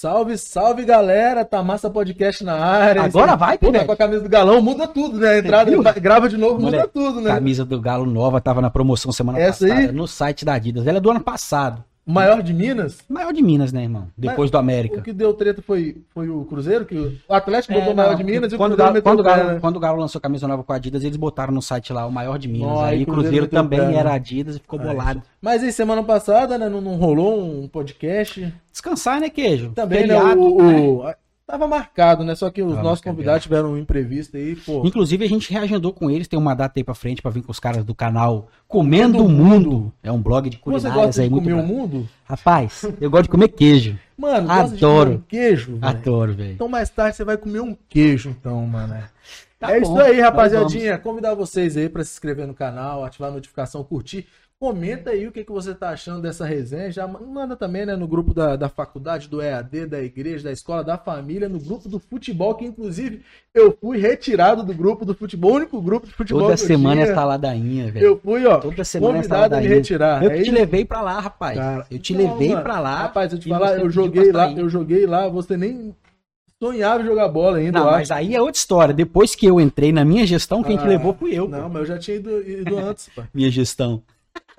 Salve, salve galera, tá massa podcast na área. Agora vai, Pô, tá com a camisa do galão, muda tudo, né? Entrada, grava de novo, muda tudo, né? Camisa do Galo nova tava na promoção semana Essa passada aí? no site da Adidas. Ela é do ano passado. O maior de Minas? Maior de Minas, né, irmão? Depois do América. O que deu treta foi, foi o Cruzeiro, que o o Atlético É, botou o maior não, de Minas e o quando, o Cruzeiro Galo, meteu quando, o o Galo, né? quando o Galo lançou camisa nova com a Adidas, eles botaram no site lá o maior de Minas. Ó, aí o o Cruzeiro Cruzeiro o também né? era Adidas e ficou Ah, bolado. Mas aí, semana passada, né, não, não rolou um podcast. Descansar, né, queijo? Também, Feriado, né, o, né? Tava marcado, né? Só que os Tava nossos convidados tiveram um imprevisto aí, pô. Inclusive, a gente reagendou com eles, tem uma data aí pra frente pra vir com os caras do canal Comendo o Mundo. É um blog de Você culinárias gosta aí de muito comer o mundo? Rapaz, eu gosto de comer queijo. Mano, Adoro. um queijo? velho? Adoro, velho. Então mais tarde você vai comer um queijo, então, mano. é. Tá é bom, isso aí, rapaziadinha. Convidar vocês aí pra se inscrever no canal, ativar a notificação, curtir. Comenta aí o que, que você tá achando dessa resenha. Já manda também, né, no grupo da, da faculdade, do EAD, da igreja, da escola, da família, no grupo do futebol, que inclusive eu fui retirado do grupo do futebol, o único grupo de futebol Toda semana essa ladainha, velho. Eu fui, ó, Toda semana essa me ladainha. retirar. Eu É te levei pra lá, rapaz. Cara, eu te não, levei mano. pra lá. Rapaz, eu te falar, eu joguei lá, eu joguei lá, você nem sonhava em jogar bola ainda, Não, mas aí é outra história. Depois que eu entrei na minha gestão, quem te Ah, levou fui eu. Não, pô. mas eu já tinha ido, ido antes, pá. Minha gestão.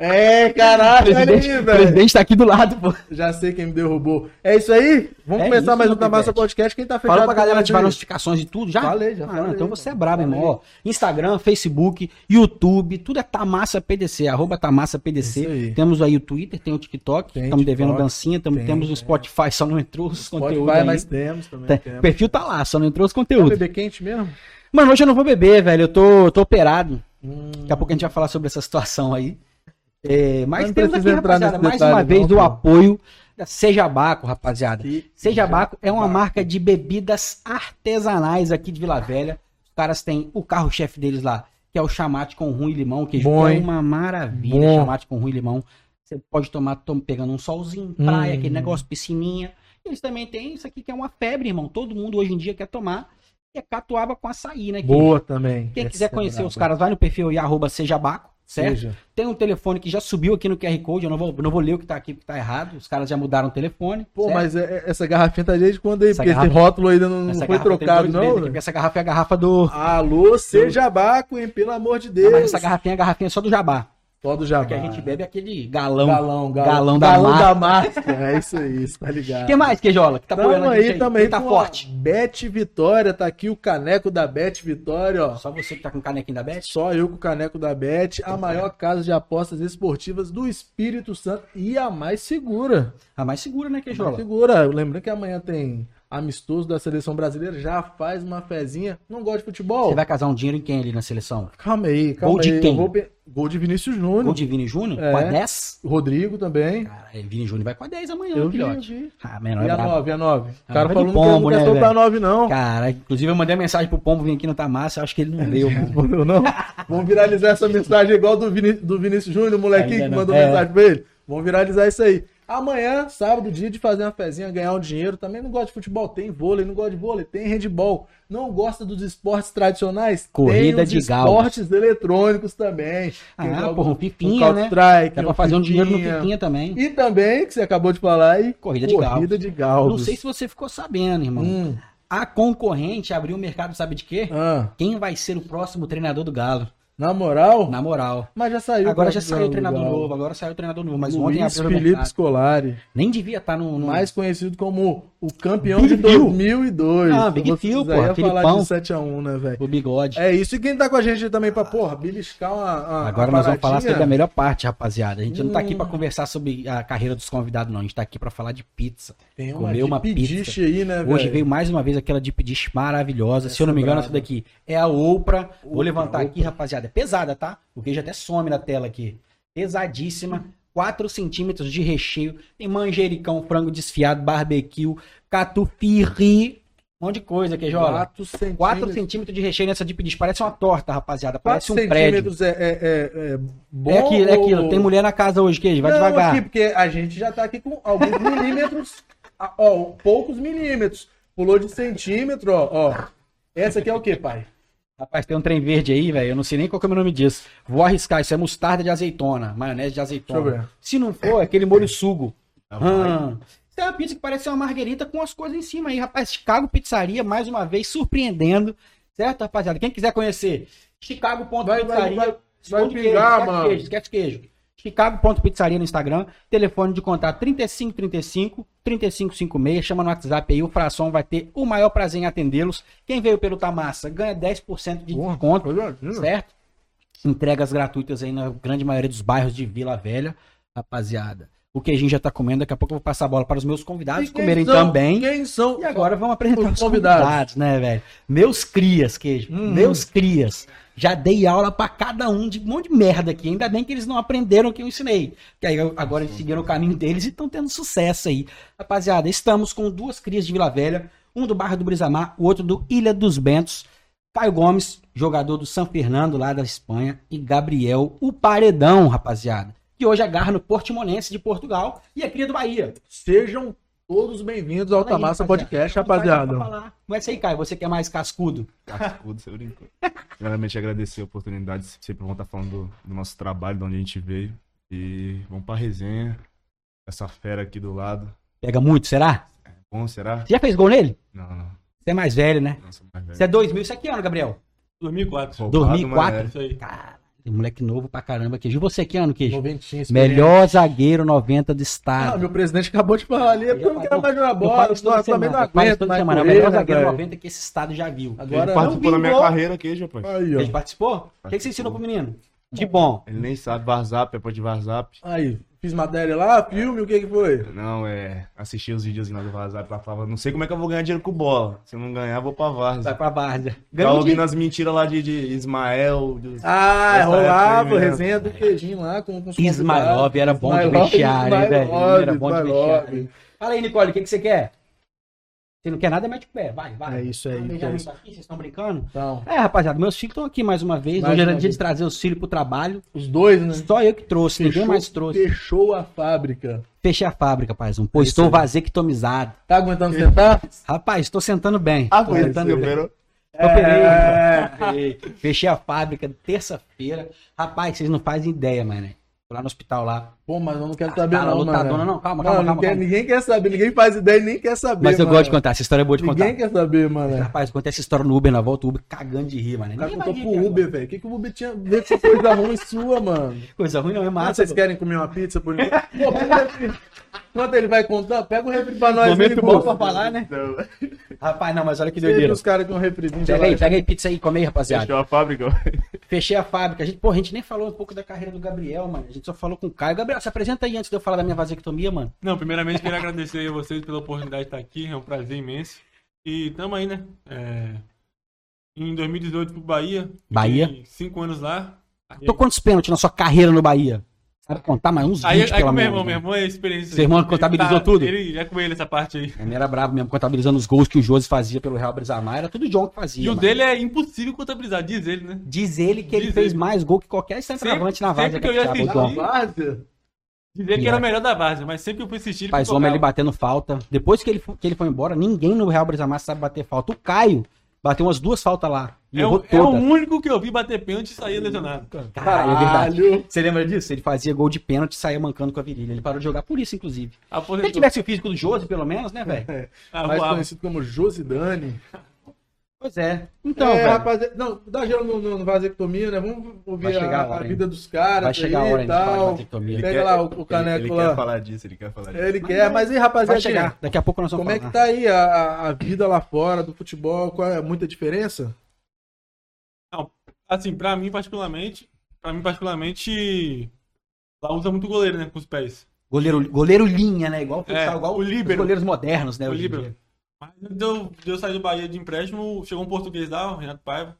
É, caralho, olha aí, presidente, o velho. presidente tá aqui do lado, pô. Já sei quem me derrubou. É isso aí? Vamos É começar isso, mais um Tamassa. Podcast. Quem tá fechado Fala pra galera ativar notificações de tudo já? Falei, já Ah, falei, então você é brabo, irmão. Ó, Instagram, Facebook, YouTube, tudo é Tamassa PDC, arroba Tamassa PDC. Aí. Temos aí o Twitter, tem o TikTok, estamos devendo dancinha, tamo, tem, temos o tem. Spotify, só não entrou os conteúdos Spotify, mas temos também. Tá, temos. O perfil tá lá, só não entrou os conteúdos. beber quente mesmo? Mano, hoje eu não vou beber, velho. Eu tô, tô operado. Hum, Daqui a pouco a gente vai falar sobre essa situação aí. É, mas Não temos aqui, rapaziada, mais detalhe uma vez não, do pô. apoio da Seja Baco, rapaziada. que- Seja Baco é uma marca de bebidas artesanais aqui de Vila Velha. Os caras têm o carro-chefe deles lá, que é o chamate com rum e limão, que Bom, é uma maravilha, Bom. chamate com rum e limão. Você pode tomar tom- pegando um solzinho, praia, Hum. aquele negócio, piscininha. E eles também têm isso aqui que é uma febre, irmão. Todo mundo hoje em dia quer tomar. Que é catuaba com açaí, né? Boa também. Quem Essa quiser é conhecer braba. os caras, vai no perfil aí, arroba Seja Baco, certo? Seja. Tem um telefone que já subiu aqui no QR Code, eu não vou, não vou ler o que tá aqui porque tá errado. Os caras já mudaram o telefone. Pô, certo? mas é- é- essa garrafinha tá desde quando aí? Essa Porque esse garrafa- rótulo ainda não, Essa foi trocado, não? meses aqui, Essa garrafa é a garrafa do. Alô, seja Baco, hein? Pelo amor de Deus. Não, mas essa garrafinha é a garrafinha só do Jabá. Só do Jabá. Que a gente bebe aquele galão. Galão, galão, Galão da galão da máscara. É isso aí, isso, tá ligado. O que mais, Queijola? Que tá Tamo a aí aí? também tá forte. a Bet Vitória, tá aqui o caneco da Bet Vitória, ó. Só você que tá com o canequinho da Beth? Só eu com o caneco da Bet, a maior casa de apostas esportivas do Espírito Santo e a mais segura. A mais segura, né, Mais Queijola? segura. Lembrando que amanhã tem amistoso da seleção brasileira, já faz uma fezinha. Não gosta de futebol? Você vai casar um dinheiro em quem ali na seleção? Calma aí, calma Gol de aí. eu quem? vou Gol de Vinícius Júnior. Gol de Vini Júnior? É. Com a 10? Rodrigo também. Cara, Vini Júnior vai com a 10 amanhã, Eu vi, filhote. vi. Ah, menor E é a brabo. 9, a 9. O Ah, cara vai falou do que não pombo, quer né, velho? 9 não. Cara, inclusive eu mandei uma mensagem pro Pombo vir aqui no Tamassa, eu acho que ele não leu. mano. Respondeu não? Vamos viralizar essa mensagem igual do, Vini, do Vinícius Júnior, o molequinho que mandou É. mensagem pra ele. Vamos viralizar isso aí. Amanhã, sábado, dia de fazer uma fezinha, ganhar um dinheiro. Também não gosta de futebol, tem vôlei. Não gosta de vôlei, tem handball. Não gosta dos esportes tradicionais? Corrida de galo. esportes eletrônicos também. Ah, porra, um um Fifinha, né? Counter-Strike, Dá um pra fazer um dinheiro no. Fifinha também. E também, que você acabou de falar aí, Corrida de galgos. corrida de galgos. Não sei se você ficou sabendo, irmão. Hum, A concorrente abriu o mercado, sabe de quê? ah, Quem vai ser o próximo treinador do Galo? Na moral, Na moral. mas já saiu. Agora já saiu o do treinador Galo. novo, agora saiu o treinador novo. Mas ontem Luiz abriu o Felipe. Scolari. Nem devia estar no... no... mais conhecido como o campeão Big de Phil. 2002. Ah, Big Phil, quiser porra, falar de 7x1, né, velho? O bigode. É isso. E quem tá com a gente também pra, porra, beliscar uma, uma Agora uma nós vamos falar sobre a melhor parte, rapaziada. A gente não tá aqui Hum. pra conversar sobre a carreira dos convidados, não. A gente tá aqui pra falar de pizza. Tem uma, comer uma pizza. aí, né, Hoje velho? veio mais uma vez aquela deep dish maravilhosa. Se eu não me engano, essa daqui é a Oprah. Vou levantar Oprah. aqui, rapaziada. É pesada, tá? O queijo até some na tela aqui. Pesadíssima. 4 centímetros de recheio. Tem manjericão, frango desfiado, barbecue, catupiry. Um monte de coisa, queijola. 4 centímetros. 4 centímetros de recheio nessa deep dish. Parece uma torta, rapaziada. 4 Parece um prédio. centímetros é, é, é, é bom É aquilo, é ou- aquilo. Tem mulher na casa hoje, queijo. Vai Não, devagar. aqui, porque a gente já tá aqui com alguns milímetros, ah, ó, poucos milímetros. Pulou de centímetro, ó, ó. Essa aqui é o que, pai? Rapaz, tem um trem verde aí, velho. Eu não sei nem qual que é o nome disso. Vou arriscar. Isso é mostarda de azeitona. Maionese de azeitona. Deixa eu ver. Se não for, é aquele molho sugo. Hum, Isso é uma pizza que parece uma marguerita com as coisas em cima aí, rapaz. Chicago Pizzaria, mais uma vez, surpreendendo. Certo, rapaziada? Quem quiser conhecer, Chicago Vai, vai, Pizzaria. vai, vai pingar, esquece mano. Queijo, esquece queijo. Chicago.pizzaria no Instagram. Telefone de contato 3535 3556. Chama no WhatsApp aí. O Fração vai ter o maior prazer em atendê-los. Quem veio pelo Tamassa ganha 10% de desconto certo? Entregas gratuitas aí na grande maioria dos bairros de Vila Velha, rapaziada. O queijinho já tá comendo, daqui a pouco eu vou passar a bola para os meus convidados comerem são- também. Quem são? E agora vamos apresentar Os os convidados. convidados, né, velho? Meus crias, queijo. Uhum. Meus crias. Já dei aula pra cada um de um monte de merda aqui. Ainda bem que eles não aprenderam o que eu ensinei. Que aí agora eles seguiram o caminho deles e estão tendo sucesso aí. Rapaziada, estamos com duas crias de Vila Velha. Um do bairro do Brisamar, o outro do Ilha dos Bentos. Caio Gomes, jogador do São Fernando lá da Espanha. E Gabriel, o Paredão, rapaziada. Que hoje agarra no Portimonense de Portugal e é cria do Bahia. Sejam todos bem-vindos ao Tamassa rapaziada. Podcast, rapaziada. Começa aí, Caio. Você que é mais cascudo. Cascudo, você brincou. Primeiramente, agradecer a oportunidade. Sempre vão estar falando do, do nosso trabalho, de onde a gente veio. E vamos pra resenha. Essa fera aqui do lado. Pega muito, será? Bom, será? Você já fez gol nele? Não, não. Você é mais velho, né? Não sou mais velho. Você é 2000. Isso aqui é ano, Gabriel? 2004. Roubado, 2004? mas é. Isso aí. Cara, moleque novo pra caramba, Queijo. E você que ano, Queijo? Melhor zagueiro 90 do Ah, estado. meu presidente acabou de falar ali, porque eu não quero mais jogar bola, eu também semana, não aguento toda mais semana. É o melhor zagueiro velho? 90 que esse estado já viu. Agora Ele participou da minha carreira aqui, rapaz. Aí, ó. Ele participou? O que, que você ensinou pro menino? De bom. Ele nem sabe Warzap, é pode de Warzap. Aí, fiz matéria lá, filme, o que que foi? Não, é. Assisti os vídeos lá do Warzap. Lá falava, não sei como é que eu vou ganhar dinheiro com bola. Se eu não ganhar, eu vou pra Vai Várzea. pra Várzea. Tá Ganhou ouvindo de... as mentiras lá de, de Ismael. dos- Ah, rolava, resenha do queijinho lá com, com convidados. era bom de vestiário, hein, velho? Era bom de vestiário. Fala aí, Nicole, o que, que você quer? Você não quer nada, mete o pé. Vai, vai. É isso aí, beijar é aqui, vocês estão brincando? Então, É, rapaziada, meus filhos estão aqui mais uma vez. Mais Hoje era uma dia vez. de trazer os filhos pro trabalho. os dois, né? Só eu que trouxe, ninguém mais trouxe. Fechou a fábrica. Fechei a fábrica, paizão. Pois É estou vasectomizado. Tá aguentando sentar? Rapaz, estou sentando bem. Sentando isso, bem. Operei. É. Fechei a fábrica terça-feira. Rapaz, vocês não fazem ideia, mano. Lá no hospital lá. Pô, mas eu não quero saber tá, não, lutadona, mano. não, calma, calma, não calma, calma. Ninguém quer saber, ninguém faz ideia e nem quer saber, Mas eu mano. gosto de contar, essa história é boa de contar. Ninguém quer saber, mano. Rapaz, contei essa história no Uber, na volta, o Uber cagando de rir, mano. O cara Ninguém contou pro Uber, velho. O que, que o Uber tinha a ver com coisa ruim sua, mano? Coisa ruim não é Ah, massa. vocês pô. querem comer uma pizza por mim? Pô. Enquanto ele vai contar, pega o refri pra nós. Momento bom pra falar, né? Não. Rapaz, não, mas olha que doideira. os caras com um refrizinho Pega aí, pega aí pizza aí, come aí, rapaziada. Fechou a fábrica. Fechei a fábrica. A gente, pô, a gente nem falou um pouco da carreira do Gabriel, mano. A gente só falou com o Caio. Gabriel, se apresenta aí antes de eu falar da minha vasectomia, mano. Não, primeiramente queria agradecer aí a vocês pela oportunidade de estar aqui, é um prazer imenso. E tamo aí, né? É, Em 2018 pro Bahia. Bahia. Cinco anos lá. Tô quantos pênaltis na sua carreira no Bahia? Sabe contar mais uns 20, aí, aí pelo com meu irmão, meu né? irmão é experiência. Seu irmão Ele contabilizou tá- tudo? Ele já com ele essa parte aí. Ele era bravo mesmo, contabilizando os gols que o Josi fazia pelo Real Brisamar. Era tudo o John que fazia. E o mano. dele é impossível contabilizar, diz ele, né? Diz ele que ele Diz fez ele. mais gol que qualquer centroavante na vaga. sempre que eu ia tirava o assistir- John. Várzea? Diz ele que era o melhor da base, mas sempre que eu fui assistir, ele Faz homem ele batendo falta. Depois que ele, que ele foi embora, ninguém no Real Brisamar sabe bater falta. O Caio bateu umas duas faltas lá. E É, errou o, é o único que eu vi bater pênalti e sair lesionado. Caralho, é verdade. Caralho. Você lembra disso? Ele fazia gol de pênalti e saía mancando com a virilha. Ele parou de jogar por isso, inclusive. Se ele tivesse o físico do Josi, pelo menos, né, velho? Ah, Mais voava. conhecido como Josidane. Pois é. Então, é, velho. rapaziada. Não, dá gelo no, no, no vasectomia, né? Vamos ouvir a, a a vida dos caras. Vai chegar a aí hora e de falar de tal. vasectomia. Ele Pega quer- lá o, o caneco ele, ele lá. quer falar disso, ele quer falar disso. Ele quer, mas e rapaziada, Vai chegar. Daqui a pouco nós vamos como é falar. que tá aí a, a- vida lá fora do futebol? Qual é muita diferença? Assim, pra mim particularmente, pra mim particularmente, lá usa muito goleiro, né, com os pés. Goleiro, goleiro linha, né? Igual, É, igual o os líbero. goleiros modernos, né? O líbero. dia. Mas deu, deu sair do Bahia de empréstimo, chegou um português lá, o Renato Paiva,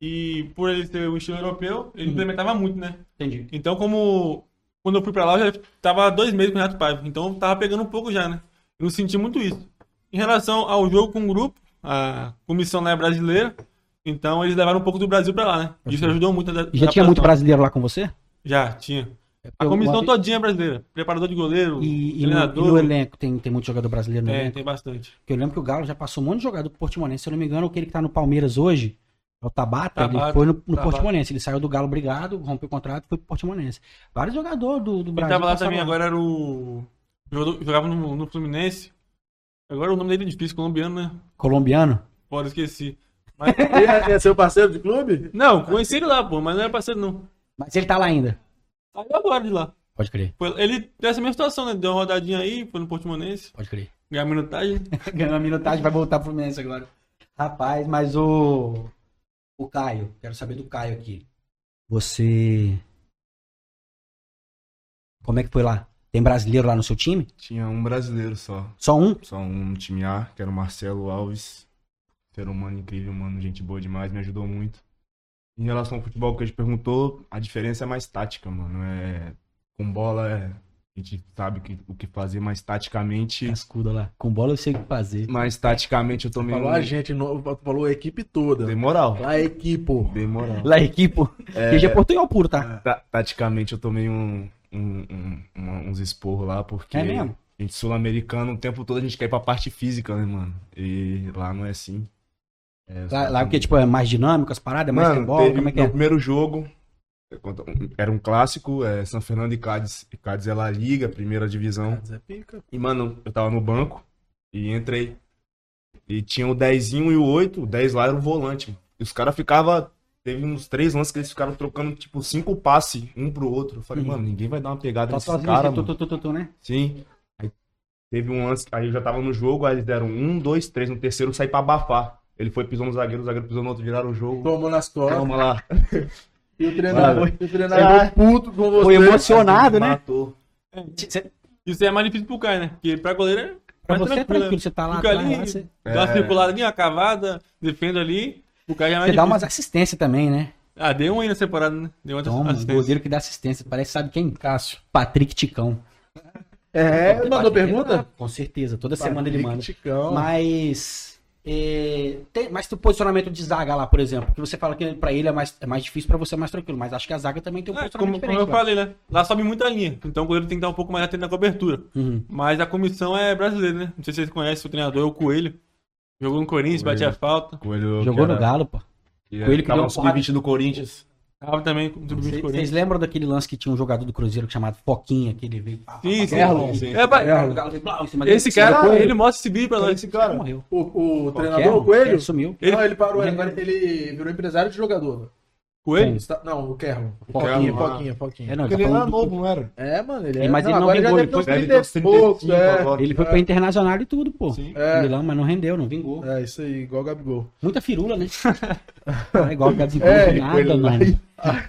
e por ele ser o estilo europeu, ele Uhum. implementava muito, né? Entendi. Então, como quando eu fui pra lá, eu já tava dois meses com o Renato Paiva, então eu tava pegando um pouco já, né? Eu senti muito isso. Em relação ao jogo com o grupo, a comissão lá é brasileira, então eles levaram um pouco do Brasil pra lá, né? Isso ajudou muito. já tinha muito brasileiro lá com você? Já, tinha. A Eu- comissão uma- todinha é brasileira. Preparador de goleiro, E, e no, e treinador. no elenco tem, tem muito jogador brasileiro no É, elenco? tem bastante. Porque eu lembro que o Galo já passou um monte de jogador pro Portimonense. Se eu não me engano, aquele que tá no Palmeiras hoje, é o Tabata, ele Tabata, foi no, no. Portimonense. Ele saiu do Galo Brigado, rompeu o contrato e foi pro Portimonense. Vários jogadores do, do Brasil. tava lá também agora era o jogava no, no Fluminense. Agora o nome dele é difícil, colombiano, né? Colombiano? Pode esqueci. Mas, Ele é, é seu parceiro de clube? não, conheci ele lá, pô, mas não era parceiro, não. Mas ele tá lá ainda. Saiu agora de lá. Pode crer, Foi- ele dessa mesma situação, né? Deu uma rodadinha aí, foi no Portimonense, pode crer. ganhou a minutagem. Ganhou a minutagem, vai voltar pro Fluminense agora. Rapaz, mas o. O Caio, quero saber do Caio aqui. Você. Como é que foi lá? Tem brasileiro lá no seu time? Tinha um brasileiro só. Só um? Só um no time A, que era o Marcelo Alves. Ser humano incrível, mano. Gente boa demais, me ajudou muito. Em relação ao futebol que a gente perguntou, a diferença é mais tática, mano. É... Com bola, é... a gente sabe que- o que fazer, mas taticamente. Cascuda lá. Com bola eu sei o que fazer. Mas taticamente eu tomei Falou um. a gente, no- falou a equipe toda. Dei moral. Lá a equipe. Dei moral. Lá, equipo. É. QG Portunhol puro, tá? Ta- taticamente eu tomei um, um- um- uns esporros lá, porque É mesmo? a gente sul-americano, o tempo todo a gente quer ir pra parte física, né, mano? E lá não é assim. É, Lá, caras lá o são- que, tipo, é mais dinâmico, as paradas, é mais Mano, teve como é que no é? primeiro jogo, é era um clássico, é São Fernando e Cádiz. E Cádiz é La Liga, primeira divisão. Pica. E, mano, eu tava no banco e entrei. E tinha o 10 e o 8, o 10 lá era o volante. E os caras ficavam. Teve uns três lances que eles ficaram trocando, tipo, cinco passes um pro outro. Eu falei, Uhum. mano, ninguém vai dar uma pegada nesses sozinho, caras, assim, tu, mano. tu, tu, tu, tu, né? Sim. Aí teve um lance, aí eu já tava no jogo, aí eles deram um, dois, três. No terceiro eu saí pra abafar. Ele foi, pisou no zagueiro, o zagueiro pisou no outro, viraram o jogo. Tomou nas costas. Calma lá. E o treinador, Mano. e o treinador puto com você. Foi emocionado, né? Matou. Cê- Isso é mais difícil pro Caio, né? Porque pra goleiro é Pra você é tranquilo, você tá lá, Fica tá lá, ali, você, dá uma É. circulada ali, uma cavada, defende ali. O Caio já é mais você dá difícil. umas assistências também, né? Ah, deu um aí na separada, né? Deu uma Toma, assistência. goleiro que dá assistência. Parece, sabe quem? Cássio. Patrick Ticão. É, mandou Patrick- pergunta? Com certeza, toda semana ele Patrick manda. Ticão. Mas. É, tem, mas tem o posicionamento de zaga lá, por exemplo. Que você fala que pra ele é mais, é mais difícil, pra você é mais tranquilo. Mas acho que a zaga também tem um É, posicionamento como, como eu diferente. falei, né? Lá sobe muita linha. Então o goleiro tem que estar um pouco mais atento na cobertura. lá. Uhum. Mas a comissão é brasileira, né? Não sei se vocês conhecem o treinador, é o Coelho. Jogou no Corinthians, Coelho. batia falta. Coelho, Jogou que no Galo, pô. que Coelho que tava deu porrada. sub-20 do Corinthians. Tava também com o sub-20 do Vocês Corinthians. lembram daquele lance que tinha um jogador do Cruzeiro chamado Foquinha, que ele veio. Sim, sim. Erlon. Sim. É, pai, cima dele, esse cara, ele mostra esse vídeo pra nós. Esse cara. morreu. O, o treinador, Erlon, o Coelho? Ele sumiu. Ele- Não, ele parou, Ele- agora ele virou empresário de jogador. Coelho? Está- Não, o Kerlon. Foquinha. Foquinha, Foquinha, Foquinha. É, não, Porque ele ele tá era do- novo, não era? É, mano, ele É, é. mas ele não vingou, já ele foi- Deve 30 ter e uns poucos, 35 é. agora. Ele foi pra Internacional e tudo, pô. Sim. É. Milão, mas não rendeu, não vingou. É, isso aí, igual o Gabigol. Muita firula, né? É igual o Gabigol, É, do nada, mano.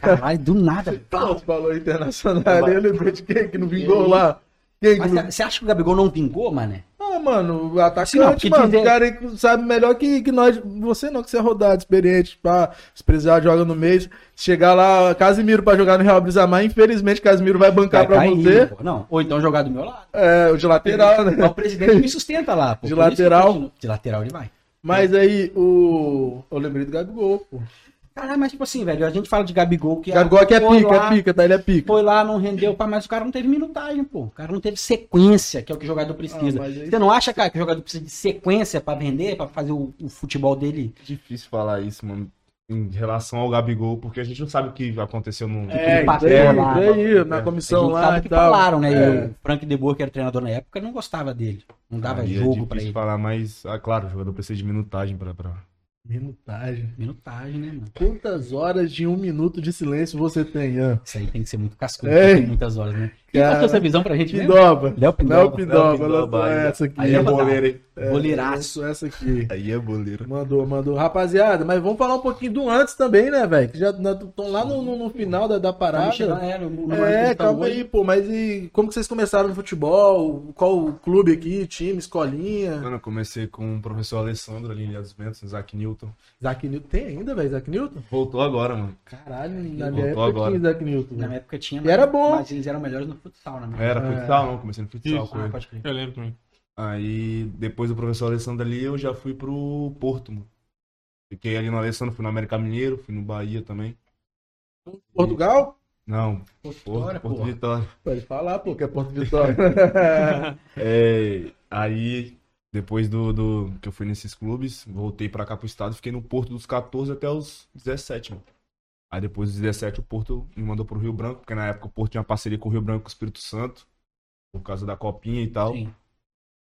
Caralho, do nada. Você falou internacional, eu lembrei de quem que não vingou lá. Quem que não... você acha que o Gabigol não vingou, mané? Ah, mano, não, atacante, porque mano, dizer- o cara sabe melhor que, que nós. Você não, que você é rodado, experiente, pá. Se precisar, joga no mês. Chegar lá, Casimiro pra jogar no Real Brisamar, infelizmente Casimiro vai bancar Vai pra cair, você. pô. Não, ou então jogar do meu lado. É, o de lateral, né? o presidente me sustenta lá, pô. De lateral. De lateral ele vai. Mas aí, o. Eu lembrei do Gabigol, pô. Caralho, mas tipo assim, velho, a gente fala de Gabigol que Gabigol aqui é pica, lá, é pica, tá? Ele é pica. Foi lá, não rendeu, pá, mas o cara não teve minutagem, pô. O cara não teve sequência, que é o que o jogador precisa. Ah, Você não acha, cara, que o jogador precisa de sequência pra vender, pra fazer o, o futebol dele? Difícil falar isso, mano. Em relação ao Gabigol, porque a gente não sabe o que aconteceu no. É, Tipo, isso aí, lá, isso aí, é. na A comissão gente lá sabe e que tal. falaram, né? É. E o Frank De Boer, que era treinador na época, não gostava dele. Não dava Aí jogo é pra difícil ele. falar, mas, ah, claro, o jogador precisa de minutagem pra. pra... Minutagem. Minutagem, né, mano? Quantas horas de um minuto de silêncio você tem, Ian? Isso aí tem que ser muito cascudo, Ei. tem muitas horas, né? Quem passou essa visão pra gente mesmo? Pindoba. Léo Pindoba. Léo Pindoba, Léo Pindoba, aí, essa aqui. aí é dar. boleiro, hein? É, Goleiraço. lançou essa aqui. Aí é boleiro. Mandou, mandou. Rapaziada, mas vamos falar um pouquinho do antes também, né, velho? Que já estão lá no, no- no final da, da parada. Chegar, é, no- no É, calma aí, pô. Mas e como que vocês começaram no futebol? Qual o clube aqui? Time, escolinha? Mano, eu comecei com o professor Alessandro ali em Ilha dos Ventos, Isaac Newton. Isaac Newton. Tem ainda, velho? Isaac Newton? Voltou agora, mano. Caralho, na Voltou minha época agora. tinha Isaac Newton. Na minha época tinha, E era bom. mas eles eram melhores no futsal, né? Era É. futsal, não, comecei no futsal Isso. com Ah, ele. pode crer. Eu lembro também. Aí, depois do professor Alessandro ali, eu já fui pro Porto, mano. Fiquei ali no Alessandro, fui no América Mineiro, fui no Bahia também. Portugal? Não, Porto Porto, Vitória, Porto porra. Vitória. Pode falar, pô, que é Porto Vitória. É, aí, depois do, do que eu fui nesses clubes, voltei pra cá pro estado, fiquei no Porto dos 14 até os 17, mano. Aí depois dos 17 o Porto me mandou pro Rio Branco, porque na época o Porto tinha uma parceria com o Rio Branco e com o Espírito Santo. por causa da copinha e tal. Sim.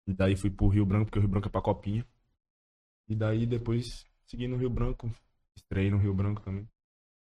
E daí fui pro Rio Branco, porque o Rio Branco é pra copinha. E daí depois segui no Rio Branco. Estreiei no Rio Branco também.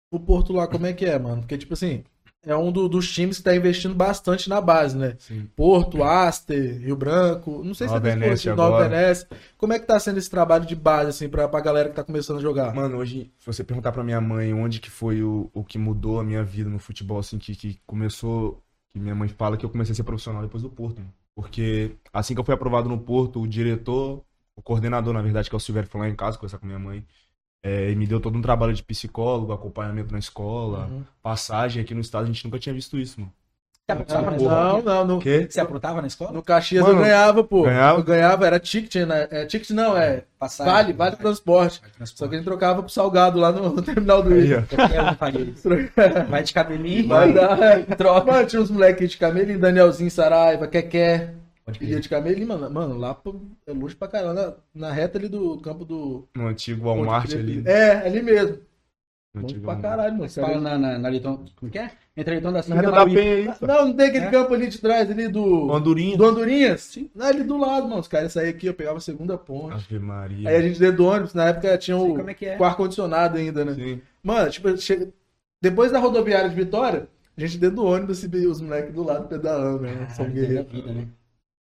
O Porto lá, como é que é, mano? Porque, tipo assim, é um do- dos times que tá investindo bastante na base, né? Sim. Porto, Aster, Rio Branco, não sei se Nova é desse Venécia Porto, Nova agora. Venécia. Como é que tá sendo esse trabalho de base, assim, pra, pra galera que tá começando a jogar? Mano, hoje, se você perguntar pra minha mãe onde que foi o, o que mudou a minha vida no futebol, assim, que, que começou. Que minha mãe fala que eu comecei a ser profissional depois do Porto. mano. Porque assim que eu fui aprovado no Porto, o diretor, o coordenador, na verdade, que é o Silvério, foi lá em casa conversar com minha mãe. É, e me deu todo um trabalho de psicólogo, acompanhamento na escola, Uhum. passagem aqui no estado, a gente nunca tinha visto isso, mano. Você aprontava na Não, escola? não, no, O quê? Você aprontava na escola? no Caxias Mano, eu ganhava, pô. ganhava? Eu ganhava, era ticket, né? É, ticket não, é Passagem. vale, vale transporte. Vale transporte. Só que a gente trocava pro salgado lá no, no terminal do Rio. Vai de cabelinho. Vai dar, é. Troca. Mano, tinha uns moleques de camelinho, Danielzinho, Saraiva, Keké. Crer. de camelinho, mano. Mano, lá é longe pra caramba. Na, na reta ali do campo do. No antigo Walmart ali. É, ali mesmo. Longe pra caralho, mano. Você fala na, na, na Liton... Como que é? Entre a Liton da Silva reta e da. Penha. Não, não tem aquele É? campo ali de trás, ali do. Andorinha. Do Andorinhas? Sim. Não, ali do lado, mano. Os caras saíam aqui, eu pegava a segunda ponte. Ave Maria. Aí a gente dentro do ônibus, na época tinha o, é é. o ar-condicionado ainda, né? Sim. Mano, tipo, chega... depois da rodoviária de Vitória, a gente dentro do ônibus e os moleques do lado pedalando, né? São Caralho, guerreiros. vida, né?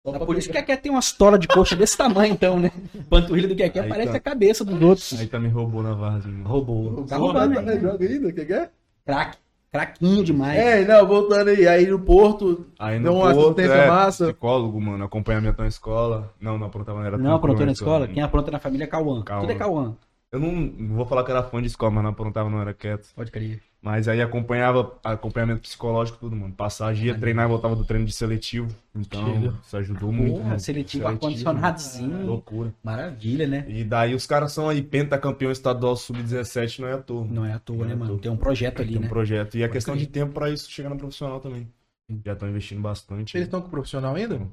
Só É por isso que pegar. a Keké tem uma história de coxa desse tamanho, então, né? Panturrilha do Keké parece tá. a cabeça dos outros. Aí também roubou na mano. Roubou. Tá roubando aí. joga ainda, o que que é? Craque. Craquinho demais. É, não, voltando aí, aí no Porto, Aí Deu no uma Porto, assistência é, massa. Psicólogo, mano, acompanhamento na escola. Não, não aprontava, não era Não aprontou na escola. escola? Quem apronta na família é Cauã. Cauã. Tudo é Cauã. Eu não, não vou falar que era fã de escola, mas não aprontava, não era quieto. Pode crer. Mas aí acompanhava acompanhamento psicológico, tudo, mano. Passagem, ia treinar e voltava do treino de seletivo. Então, Chega. isso ajudou muito. Porra, mano. seletivo ar-condicionadozinho. Loucura. Maravilha, né? E daí os caras são aí pentacampeão estadual sub-17, não é à toa. Não é à toa, Não né, é mano? toa. Tem um projeto ali, Tem um né? projeto. E a Pode questão crer. de tempo pra isso chegar no profissional também. Já estão investindo bastante. eles estão com o profissional ainda?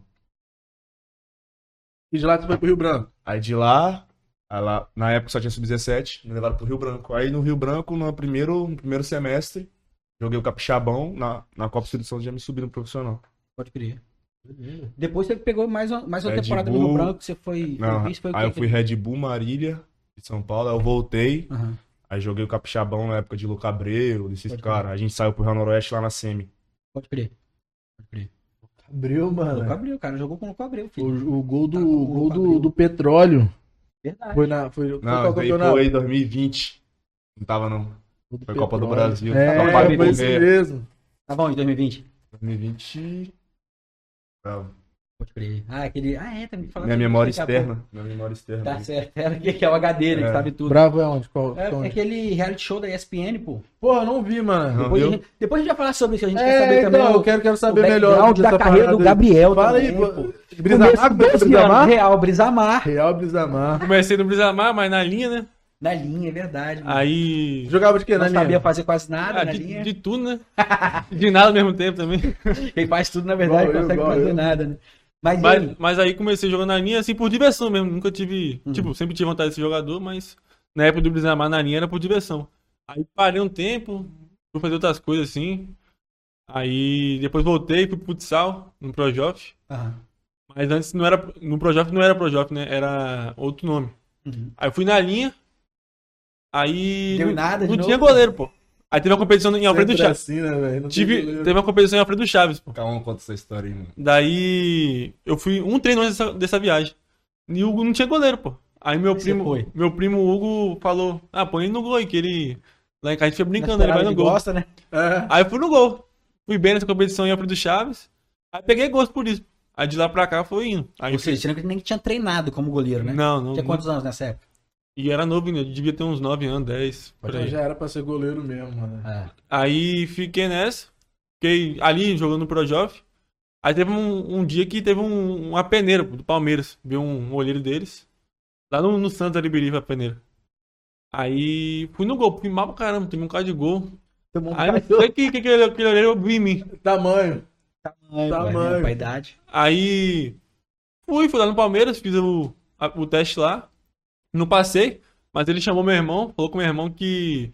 E de lá tu foi pro Rio Branco. Aí de lá, aí lá, na época só tinha sub-17, me levaram pro Rio Branco. Aí no Rio Branco, no primeiro, no primeiro semestre, joguei o Capixabão, na, na Copa Espírito Santo já me subi no profissional. Pode crer. Depois você pegou mais uma, mais uma Red temporada no Bull. Rio Branco, você foi, Não, foi foi o aí eu fui Red Bull, Marília, de São Paulo, aí eu voltei, Aham. aí joguei o Capixabão na época de Luca Abreu, desses caras. A gente saiu pro Rio Noroeste lá na Semi. Pode crer. Pode crer. Mano. Abreu, o cara jogou com o Luco Abreu, filho. O, o gol do, Tá o gol do, do petróleo. Verdade. Foi na. Foi, foi Não, daí campeonato? foi 2020. Não tava não. Gol do Foi Copa do. Brasil. É, Tava Copa do foi isso mesmo. Tá bom, em 2020. 2020. Bravo. Pode crer. Ah, aquele. Ah, é, também falando Minha memória externa. Minha memória externa. Tá certo. É o que que é o HD, né? Que É. sabe tudo. Bravo é onde? Qual, É, é aquele reality show da ESPN, pô. Porra, não vi, mano. Não. Depois, a gente, depois a gente vai falar sobre isso. A gente quer É, saber também então, o, eu quero, quero o saber melhor. background da carreira do. Gabriel Fala também, aí, pô. pô. Brisamar? Começo, 12 anos, Brisamar? Real, Brisamar. Real Brisamar. Comecei no Brisamar, mas na linha, né? Na linha, é verdade. mano. Aí. Jogava de quê, não na linha? sabia fazer quase nada Ah, na de, linha. de tudo, né? De nada ao mesmo tempo também. Quem faz tudo, na verdade, eu, consegue fazer eu. nada, né? Mas, Mas, aí? mas aí comecei jogando na linha assim por diversão mesmo. Nunca tive. Uhum. Tipo, sempre tive vontade de ser jogador, mas na época do Brisamar na linha era por diversão. Aí parei um tempo, fui fazer outras coisas assim. Aí depois voltei, pro futsal, no Projof. Aham. Mas antes não era. No Projof não era Projof, né? Era outro nome. Uhum. Aí fui na linha. Aí. Deu não, nada Não novo? tinha goleiro, pô. Aí teve uma competição em Alfredo Sempre Chaves. assim, né, velho? Não Tive, goleiro. teve uma competição em Alfredo Chaves, pô. Calma, conta essa história aí, mano. Daí eu fui um treino antes dessa, dessa viagem. E o Hugo não tinha goleiro, pô. Aí meu Você primo, foi? meu primo Hugo falou: "Ah, põe ele no gol aí que ele lá em casa a gente foi brincando, ele vai no ele gol". gosta, né? É. Aí eu fui no gol. Fui bem nessa competição em Alfredo Chaves. Aí peguei gosto por isso. Aí de lá pra cá foi indo. Aí Ou seja, você nem tinha treinado como goleiro, né? não, não. Tinha quantos anos nessa época? E era novo, ainda, devia ter uns 9 anos, 10, por Então já era pra ser goleiro mesmo, mano. Ah, Aí fiquei nessa. Fiquei ali jogando no Projof. Aí teve um, um dia que teve um, uma peneira do Palmeiras. Viu um olheiro deles. Lá no, no Santos Aribirife, a peneira. Aí fui no gol, fui mal pra caramba, tomei um cara de gol. Tomou um Aí não sei que, que aquele, aquele olheiro viu em mim. Tamanho. tamanho, Tamanho. né? Pra idade. Aí fui, fui lá no Palmeiras, fiz o, a- o teste lá. Não passei, mas ele chamou meu irmão, falou com meu irmão que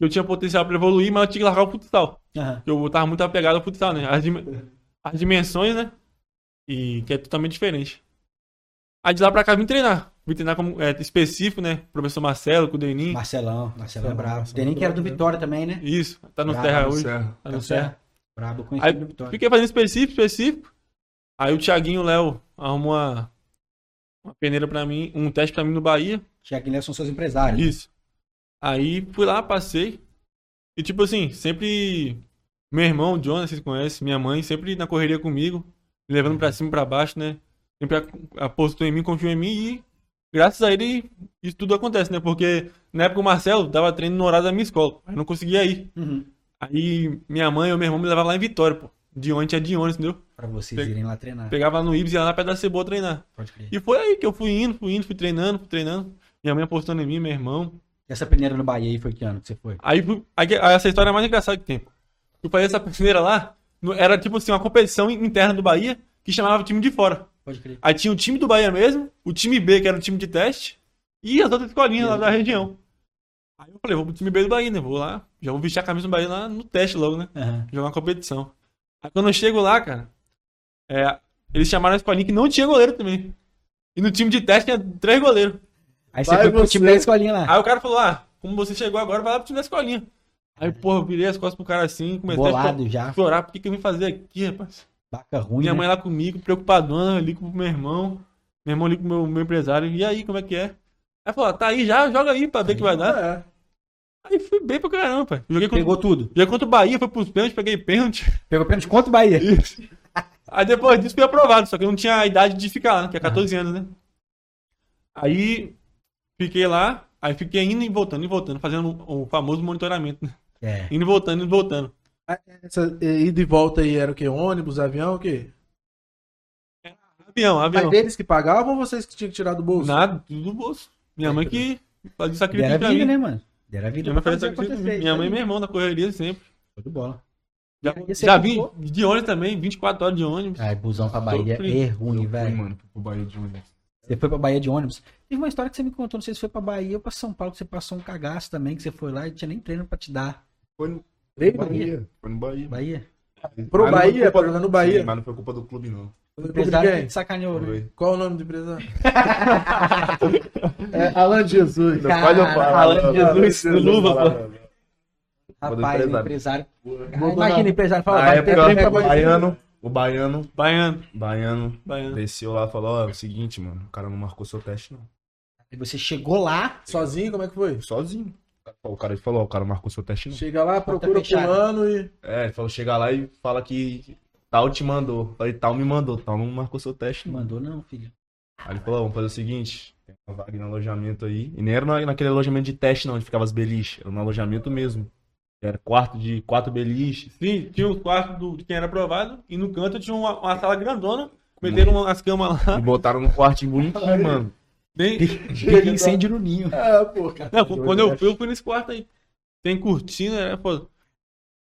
eu tinha potencial pra evoluir, mas eu tinha que largar o futsal. Aham. Eu tava muito apegado ao futsal, né? As, dim- as dimensões, né? E que é totalmente diferente. Aí de lá pra cá vim treinar. Vim treinar como é, específico, né? Professor Marcelo, com o Denim. Marcelão, Marcelão é brabo. Denim que era do né? Vitória também, né? Isso, tá no Bravo, Terra no hoje. Serra. Tá no Serra. Brabo, Aí conhecido do Vitória. fiquei fazendo específico, específico. Aí o Thiaguinho Léo arrumou uma, uma peneira pra mim, um teste pra mim no Bahia. Tiago Guilherme são seus empresários. Isso. Aí fui lá, passei. E tipo assim, sempre. Meu irmão, o Jonas, vocês conhecem, minha mãe, sempre na correria comigo, me levando pra cima e pra baixo, né? Sempre apostou em mim, confiou em mim e graças a ele isso tudo acontece, né? Porque na época o Marcelo dava treino no horário da minha escola, mas não conseguia ir. Uhum. Aí minha mãe ou meu irmão me levavam lá em Vitória, pô. De ônibus é de ônibus, entendeu? Pra vocês Pe- irem lá treinar. Pegava no Ibis e ia lá perto da Cebola treinar. Pode crer. E foi aí que eu fui indo, fui indo, fui treinando, fui treinando. Minha mãe apostando em mim, meu irmão. E essa peneira no Bahia aí foi que ano que você foi? Aí, aí essa história é a mais engraçada que tem. Eu fazer essa primeira lá, era tipo assim, uma competição interna do Bahia que chamava o time de fora. Pode crer. Aí tinha o time do Bahia mesmo, o time B, que era o time de teste, e as outras escolinhas lá da região. Aí eu falei, vou pro time B do Bahia, né? Vou lá, já vou vestir a camisa do Bahia lá no teste logo, né? Aham. Jogar uma competição. Aí quando eu chego lá, cara, é, eles chamaram a escolinha que não tinha goleiro também. E no time de teste tinha três goleiros. Aí você Vai foi pro você. time da escolinha lá. Aí o cara falou, ah, como você chegou agora, vai lá pro time da escolinha. Aí, porra, eu virei as costas pro cara assim, comecei a Bolado já. chorar, por que, que eu vim fazer aqui, rapaz? Baca ruim, Minha né? mãe lá comigo, preocupadona, ali com o meu irmão. Meu irmão ali com o meu, meu empresário. E aí, como é que é? Aí falou, ah, tá aí já, joga aí pra ver o que vai dar. É. Aí fui bem pra caramba. Joguei contra, Pegou tudo. joguei contra o Bahia, foi pros pênaltis, peguei pênalti. Pegou pênalti contra o Bahia. Aí depois disso fui aprovado, só que eu não tinha a idade de ficar lá, né, que é 14 anos, né? Aí fiquei lá, aí fiquei indo e voltando, e voltando, fazendo o famoso monitoramento, né? É. Indo e voltando, indo e voltando. Essa ida e volta aí era o quê? Ônibus, avião, o quê? Avião, avião. Mas deles que pagavam ou vocês que tinham que tirar do bolso? Nada, tudo do bolso. Minha mãe que fazia sacrifício pra vida, mim. né, mano? Dera vida Minha fazia acontecer. Minha mãe e meu irmão na correria sempre. Show de bola. Já, já vim de ônibus também, 24 horas de ônibus. Ai, busão pra Bahia é ruim, Eu fui, velho. mano, pro Bahia de ônibus. Você foi pra Bahia de ônibus. Teve uma história que você me contou, não sei se foi pra Bahia ou pra São Paulo, que você passou um cagaço também, que você foi lá e tinha nem treino pra te dar. Foi no Treino? Bahia. Foi no Bahia. Bahia? Pro Mas não foi Bahia, culpa- pra jogar no Bahia. Sim, mas não foi culpa do clube, não. O empresário de que te sacaneou, né? Qual o nome do empresário? é Alan Jesus. Quase eu falo. Alan não, Jesus, não, do não, Luva, não, pô. não, não. Rapaz, o empresário. empresário. Imagina o empresário falar, Na vai ter treino pra o baiano, o baiano, Baiano, baiano, baiano. desceu lá e falou, ó, é o seguinte, mano, o cara não marcou seu teste, não. E você chegou lá, Sozinho, como é que foi? Sozinho. O cara falou, ó, o cara não marcou seu teste, não. Chega lá, procura fechada. fulano e... É, ele falou, chega lá e fala que tal te mandou. Falei, tal me mandou, tal não marcou seu teste, não. mandou não, filho. Aí ele falou, vamos fazer o seguinte, tem uma vaga no alojamento aí. E nem era na- naquele alojamento de teste, não, onde ficava as beliches. Era no alojamento mesmo. Era quarto de quatro beliches. Sim, tinha os quartos do, de quem era aprovado e no canto tinha uma, uma sala grandona. Meteram as camas lá. E botaram no quartinho bonitinho, mano. Peguei incêndio no ninho. É, pô, cara. Não, quando eu fui, eu fui nesse quarto aí. Tem cortina, é foda.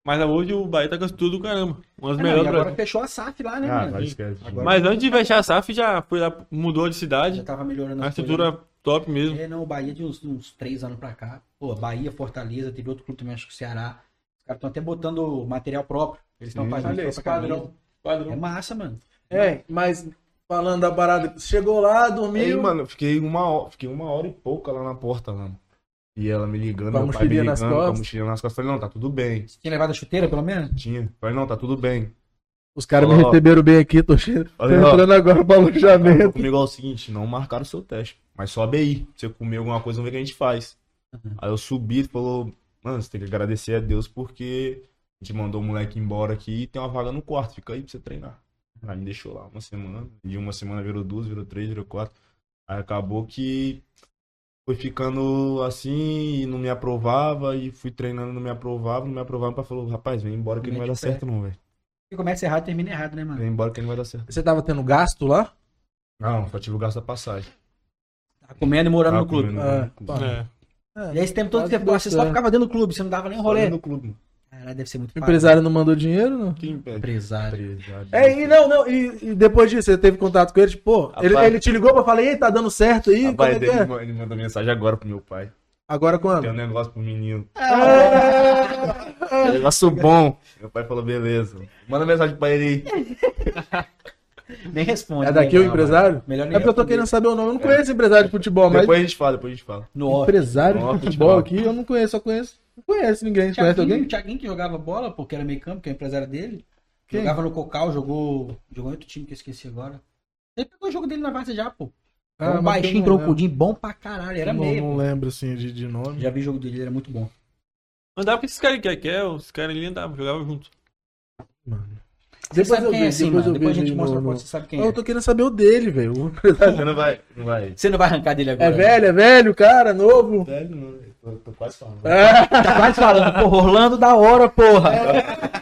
Mas hoje o Bahia tá com tudo do caramba. Umas Ah, não, e melhores do agora fechou a SAF lá, né, Ah, mano? agora Mas antes de fechar a SAF, já foi lá, mudou de Já cidade. tava melhorando A coisas, estrutura top né? mesmo. É, não, o Bahia de uns, uns três anos pra cá. Pô, Bahia, Fortaleza, teve outro clube também, acho que o Ceará. Os caras estão até botando material próprio. Eles estão fazendo Olha própria esse padrão. camisa. É massa, mano. É, mas falando da parada, chegou lá, dormiu. Aí, mano, eu fiquei uma, hora, fiquei uma hora e pouca lá na porta, mano. E ela me ligando, Com meu pai me ligando, nas com a costas? mochilinha nas costas. Falei, não, tá tudo bem. Tinha levado a chuteira, pelo menos? Tinha. Falei, não, tá tudo bem. Os caras me receberam bem aqui, tô, che... tô entrando agora pro alojamento. Comigo é o seguinte, não marcaram o seu teste, mas sobe aí. Se você comer alguma coisa, vamos ver o que a gente faz. Uhum. Aí eu subi e falou, mano, você tem que agradecer a Deus porque a gente mandou o moleque embora aqui e tem uma vaga no quarto, fica aí pra você treinar. Aí me deixou lá uma semana, e uma semana virou duas, virou três, virou quatro. Aí acabou que foi ficando assim e não me aprovava, e fui treinando, não me aprovava, não me aprovava, pra falou, rapaz, vem embora que não vai dar certo não, velho. E começa errado, termina errado, né, mano? Vem embora que não vai dar certo. Você tava tendo gasto lá? Não, só tive o gasto da passagem. Tá comendo e morando Tava no clube. comendo É. É. É. E aí esse tempo todo que você ficou, você só ficava dentro do clube, você não dava nem um rolê. no clube. Caralho, deve ser muito O empresário não mandou dinheiro, não? Quem pede? Empresário. Empresário. É, e não, não, e, e depois disso, você teve contato com ele, tipo, pô, ele, Rapaz. ele te ligou pra falar, ei, tá dando certo aí? Como Rapaz, é que ele, é? ele mandou mensagem agora pro meu pai. Agora quando? Tem um negócio pro menino. É. Um negócio bom. Meu pai falou, beleza. Manda mensagem pra ele aí. Nem responde. É daqui né? o empresário? Melhor É porque eu tô responder. querendo saber o nome. Eu não conheço empresário de futebol, mas Depois a gente fala, depois a gente fala. No off. empresário Ó, de futebol futebol. aqui eu não conheço, só conheço. Não conheço ninguém. Você conhece Thiaguinho, alguém? Thiaguinho que jogava bola, pô, que era meio campo, que é o empresário dele. Quem? Jogava no Cocal, jogou. Jogou em outro time que eu esqueci agora. Ele pegou o jogo dele na Várzea já, pô. Ah, um eu baixinho, troncudinho, bom pra caralho. Era não, meio. não lembro assim de, de nome. Já vi o jogo dele, ele era muito bom. Andava com esses caras que é, que é, os caras ali andavam, jogavam junto. Mano. Você Depois sabe eu quem é vejo, assim, depois mano. eu Depois a vejo gente mostra no- a foto, você sabe quem Eu é. tô querendo saber o dele, velho. O Você não vai. Não vai. Você não vai arrancar dele agora. É velho, é velho, cara, novo. Velho, não. Eu tô quase falando. Tá quase falando, porra, Orlando da hora, porra.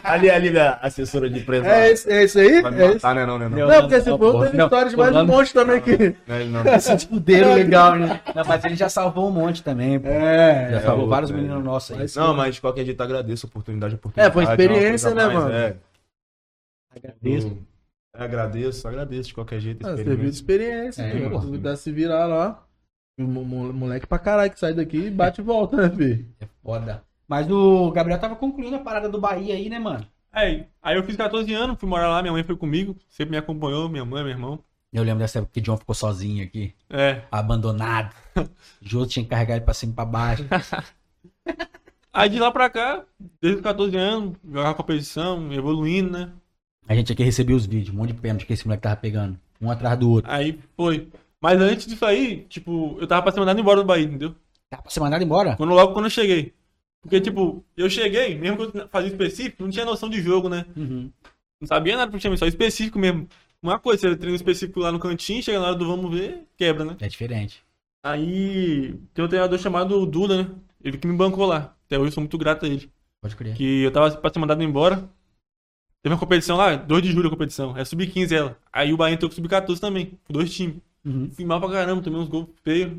Ali, ali, a assessora de empresa. É esse, é esse aí? Vai me É esse? matar, né? Não, né? Não, Não. Não, porque se for, Não, tem não, história de mais um monte também aqui. não, ele não. Se fuderam legal, né? Não, mas ele já salvou um monte também, pô. É, Já é salvou vários né? meninos nossos aí. Não, mas de qualquer jeito agradeço a oportunidade, a oportunidade. É, foi experiência, né, mais, mano? É. Agradeço. Eu agradeço, agradeço de qualquer jeito. Ah, serviu de experiência. É, filho. pô. Se virar lá. Moleque pra caralho que sai daqui e bate e volta, né, filho? É foda. Mas o Gabriel tava concluindo a parada do Bahia aí, né, mano? Aí, aí eu fiz 14 anos, fui morar lá, minha mãe foi comigo, sempre me acompanhou, minha mãe, meu irmão. Eu lembro dessa época que o John ficou sozinho aqui, É. abandonado. Jô tinha que carregar ele pra cima e pra baixo. Aí de lá pra cá, desde os 14 anos, jogava competição, evoluindo, né? A gente aqui recebeu os vídeos, um monte de pênalti que esse moleque tava pegando. Um atrás do outro. Aí foi. Mas antes disso aí, tipo, eu tava pra ser mandado embora do Bahia, entendeu? Tá pra ser mandado embora? Quando, logo quando eu cheguei. Porque, tipo, eu cheguei, mesmo que eu fazia específico, não tinha noção de jogo, né? Uhum. Não sabia nada pro time, só específico mesmo. Uma coisa, você treina específico lá no cantinho, chega na hora do vamos ver, quebra, né? É diferente. Aí tem um treinador chamado Duda, né? Ele que me bancou lá. Até hoje eu sou muito grato a ele. Pode crer. Que eu tava pra ser mandado embora. Teve uma competição lá, 2 de julho a competição. É sub-15 ela. Aí o Bahia entrou com sub-14 também. Com dois times. Uhum. Fui mal pra caramba, tomei uns gols feios.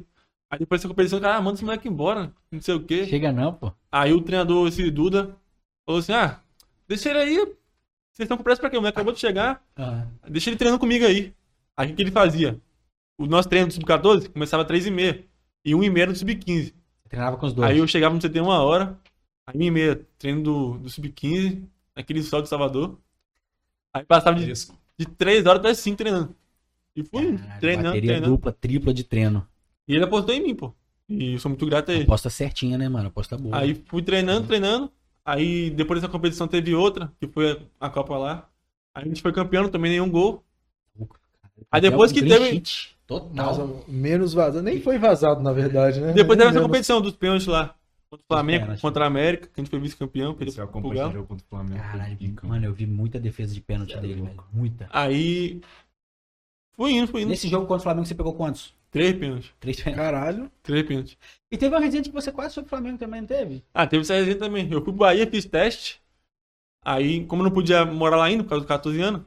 Aí depois dessa competição, cara, ah, manda esse moleque embora. Não sei o quê. Chega não, pô. Aí o treinador, esse Duda, falou assim: ah, deixa ele aí. Vocês estão com pressa pra quê? O moleque acabou de chegar. Ah, Deixa ele treinando comigo aí. Aí o que que ele fazia? O nosso treino do sub-14 começava às 3h30. E 1h30 no sub-15. treinava com os dois. Aí eu chegava no CT uma hora, aí 1h30, treino do, do sub-15, naquele sol de Salvador. Aí passava de, de 3 horas até 5 treinando. E fui Caralho, treinando, bateria treinando. dupla, tripla de treino. E ele apostou em mim, pô. E eu sou muito grato a ele. Aposta certinha, né, mano? Aposta boa. Aí fui treinando, treinando. Aí depois dessa competição teve outra, que foi a Copa lá. Aí a gente foi campeão, tomei nenhum gol. Aí depois que Clean teve. Total. Mas, menos vazado. Nem foi vazado, na verdade, né? Depois teve essa competição dos pênaltis lá. Contra o Flamengo, pênaltis. contra a América, que a gente foi vice-campeão, perdeu Esse é o pro Flamengo. Caralho, mano, eu vi muita defesa de pênalti dele, velho. Muita. Aí. Fui indo, fui indo. Nesse jogo contra o Flamengo você pegou quantos? Três pênaltis. Três pênaltis. Caralho. Três pênaltis. E teve uma resenha que você quase foi pro Flamengo também, não teve? Ah, teve essa resenha também. Eu fui pro Bahia, fiz teste. Aí, como eu não podia morar lá ainda, por causa dos 14 anos,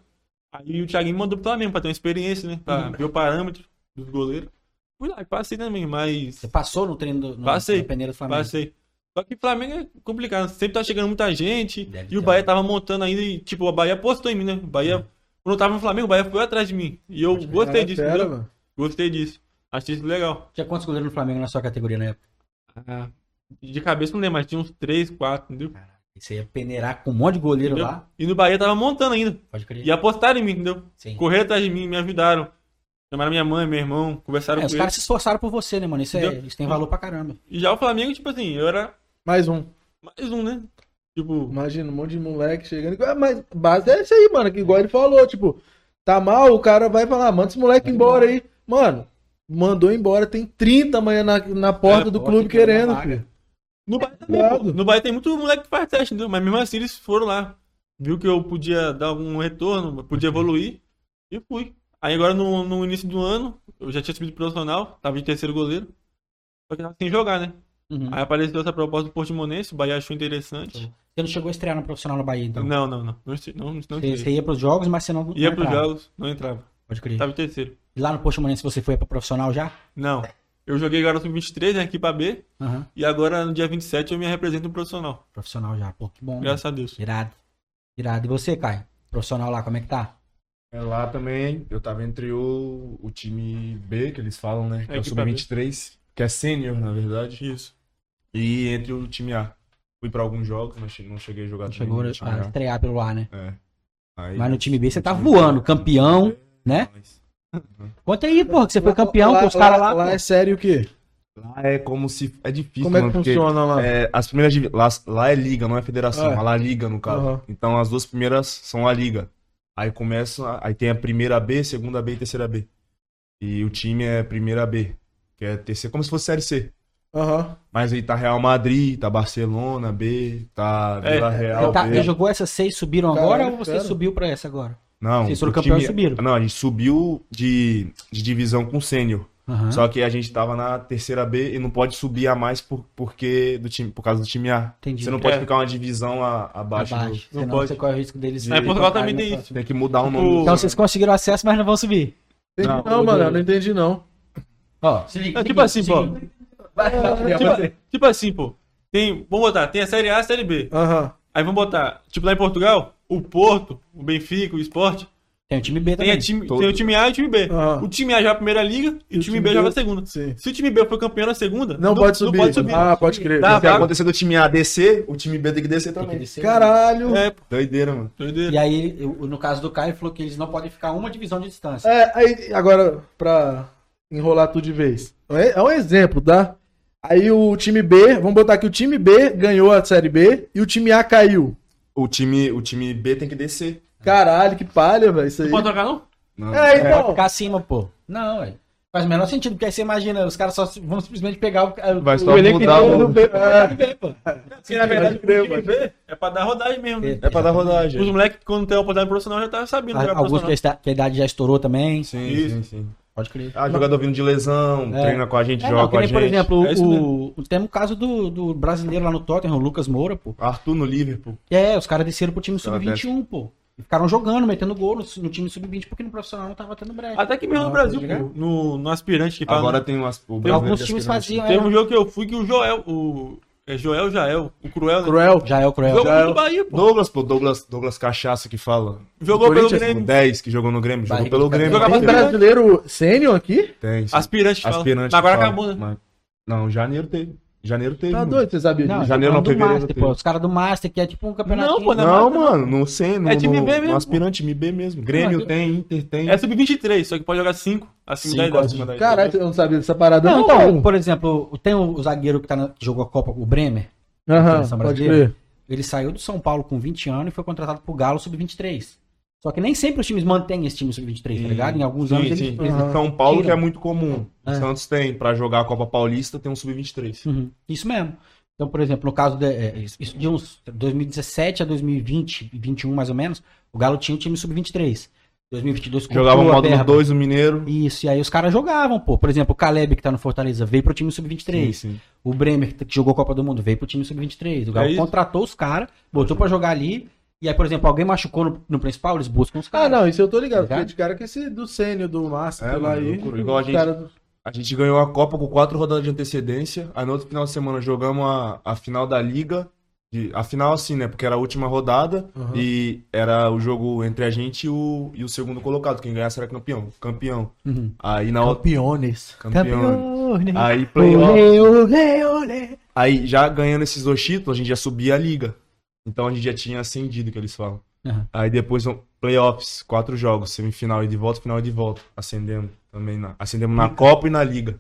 aí o Thiaguinho mandou pro Flamengo pra ter uma experiência, né? Pra ver o parâmetro dos goleiros. Fui lá e passei também, mas. Você passou no treino do no, Passei. peneira do Flamengo? Passei. Só que Flamengo é complicado. Sempre tá chegando muita gente. Deve e o. Bahia tava montando ainda e, tipo, a Bahia apostou em mim, né? O Bahia. Quando eu tava no Flamengo, o Bahia foi atrás de mim. E eu gostei disso, fera, entendeu? mano. Gostei disso. Achei isso legal. Tinha quantos goleiros no Flamengo na sua categoria na época? Ah, de cabeça não lembro, mas tinha uns 3, 4, entendeu? E Você ia peneirar com um monte de goleiro Entendeu? lá? E no Bahia tava montando ainda. Pode crer. E apostaram em mim, entendeu? Sim. Correram atrás de mim, me ajudaram. Chamaram minha mãe, meu irmão, conversaram É, os com caras se esforçaram por você, né, mano? Isso, é, isso tem valor pra caramba. E já o Flamengo, tipo assim, eu era Mais um. mais um, né? Tipo, Imagina, um monte de moleque chegando. Ah, mas base é isso aí, mano. Que igual ele falou, tipo, tá mal, o cara vai falar, manda esse moleque embora aí. Mano, mandou embora, tem 30 amanhã na, na porta É, do clube que querendo, filho. no Bahia também, pô. No Bahia tem muito moleque que faz teste, entendeu? Mas mesmo assim eles foram lá. Viu que eu podia dar algum retorno, podia evoluir. E fui. Aí agora no, no início do ano, eu já tinha subido pro profissional, tava de terceiro goleiro. Só que tava sem jogar, né? Uhum. Aí apareceu essa proposta do Portimonense, o Bahia achou interessante. Você não chegou a estrear no profissional no Bahia, então? Não, não, não. Não, não, não, Você, você ia pros jogos, mas você não. Ia não pros entrava. jogos, não entrava. Pode crer. Tava em terceiro. E lá no Poxa você foi pra profissional já? Não. Eu joguei agora no 23, né, aqui pra B. Aham. E agora no dia 27 eu me represento no profissional. Profissional já. Pô, que bom. Graças a Deus. Irado. Irado. E você, Caio? Profissional lá, como é que tá? É, lá também, eu tava entre o, o time B, que eles falam, né? Que é, É, o equipa B. Sub-23, que é sênior, na verdade. Isso. E entre o time A. Fui pra alguns jogos, mas não cheguei a jogar Não chegou a estrear pelo lá, né? É. Aí- Mas no time B você tá voando, campeão, né? Conta aí, porra, que você foi campeão com os caras lá. Lá pô. é sério o quê? Lá é como se. É difícil, Como é que mano, porque, funciona lá? é, as primeiras. Lá, lá é liga, não é federação. É. É. La Liga, no caso. Aham. Então as duas primeiras são a liga. Aí começa. Aí tem a primeira B, segunda B e terceira B. E o time é primeira B. Que é terceira, como se fosse série C. Aham. Mas aí tá Real Madrid, tá Barcelona B, tá É, Vila Real Tá, B. jogou essas seis, subiram agora ou você cara. subiu pra essa agora? Não, Vocês foram o campeão e time- subiram. Não, a gente subiu de, de divisão com sênior. Aham. Só que a gente tava na terceira B e não pode subir a mais por, porque do time, por causa do time A. Entendi. Você não pode É. ficar uma divisão a- abaixo. Abaixo. Não Senão pode. você corre o risco deles. Em Portugal também tem isso. Do... Tem que mudar o Tipo, nome. do- Então vocês conseguiram acesso, mas não vão subir. Entendi Não, não, mano. do- eu Não entendi não. Ó, se liga. É, tipo assim, pô. Seguinte. Tipo, tipo assim, pô. Tem, vamos botar, tem a Série A e a Série B. Aham. Aí vamos botar, tipo lá em Portugal, o Porto, o Benfica, o Sport, Tem o time B tem, também. a time, tem o time A e o time B. Aham. O time A joga a primeira liga e, o time, B joga a segunda. Sim. Se o time B for campeão na segunda, Não, pode subir. Não pode subir. Ah, pode crer. Tá, Se acontecer do time A descer, o time B tem que descer Tem que também. descer. Caralho. É, pô, Doideira, mano. doideira. E aí, no caso do Caio, ele falou que eles não podem ficar uma divisão de distância. É, aí, agora, pra enrolar tudo de vez. É é um exemplo, tá? Aí o time B, vamos botar aqui, o time B ganhou a Série B e o time A caiu. O time, o time B tem que descer. Caralho, que palha, velho, isso aí. Não pode trocar, não? Não. É, Pode então. ficar acima, pô. Não, velho. Faz o menor sentido, porque aí você imagina, os caras só vão simplesmente pegar o, Vai o só elenco mudar inteiro o- do B pô. Porque na verdade crer, o time B é pra dar rodagem mesmo, né? É pra dar rodagem. Os moleques, quando tem a oportunidade profissional, já tá sabendo Alguns que a esta- que a idade já estourou também. Sim, Isso. sim, sim. Pode crer. Ah, jogador vindo de lesão, É. treina com a gente, É, joga não, que com a nem, gente. por exemplo, É o, o, tem um caso do, do brasileiro lá no Tottenham, o Lucas Moura, pô. Arthur no Liverpool. É, os caras desceram pro time Cara, sub-21, pô. E ficaram jogando, metendo gol no, no time sub-20, porque no profissional não tava tendo brecha. Até que mesmo no Brasil, tá pô, no, no aspirante que fala. Agora né? tem umas. O Alguns times faziam, Teve é, um jogo que eu fui que o Joel, o. É Joel Jael, o Cruel, né? Cruel. o Cruel. Jogou Jael. pelo Bahia, pô. Douglas, pô, Douglas, Douglas Cachaça que fala. Jogou pelo Grêmio. 10 que jogou no Grêmio, jogou pelo Grêmio. Jogava Tem brasileiro sênior aqui? Tem, sim. Aspirante. Aspirante. Agora fala. acabou, né? Mas- Não, janeiro teve. Janeiro teve. Tá mano. doido, você sabia Não, disso? janeiro não, não, do fevereiro Master, teve. pô. Os caras do Master, que é tipo um campeonato. Não, pô, não é Não, Master, mano, no C, no, É time B mesmo, no aspirante time B mesmo. Grêmio Não, tem, Inter tem. É sub-23, só que pode jogar 5 acima Cinco da idade. acima. Caralho, eu não sabia dessa parada. Não, Não, então, por exemplo, tem o zagueiro que, tá na- que jogou a Copa, o Bremer. Aham, seleção pode brasileira. crer. Ele saiu do São Paulo com 20 anos e foi contratado pro Galo sub-23. Só que nem sempre os times mantêm esse time sub-23, tá ligado? Em alguns Sim, anos sim. eles. Aham. São Paulo, que é muito comum. É. O Santos tem, pra jogar a Copa Paulista, tem um sub-23. Uhum, Isso mesmo. Então, por exemplo, no caso de, é, isso de uns 2017 a 2020, 21 mais ou menos, o Galo tinha um time sub-23. 2022 com Jogava o módulo Berba. 2 o Mineiro. Isso, e aí os caras jogavam, pô. Por exemplo, o Caleb, que tá no Fortaleza, veio pro time sub-23. Sim, sim. O Bremer, que jogou Copa do Mundo, veio pro time sub-23. O Galo É contratou os caras, botou pra jogar ali. E aí, por exemplo, alguém machucou no, no principal, eles buscam os Ah, caras. não, isso eu tô ligado. Ligado? Porque de cara que esse do sênior, do Márcio, É, lá aí. Igual a gente- do- A gente ganhou a Copa com quatro rodadas de antecedência. Aí no outro final de semana jogamos a, a final da Liga. de- a final assim, né? Porque era a última rodada Aham. e era o jogo entre a gente e o, e o segundo colocado. Quem ganhasse era campeão. Campeão. Uhum. Aí na. Campeones. Campeão. né? Aí playoff. Aí já ganhando esses dois títulos, a gente já subia a liga. Então a gente já tinha ascendido, que eles falam. Aham. Aí depois um, playoffs, quatro jogos, semifinal e de volta, final e de volta. Acendemos também na. Acendemos na Copa e na Liga.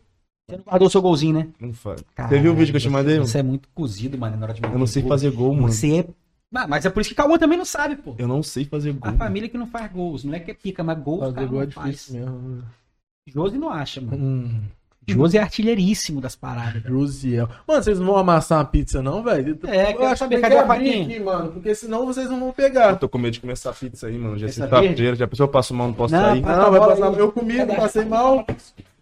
Você não guardou seu golzinho, né? Não faz. Você viu o vídeo que eu te mandei? mano? Você é muito cozido, mano, na hora de Eu não sei gol. fazer gol, mano. Você é. Ah, mas é por isso que Cauã também não sabe, pô. Eu não sei fazer gol. A família que não faz gols. Não é que é pica, mas gol os Fazer gol é não faz. difícil mesmo. Josi não acha, mano. Hum. Josi é artilheiríssimo das paradas. Josiel. Mano, vocês não vão amassar uma pizza, não, velho? É, eu quero acho saber, que cadê tem a farinha? aqui, mano, porque senão vocês não vão Eu pegar. tô com medo de comer essa pizza aí, mano. Já é sexta-feira, já a pessoa passa mal, não posso Não, sair. passa Não, vai passar aí. eu comi, não passei mal.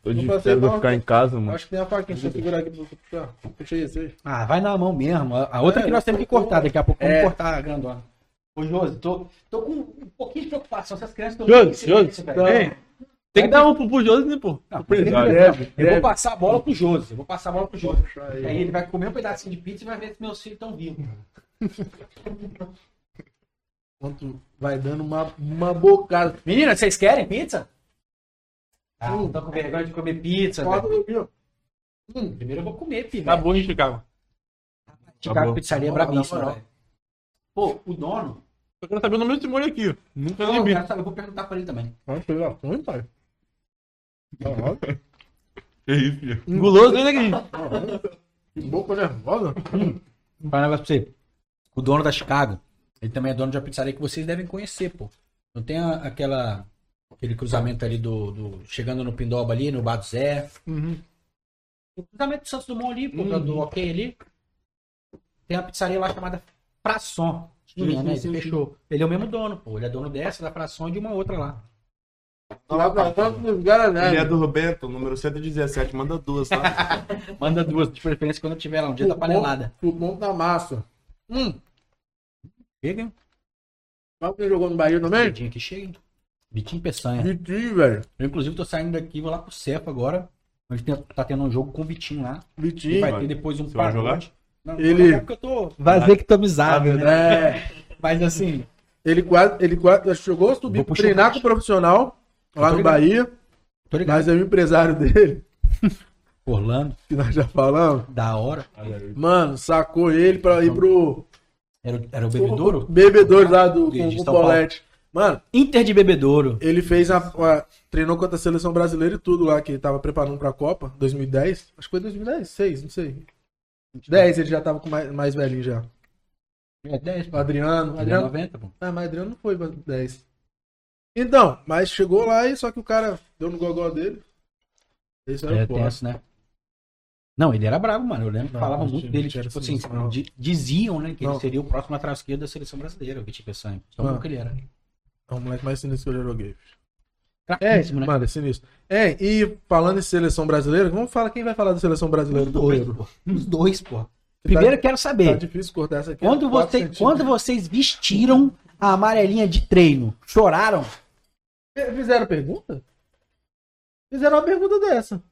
Tô de não férias, vou mal. ficar em casa, mano. Acho que tem a faquinha, deixa eu segurar aqui pra você puxar. Puxa aí, esse aí. Ah, vai na mão mesmo. A outra É, que nós temos que cortar. Daqui a pouco É. vamos cortar a grandona. Ô, Josi, tô, tô com um pouquinho de preocupação. Essas crianças estão Josi, Josi, então, Tem que dar um pro, pro Josi, né, pô? Não, Deve, eu deve. vou passar a bola pro Josi. Eu vou passar a bola pro Josi. aí. Aí ele vai comer um pedacinho de pizza e vai ver se meus filhos estão vivos. Enquanto vai dando uma, uma bocada. Meninas, vocês querem pizza? Ah, Hum. não tô com vergonha de comer pizza. Hum, primeiro eu vou comer, filho. Tá bom em Chicago. Chicago bom. Pizzaria é Tá brabíssima, velho. Pô, o dono, Eu quero saber o nome desse molho aqui. Nunca Eu, vi. quero saber, eu vou perguntar pra ele também. Ah, foi lá, pai. Que isso, filho. Guloso, hein, neguinho? Boca nervosa. Vou falar um negócio pra você. O dono da Chicago, ele também é dono de uma pizzaria que vocês devem conhecer, pô. Não tem a- aquela. Aquele cruzamento ali do, do- Chegando no Pindoba ali, no Bar do Zé. Uhum. O cruzamento do Santos Dumont ali, pô, do ok ali. Tem uma pizzaria lá chamada Fração. Tinha, né? Ele fechou. Ele é o mesmo dono, pô. Ele é dono dessa, da Fração e de uma outra lá. Lá pra tanto dos caras, Ele é do Roberto, número 117, manda duas, tá? Manda duas, de preferência quando tiver lá, um dia da panelada. Cupom da massa. Hum. Chega, hein? Sabe quem jogou no Bahia também? Vitinho aqui chega, hein? Vitinho Peçanha. Vitinho, velho. Eu, inclusive, tô saindo daqui, vou lá pro Cefa agora. Onde tem- tá tendo um jogo com o Vitinho lá. E Vitinho. vai ter depois um. Não, Ele- Ele... Porque eu tô vasectomizado, né? É. Mas assim, Ele quase, ele quase a pro puxar treinar o com o profissional lá no ligado. Bahia. tô ligado. Mas aí o empresário dele, Orlando, que nós já falamos, da hora. mano, sacou ele pra ir pro Era, o- era o Bebedouro? bebedouro lá do De- com, de. Mano, Inter de Bebedouro. ele fez a, a- treinou contra a seleção brasileira e tudo lá, que ele tava preparando pra Copa, 2010. Acho que foi 2010, 6, não sei. 10, ele já tava com mais, mais velhinho já. É 10, O pô. Adriano, Adriano Adriano 90, pô. Ah, mas Adriano não foi pra 10. Então, mas chegou lá e só que o cara deu no gogó dele. Isso era É o tenso, né? Não, ele era bravo, mano. Eu lembro que Não, falavam o muito dele. Tipo assim, assim, diziam, né, que Não. ele seria o próximo lateral esquerdo da seleção brasileira, o Vitinho Peçanha. Então, Ah. nunca ele era. É o moleque mais sinistro que eu já joguei. É, né? mano, é sinistro. É, e falando em seleção brasileira, vamos falar quem vai falar da seleção brasileira do dois, Pedro. pô. Os dois, pô. Primeiro eu quero Tá saber. difícil cortar essa aqui. Quando, Quatro você, quando vocês vestiram a amarelinha de treino, choraram? Fizeram pergunta? Fizeram uma pergunta dessa.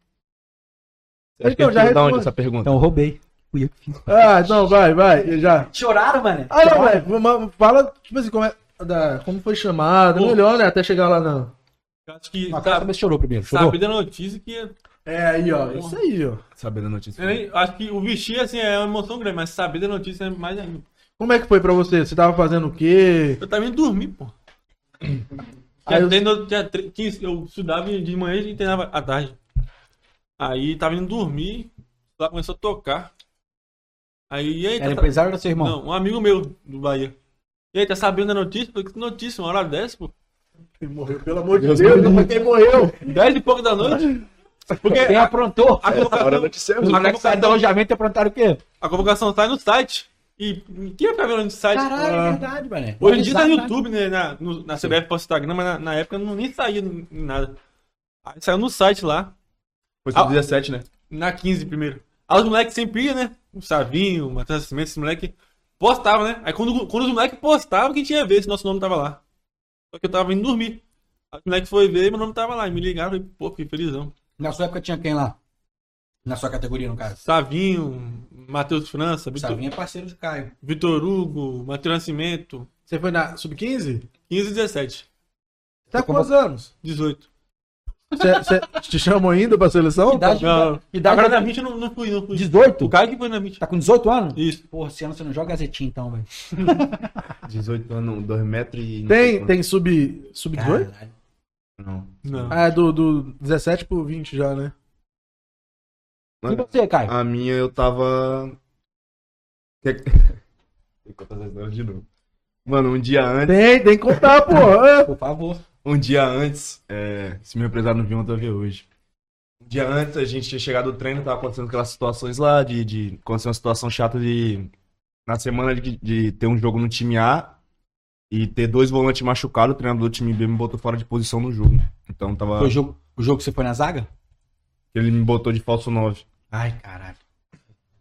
Você acha que Então, já da onde essa pergunta? Então eu roubei. Fui eu que fiz. Ah, não, vai, vai, já. Choraram, mano? Ah, não, vai, fala, tipo assim, como, é, da, como foi chamada, Pô. melhor, né, até chegar lá não. Eu Acho que saber sabe, se chorou primeiro. Chorou? sabe da notícia que. É aí, ó, isso aí, ó. Sabendo a notícia. eu acho que o vestir assim é uma emoção grande, mas saber da notícia é mais ainda. Como é que foi pra você? Você tava fazendo o quê? Eu tava indo dormir, pô. Aí eu- treino, tinha eu estudava de manhã e treinava à tarde. Aí tava indo dormir, lá começou a tocar. Aí, e aí, Era tá, empresário ou seu irmão? Não, um amigo meu do Bahia. E aí, tá sabendo da notícia? Falei, que notícia, uma hora dessa, pô. Ele morreu, pelo amor de Deus, não foi quem morreu. Dez e pouco da noite. Porque Quem a, aprontou? a convocação, notícia Os moleques saíram do alojamento e aprontaram o quê? a convocação sai no site. E quem vai ficar vendo no site? Caralho, Ah. é verdade, mano. Hoje em dia tá no Exato, YouTube, né? Na, no, na CBF posta Instagram, mas na, na época não nem saía em nada. Aí saiu no site lá, Foi só 17, né? na 15 primeiro. Aí os moleques sempre iam, né? O Savinho, o Matheus Nascimento, esses moleques postavam, né? Aí quando, quando os moleques postavam, quem tinha a ver se nosso nome tava lá. Só que eu tava indo dormir. Aí os moleques foi ver e meu nome tava lá. E me ligaram e, pô, fiquei felizão. Na sua época tinha quem lá? Na sua categoria, no caso? Savinho, Matheus França, Vitor, Savinho é parceiro de Caio. Vitor Hugo, Matheus Nascimento, Você foi na Sub-15? 15 e 17, Tá com quantos anos? 18. Você, você te chamam ainda pra seleção? Idade, Não. idade Agora na 20 eu não, não fui, não fui. 18? O Caio que foi na 20. Tá com 18 anos? Isso. Porra, esse ano você não joga gazetinha então, velho. 18 anos, 2 metros e... Tem, tem sub, sub 18? Caralho. Não. Não. Ah, é do, do 17 pro 20 já, né? E você, Caio? A minha eu tava. Tem que contar essa história de novo. Mano, um dia antes. Tem, tem que contar, pô. É. Por favor. Um dia antes. É... Se meu empresário não viu, eu tô ver hoje. Um dia antes, a gente tinha chegado do treino, tava acontecendo aquelas situações lá, de, de acontecer uma situação chata de. Na semana de, de ter um jogo no time A e ter dois volantes machucados, o treinador do time B me botou fora de posição no jogo. Então tava. Foi o jogo, o jogo que você foi na zaga? Ele me botou de falso 9. Ai, caralho.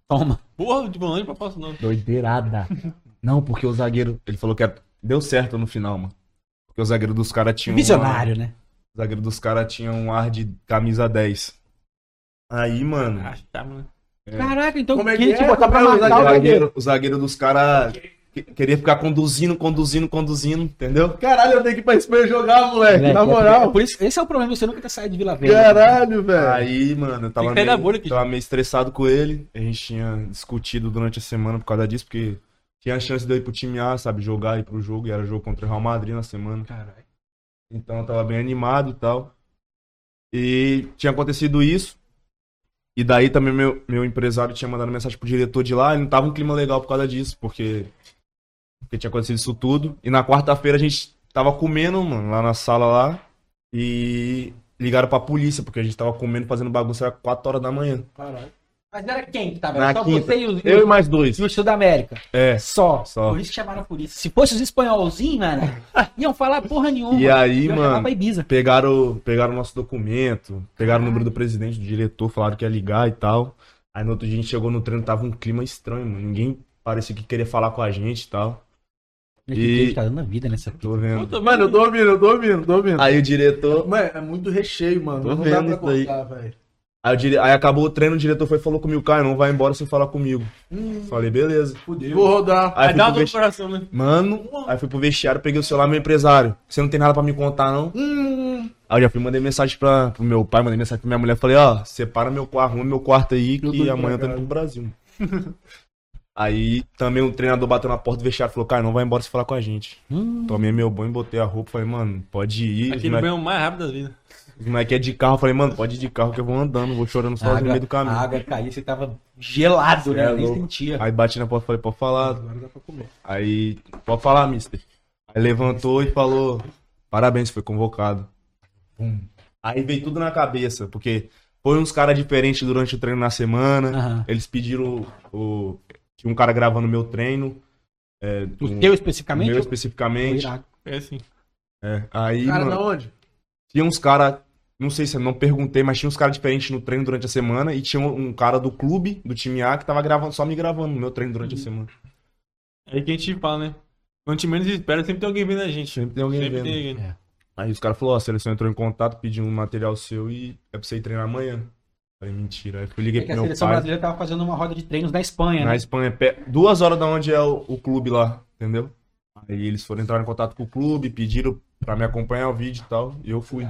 Toma. Porra, de volante pra passo não. Doideirada. Não, porque o zagueiro. Ele falou que era- deu certo no final, mano. Porque o zagueiro dos caras tinha. uma- Visionário, né? O zagueiro dos caras tinha um ar de camisa 10. Aí, mano. Ah, tá, mano. Caraca, então Como é que te é? botar pra é o zagueiro. o zagueiro dos caras que- queria ficar conduzindo, conduzindo, conduzindo, entendeu? Caralho, eu tenho que ir pra Espanha jogar, moleque. Moleque, na é moral. é por isso, esse é o problema, você nunca saído de Vila Velha. Caralho, velho. Aí, mano, eu tava sair meio, bolha tava meio estressado com ele. A gente tinha discutido durante a semana por causa disso, porque tinha a chance de eu ir pro time A, sabe, jogar e ir pro jogo, e era jogo contra o Real Madrid na semana. Caralho. Então eu tava bem animado e tal. E tinha acontecido isso. E daí também meu, meu empresário tinha mandado mensagem pro diretor de lá, e não tava um clima legal por causa disso, porque, porque tinha acontecido isso tudo. E na quarta-feira a gente tava comendo, mano, lá na sala lá, e ligaram pra polícia, porque a gente tava comendo, fazendo bagunça, era 4 horas da manhã. Caralho. Mas era quem que tava? Na Era só quinta. você e os, Eu e mais dois. e o Sul da América. É. Só. Só. Por isso que chamaram a polícia. Se fosse os espanholzinhos, mano, iam falar porra nenhuma. E aí, Iam chamar mano, pra Ibiza. pegaram, pegaram o nosso documento, pegaram o número do presidente, do diretor, falaram que ia ligar e tal. Aí no outro dia a gente chegou no treino, tava um clima estranho, mano. Ninguém parecia que queria falar com a gente e tal. E... Tá dando a vida nessa Tô vendo. Mano, eu tô ouvindo, eu tô ouvindo, tô ouvindo. Aí o diretor. Mano, é muito recheio, mano. Tô não vendo dá pra cortar, velho. Aí, dire- aí acabou o treino, o diretor foi e falou comigo, Caio, não vai embora sem falar comigo. Falei, beleza. Vou rodar. Aí Aí dá dor no vesti- coração, né? Mano, aí fui pro vestiário, peguei o celular do meu empresário. Você não tem nada pra me contar, não? Hum, Aí eu já fui, mandei mensagem pra, pro meu pai, mandei mensagem pra minha mulher. Falei, ó, separa meu quarto, arruma meu quarto aí, que amanhã eu tô indo pro Brasil. aí também o treinador bateu na porta do vestiário e falou, cara, não vai embora se falar com a gente. Hum, Tomei meu banho, botei a roupa, falei, mano, pode ir. Aquele moleque- banho mais rápido da vida. os moleque é de carro, eu falei, mano, pode ir de carro que eu vou andando, vou chorando sozinho no meio do caminho. a água caiu, você tava gelado, né? É Nem sentia. Aí bati na porta e falei, pode falar. agora dá pra comer. Aí, pode falar, mister. Aí levantou e falou, parabéns, foi convocado. Bum. Aí veio tudo na cabeça, porque foi uns caras diferentes durante o treino na semana. Eles pediram o. Tinha um cara gravando meu treino. É, O um- teu o especificamente? meu Foi especificamente. É assim. É, aí, Cara, mano, da onde? tinha uns caras. Não sei se eu não perguntei, mas tinha uns caras diferentes no treino durante a semana. E tinha um, um cara do clube, do time A, que tava gravando, só me gravando no meu treino durante a semana. É aí que a gente fala, né? Quando a gente menos espera, sempre tem alguém vendo a gente. Sempre tem alguém Sempre vendo. tem alguém. É. Aí os caras falaram, ó, a seleção entrou em contato, pediu um material seu e é pra você ir treinar amanhã. Falei, mentira. Aí eu liguei É pro a meu seleção pai. brasileira tava fazendo uma roda de treinos na Espanha, Na né? Espanha, duas horas da onde é o, o clube lá, entendeu? Aí eles foram entrar em contato com o clube, pediram pra me acompanhar o vídeo e tal, e eu fui.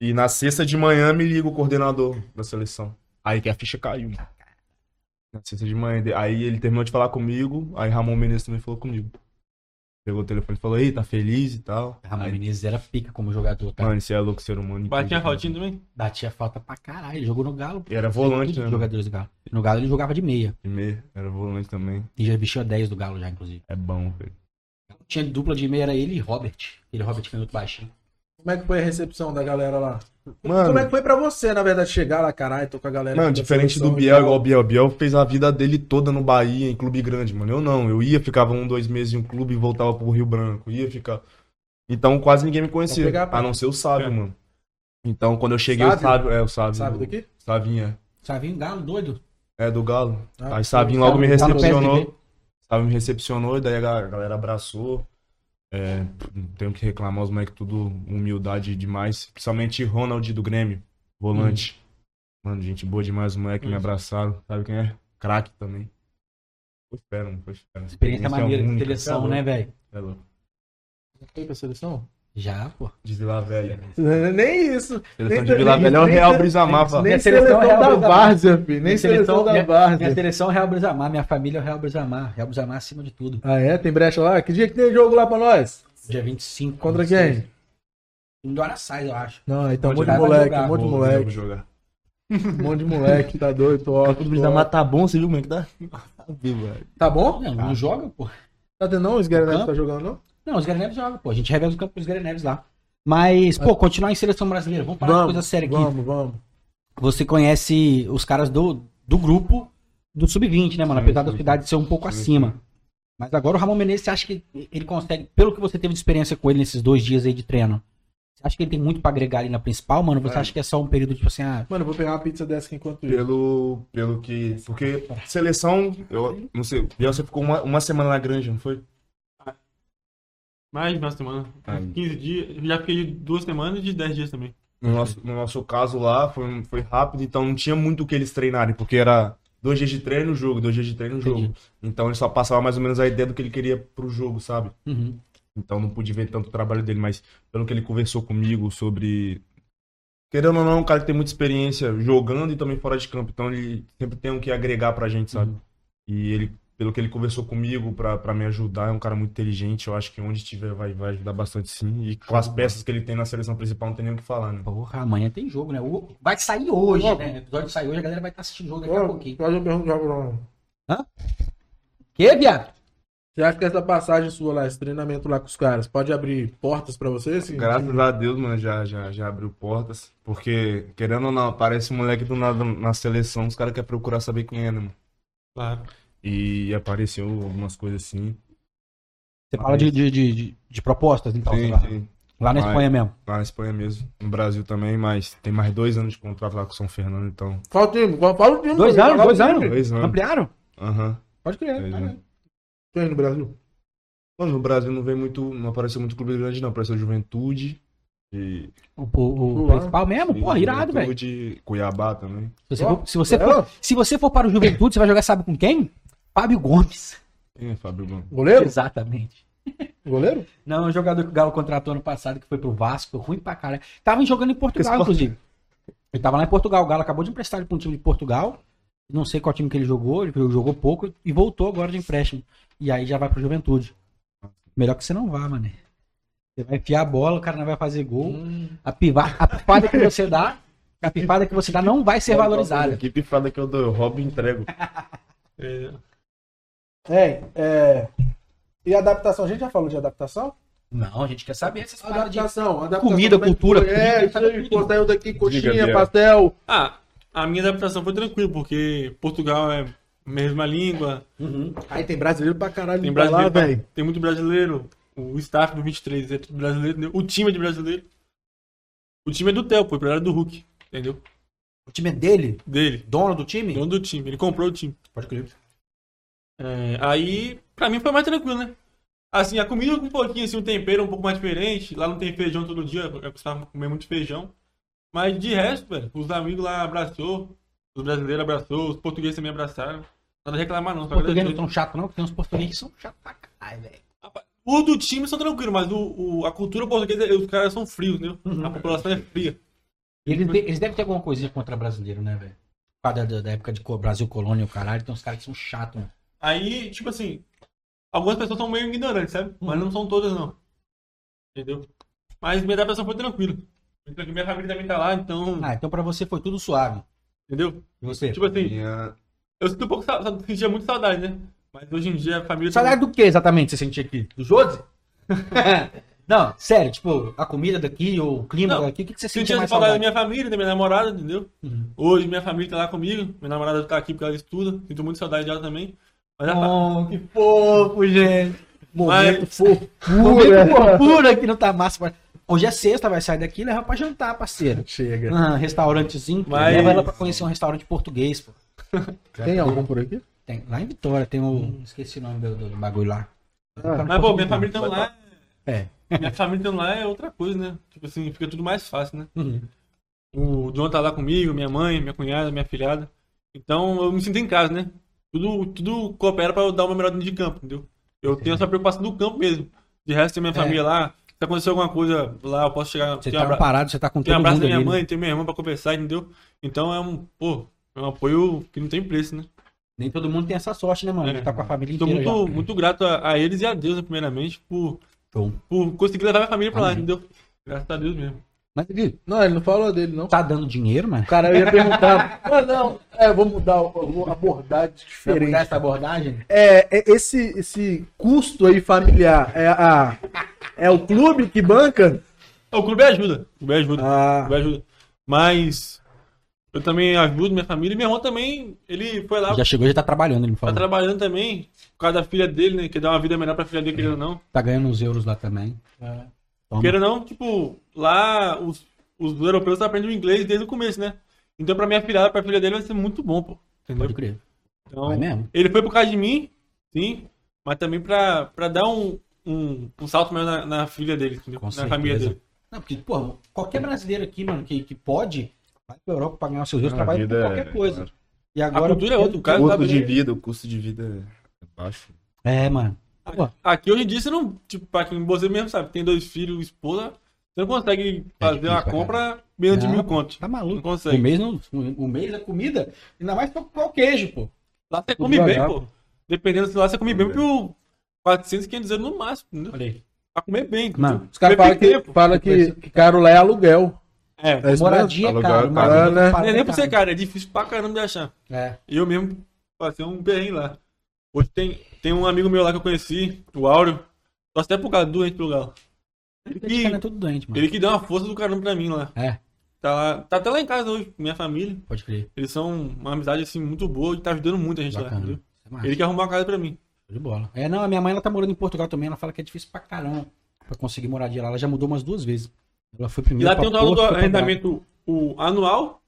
E na sexta de manhã me liga o coordenador da seleção. Aí que a ficha caiu. Na sexta de manhã. Aí ele terminou de falar comigo, aí Ramon Menezes também falou comigo. Pegou o telefone e falou, ei, tá feliz e tal. Ramon Aí, Menezes era pica como jogador, tá? Mano, você é louco, ser humano. Batinha a incrível. faltinha também? Batia falta pra caralho. Ele jogou no Galo. E era volante, né? de jogadores do Galo. No Galo ele jogava de meia. De meia, era volante também. E já vestiu a 10 do Galo já, inclusive. É bom, velho. Tinha dupla de meia, era ele e Robert. Ele Robert canhoto baixinho. Como é que foi a recepção da galera lá? Mano, Como é que foi pra você, na verdade, chegar lá, caralho, tô com a galera. Mano, diferente do Biel, igual o Biel. O Biel fez a vida dele toda no Bahia, em clube grande, mano. Eu não. Eu ia, ficava um, dois meses em um clube e voltava pro Rio Branco. Ia ficar. Então quase ninguém me conhecia. Pegar, a não ser o Sábio, É. mano. Então quando eu cheguei, Sábio? o Sábio. É, o Sábio. Sabe o- daqui? Savinha. Savinho Galo, doido. É, do Galo. Ah, Aí Savinho logo me no recepcionou. Sábio me recepcionou e daí a ga- galera abraçou. É, tenho que reclamar, os moleques tudo humildade demais. Principalmente Ronald do Grêmio, volante. Mano, gente boa demais, os moleques me Hum. abraçaram. Sabe quem é? Craque também. Foi fera, mano. Foi fera. Experiência maneira de única, seleção, né, velho? É louco. Foi pra seleção? Já, pô. De Vila Velha. Nem isso. Seleção Nem- de Vila Velha é o nem- Real Brisamar, Nem Minha seleção, seleção é Real da. Várzea, filho. Nem Minha seleção, seleção- da minha- Várzea. Minha seleção é o Real Brisamar, minha família é o Real Brisamar. Real Brisamar acima de tudo. Ah, é? Tem brecha lá? Que dia que tem jogo lá pra nós? Dia 25. Contra 26. quem? Time do Araçais, eu acho. Não, então um monte de moleque, um monte de moleque. jogar. Um monte de moleque, tá doido, tô ótimo. O Brisamar tá bom, você viu como é que tá? Tá. Tá bom? Não, não joga, pô. Tá tendo não? O Sguerra Campo? tá jogando não? Não, os Gary Neves jogam, pô. A gente revela os campos dos Gary Neves lá. Mas, pô, continuar em seleção brasileira. Vamos falar de coisa séria aqui. vamos, vamos. Você conhece os caras do, do grupo do Sub-20, né, mano? Sim, Apesar da sim, sua idade ser um pouco Sim, acima. Mas agora o Ramon Menezes, você acha que ele consegue, pelo que você teve de experiência com ele nesses dois dias aí de treino, você acha que ele tem muito pra agregar ali na principal, mano? Você É. acha que é só um período, tipo assim, ah, Mano, eu vou pegar uma pizza dessa enquanto isso. Pelo, pelo que. Porque seleção, eu não sei. Biel, você ficou uma, uma semana na granja, não foi? Mais de uma semana. Ah. 15 dias. Eu já fiquei de duas semanas e de 10 dias também. No nosso, no nosso caso lá, foi, foi rápido, então não tinha muito o que eles treinarem, porque era dois dias de treino, jogo, dois dias de treino, jogo. Entendi. Então ele só passava mais ou menos a ideia do que ele queria pro jogo, sabe? uhum. Então não pude ver tanto o trabalho dele, mas pelo que ele conversou comigo sobre. Querendo ou não, é um cara que tem muita experiência jogando e também fora de campo. Então ele sempre tem um que agregar pra gente, sabe? Uhum. E ele pelo que ele conversou comigo pra, pra me ajudar, é um cara muito inteligente. Eu acho que onde estiver vai, vai ajudar bastante sim. E com as peças que ele tem na seleção principal, não tem nem o que falar, né? Porra, amanhã tem jogo, né? O- Vai sair hoje, né? O episódio sai hoje, a galera vai estar assistindo o jogo daqui a pouquinho. Faz uma pergunta já pra- Que, viado? Você acha que essa passagem sua lá, esse treinamento lá com os caras, pode abrir portas pra você? Assim, Graças a Deus, mano, já, já, já abriu portas. Porque, querendo ou não, aparece um moleque do nada na seleção, os caras querem procurar saber quem é, né, mano? Claro. E apareceu algumas coisas assim. Você fala de, de, de, de- propostas, então, Sim, lá, sim. lá na. Espanha mesmo. Lá na Espanha mesmo. No Brasil também, mas tem mais dois anos de contrato lá com o São Fernando, então. Fala o time, fala o time. Dois anos, dois anos. Dois anos. Ampliaram? Aham. Pode crer. Dois anos. Quem no Brasil? Mano, no Brasil não vem muito. Não apareceu muito clube grande, não. Apareceu Juventude. E, O, o, o principal mesmo? Porra, irado, velho. Juventude, Cuiabá também. Se você, for, se, você é, for, se você for para o Juventude, você vai jogar, sabe com quem? Fábio Gomes. Quem é Fábio Gomes? Goleiro? Exatamente. Goleiro? Não, é um jogador que o Galo contratou ano passado, que foi pro Vasco, ruim pra caralho. Tava jogando em Portugal, Esse- inclusive. Ele tava lá em Portugal. O Galo acabou de emprestar ele pra um time de Portugal. Não sei qual time que ele jogou, ele jogou pouco e voltou agora de empréstimo. E aí já vai pro Juventude. Melhor que você não vá, mano. Você vai enfiar a bola, o cara não vai fazer gol. Hum. A, piva, a pipada que você dá, a pipada que você dá não vai ser valorizada. Que pifada que eu dou, eu roubo e entrego. É, É, é. E adaptação? A gente já falou de adaptação? Não, a gente quer saber essas paradas de Adaptação, adaptação. Comida, cultura, foi? É, comida, isso aí. Daqui coxinha, Biel. pastel. Ah, a minha adaptação foi tranquila, porque Portugal é a mesma língua, Uhum. Aí tem brasileiro pra caralho tem pra lá, brasileiro, pra- tem muito brasileiro, o staff do 23 é tudo brasileiro, o time é de brasileiro. O time é do Theo, pô, ele era do Hulk, entendeu? O time é dele? Dele, Dono do time? dono do time, ele comprou o time. Pode crer. É, aí, pra mim foi mais tranquilo, né? Assim, a comida com um pouquinho, assim, um tempero um pouco mais diferente. Lá não tem feijão todo dia, eu costumava comer muito feijão. Mas de resto, velho, os amigos lá abraçou, os brasileiros abraçou, os portugueses também abraçaram. Nada a reclamar não, Os portugueses não tão chato não, porque tem uns portugueses que são chatos pra caralho, velho. O do time são tranquilos, mas o, o- a cultura portuguesa, os caras são frios, entendeu? A população é fria. Eles, eles devem ter alguma coisinha contra brasileiro, né, velho? Da, da época de Brasil Colônia e o caralho, tem uns caras que são chatos, mano. Aí, tipo assim, algumas pessoas são meio ignorantes, sabe? Mas não são todas, não. Entendeu? Mas minha adaptação foi tranquila. Tranquilo, Minha família também tá lá, então. Ah, então pra você foi tudo suave. Entendeu? E você? Tipo assim, Minha- eu sinto um pouco sentia muito saudade, né? Mas hoje em dia a família. Saudade do que exatamente você sentia aqui? Do Jose? não, sério, tipo, a comida daqui, ou o clima Não, daqui, o que, que você sentia Sentia mais saudade da minha família, da minha namorada, entendeu? Uhum. Hoje minha família tá lá comigo, minha namorada tá aqui porque ela estuda, sinto muito saudade dela também. Mas a fa- Oh, que fofo, gente. Momento Mas- fofura. Momento fofura aqui no Tamassa. Hoje é sexta, vai sair daqui e leva pra jantar, parceiro. Chega. Ah, restaurantezinho. Mas- Leva ela pra conhecer um restaurante português, pô. Tem algum por aqui? Tem, lá em Vitória tem o. Esqueci o nome do, do bagulho lá. Ah, Mas, pô, minha família estando lá. É. Minha família estando lá é outra coisa, né? Tipo assim, fica tudo mais fácil, né? Uhum. O John tá lá comigo, minha mãe, minha cunhada, minha filhada. Então eu me sinto em casa, né? Tudo, tudo coopera pra eu dar uma melhor dentro de campo, entendeu? Eu tenho essa preocupação do campo mesmo. De resto, tem minha É. família lá. Se acontecer alguma coisa lá, eu posso chegar. Você tem tá abra- parado, você tá com tem todo um abraço mundo da minha ali, né? mãe, tem minha irmã pra conversar, entendeu? Então é um, pô, é um apoio que não tem preço, né? Nem todo mundo tem essa sorte, né, mano? É. De tá com a família Estou inteira muito, já. muito grato a, a eles e a Deus, né, primeiramente, por, por conseguir levar minha família pra lá, Amém. entendeu? Graças a Deus mesmo. Mas, Gui, Não, ele não falou dele, não. tá dando dinheiro, mano? Cara, eu ia perguntar. Mas não, é, vou mudar, vou abordagem Vai diferente. mudar essa abordagem? É, é, esse, esse custo aí familiar é, a, é o clube que banca? O clube ajuda, o clube ajuda, o Ah, clube ajuda. Mas eu também ajudo minha família e meu irmão também, ele foi lá, Já chegou, já tá trabalhando, ele me tá falou. trabalhando também, por causa da filha dele, né? Quer dar uma vida melhor pra filha dele, querendo ou não. Tá ganhando uns euros lá também. Toma. Ou não, tipo, lá os, os europeus aprendem o inglês desde o começo, né? Então pra minha filhada, pra filha dele vai ser muito bom, pô. Entendeu? Pode crer. Então, Vai mesmo. Ele foi por causa de mim, sim, mas também pra, pra dar um, um, um salto maior na, na filha dele, entendeu? Com na certeza. família dele. Não, porque, pô, qualquer brasileiro aqui, mano, que, que pode, vai pra Europa pra ganhar os seus euros, A trabalha com vida é- qualquer coisa. claro. E A agora. cultura é outra, o cara O custo de vida, o custo de vida é baixo. É, mano. Pô, Aqui hoje em dia você não, tipo, pra quem você mesmo sabe, tem dois filhos, esposa, você não consegue fazer difícil uma pra compra menos de Não, mil contos. tá Não maluco. O consegue. mês, não, o mês é comida, ainda mais pra qual queijo, pô. Lá você Tudo come bem, pô. Dependendo do lá, você come bem por 400, 500 euros no máximo, entendeu? Olha aí. Pra comer bem. Mano, entendeu? Os caras falam que, fala que, que caro lá é aluguel. É, É Moradia é Aluguel caro, é caro, né? não é nem por ser caro, é difícil pra caramba de achar. É. Eu mesmo passei um perrengue lá. Hoje tem, tem um amigo meu lá que eu conheci, o Áureo. Torce até pro Galo, doente pelo Galo. Ele Esse cara é que, tudo doente, mano. ele que deu uma força do caramba pra mim lá. É, Tá, lá, tá até lá em casa hoje, minha família. pode crer. Eles são uma amizade assim muito boa e tá ajudando muito a gente lá, Bacana. entendeu? Isso é. Ele que arrumou a casa pra mim. De bola. É, não, a minha mãe ela tá morando em Portugal também. Ela fala que é difícil pra caramba pra conseguir moradia lá. Ela já mudou umas duas vezes. Ela foi E primeiro lá pra tem o tal do arrendamento o anual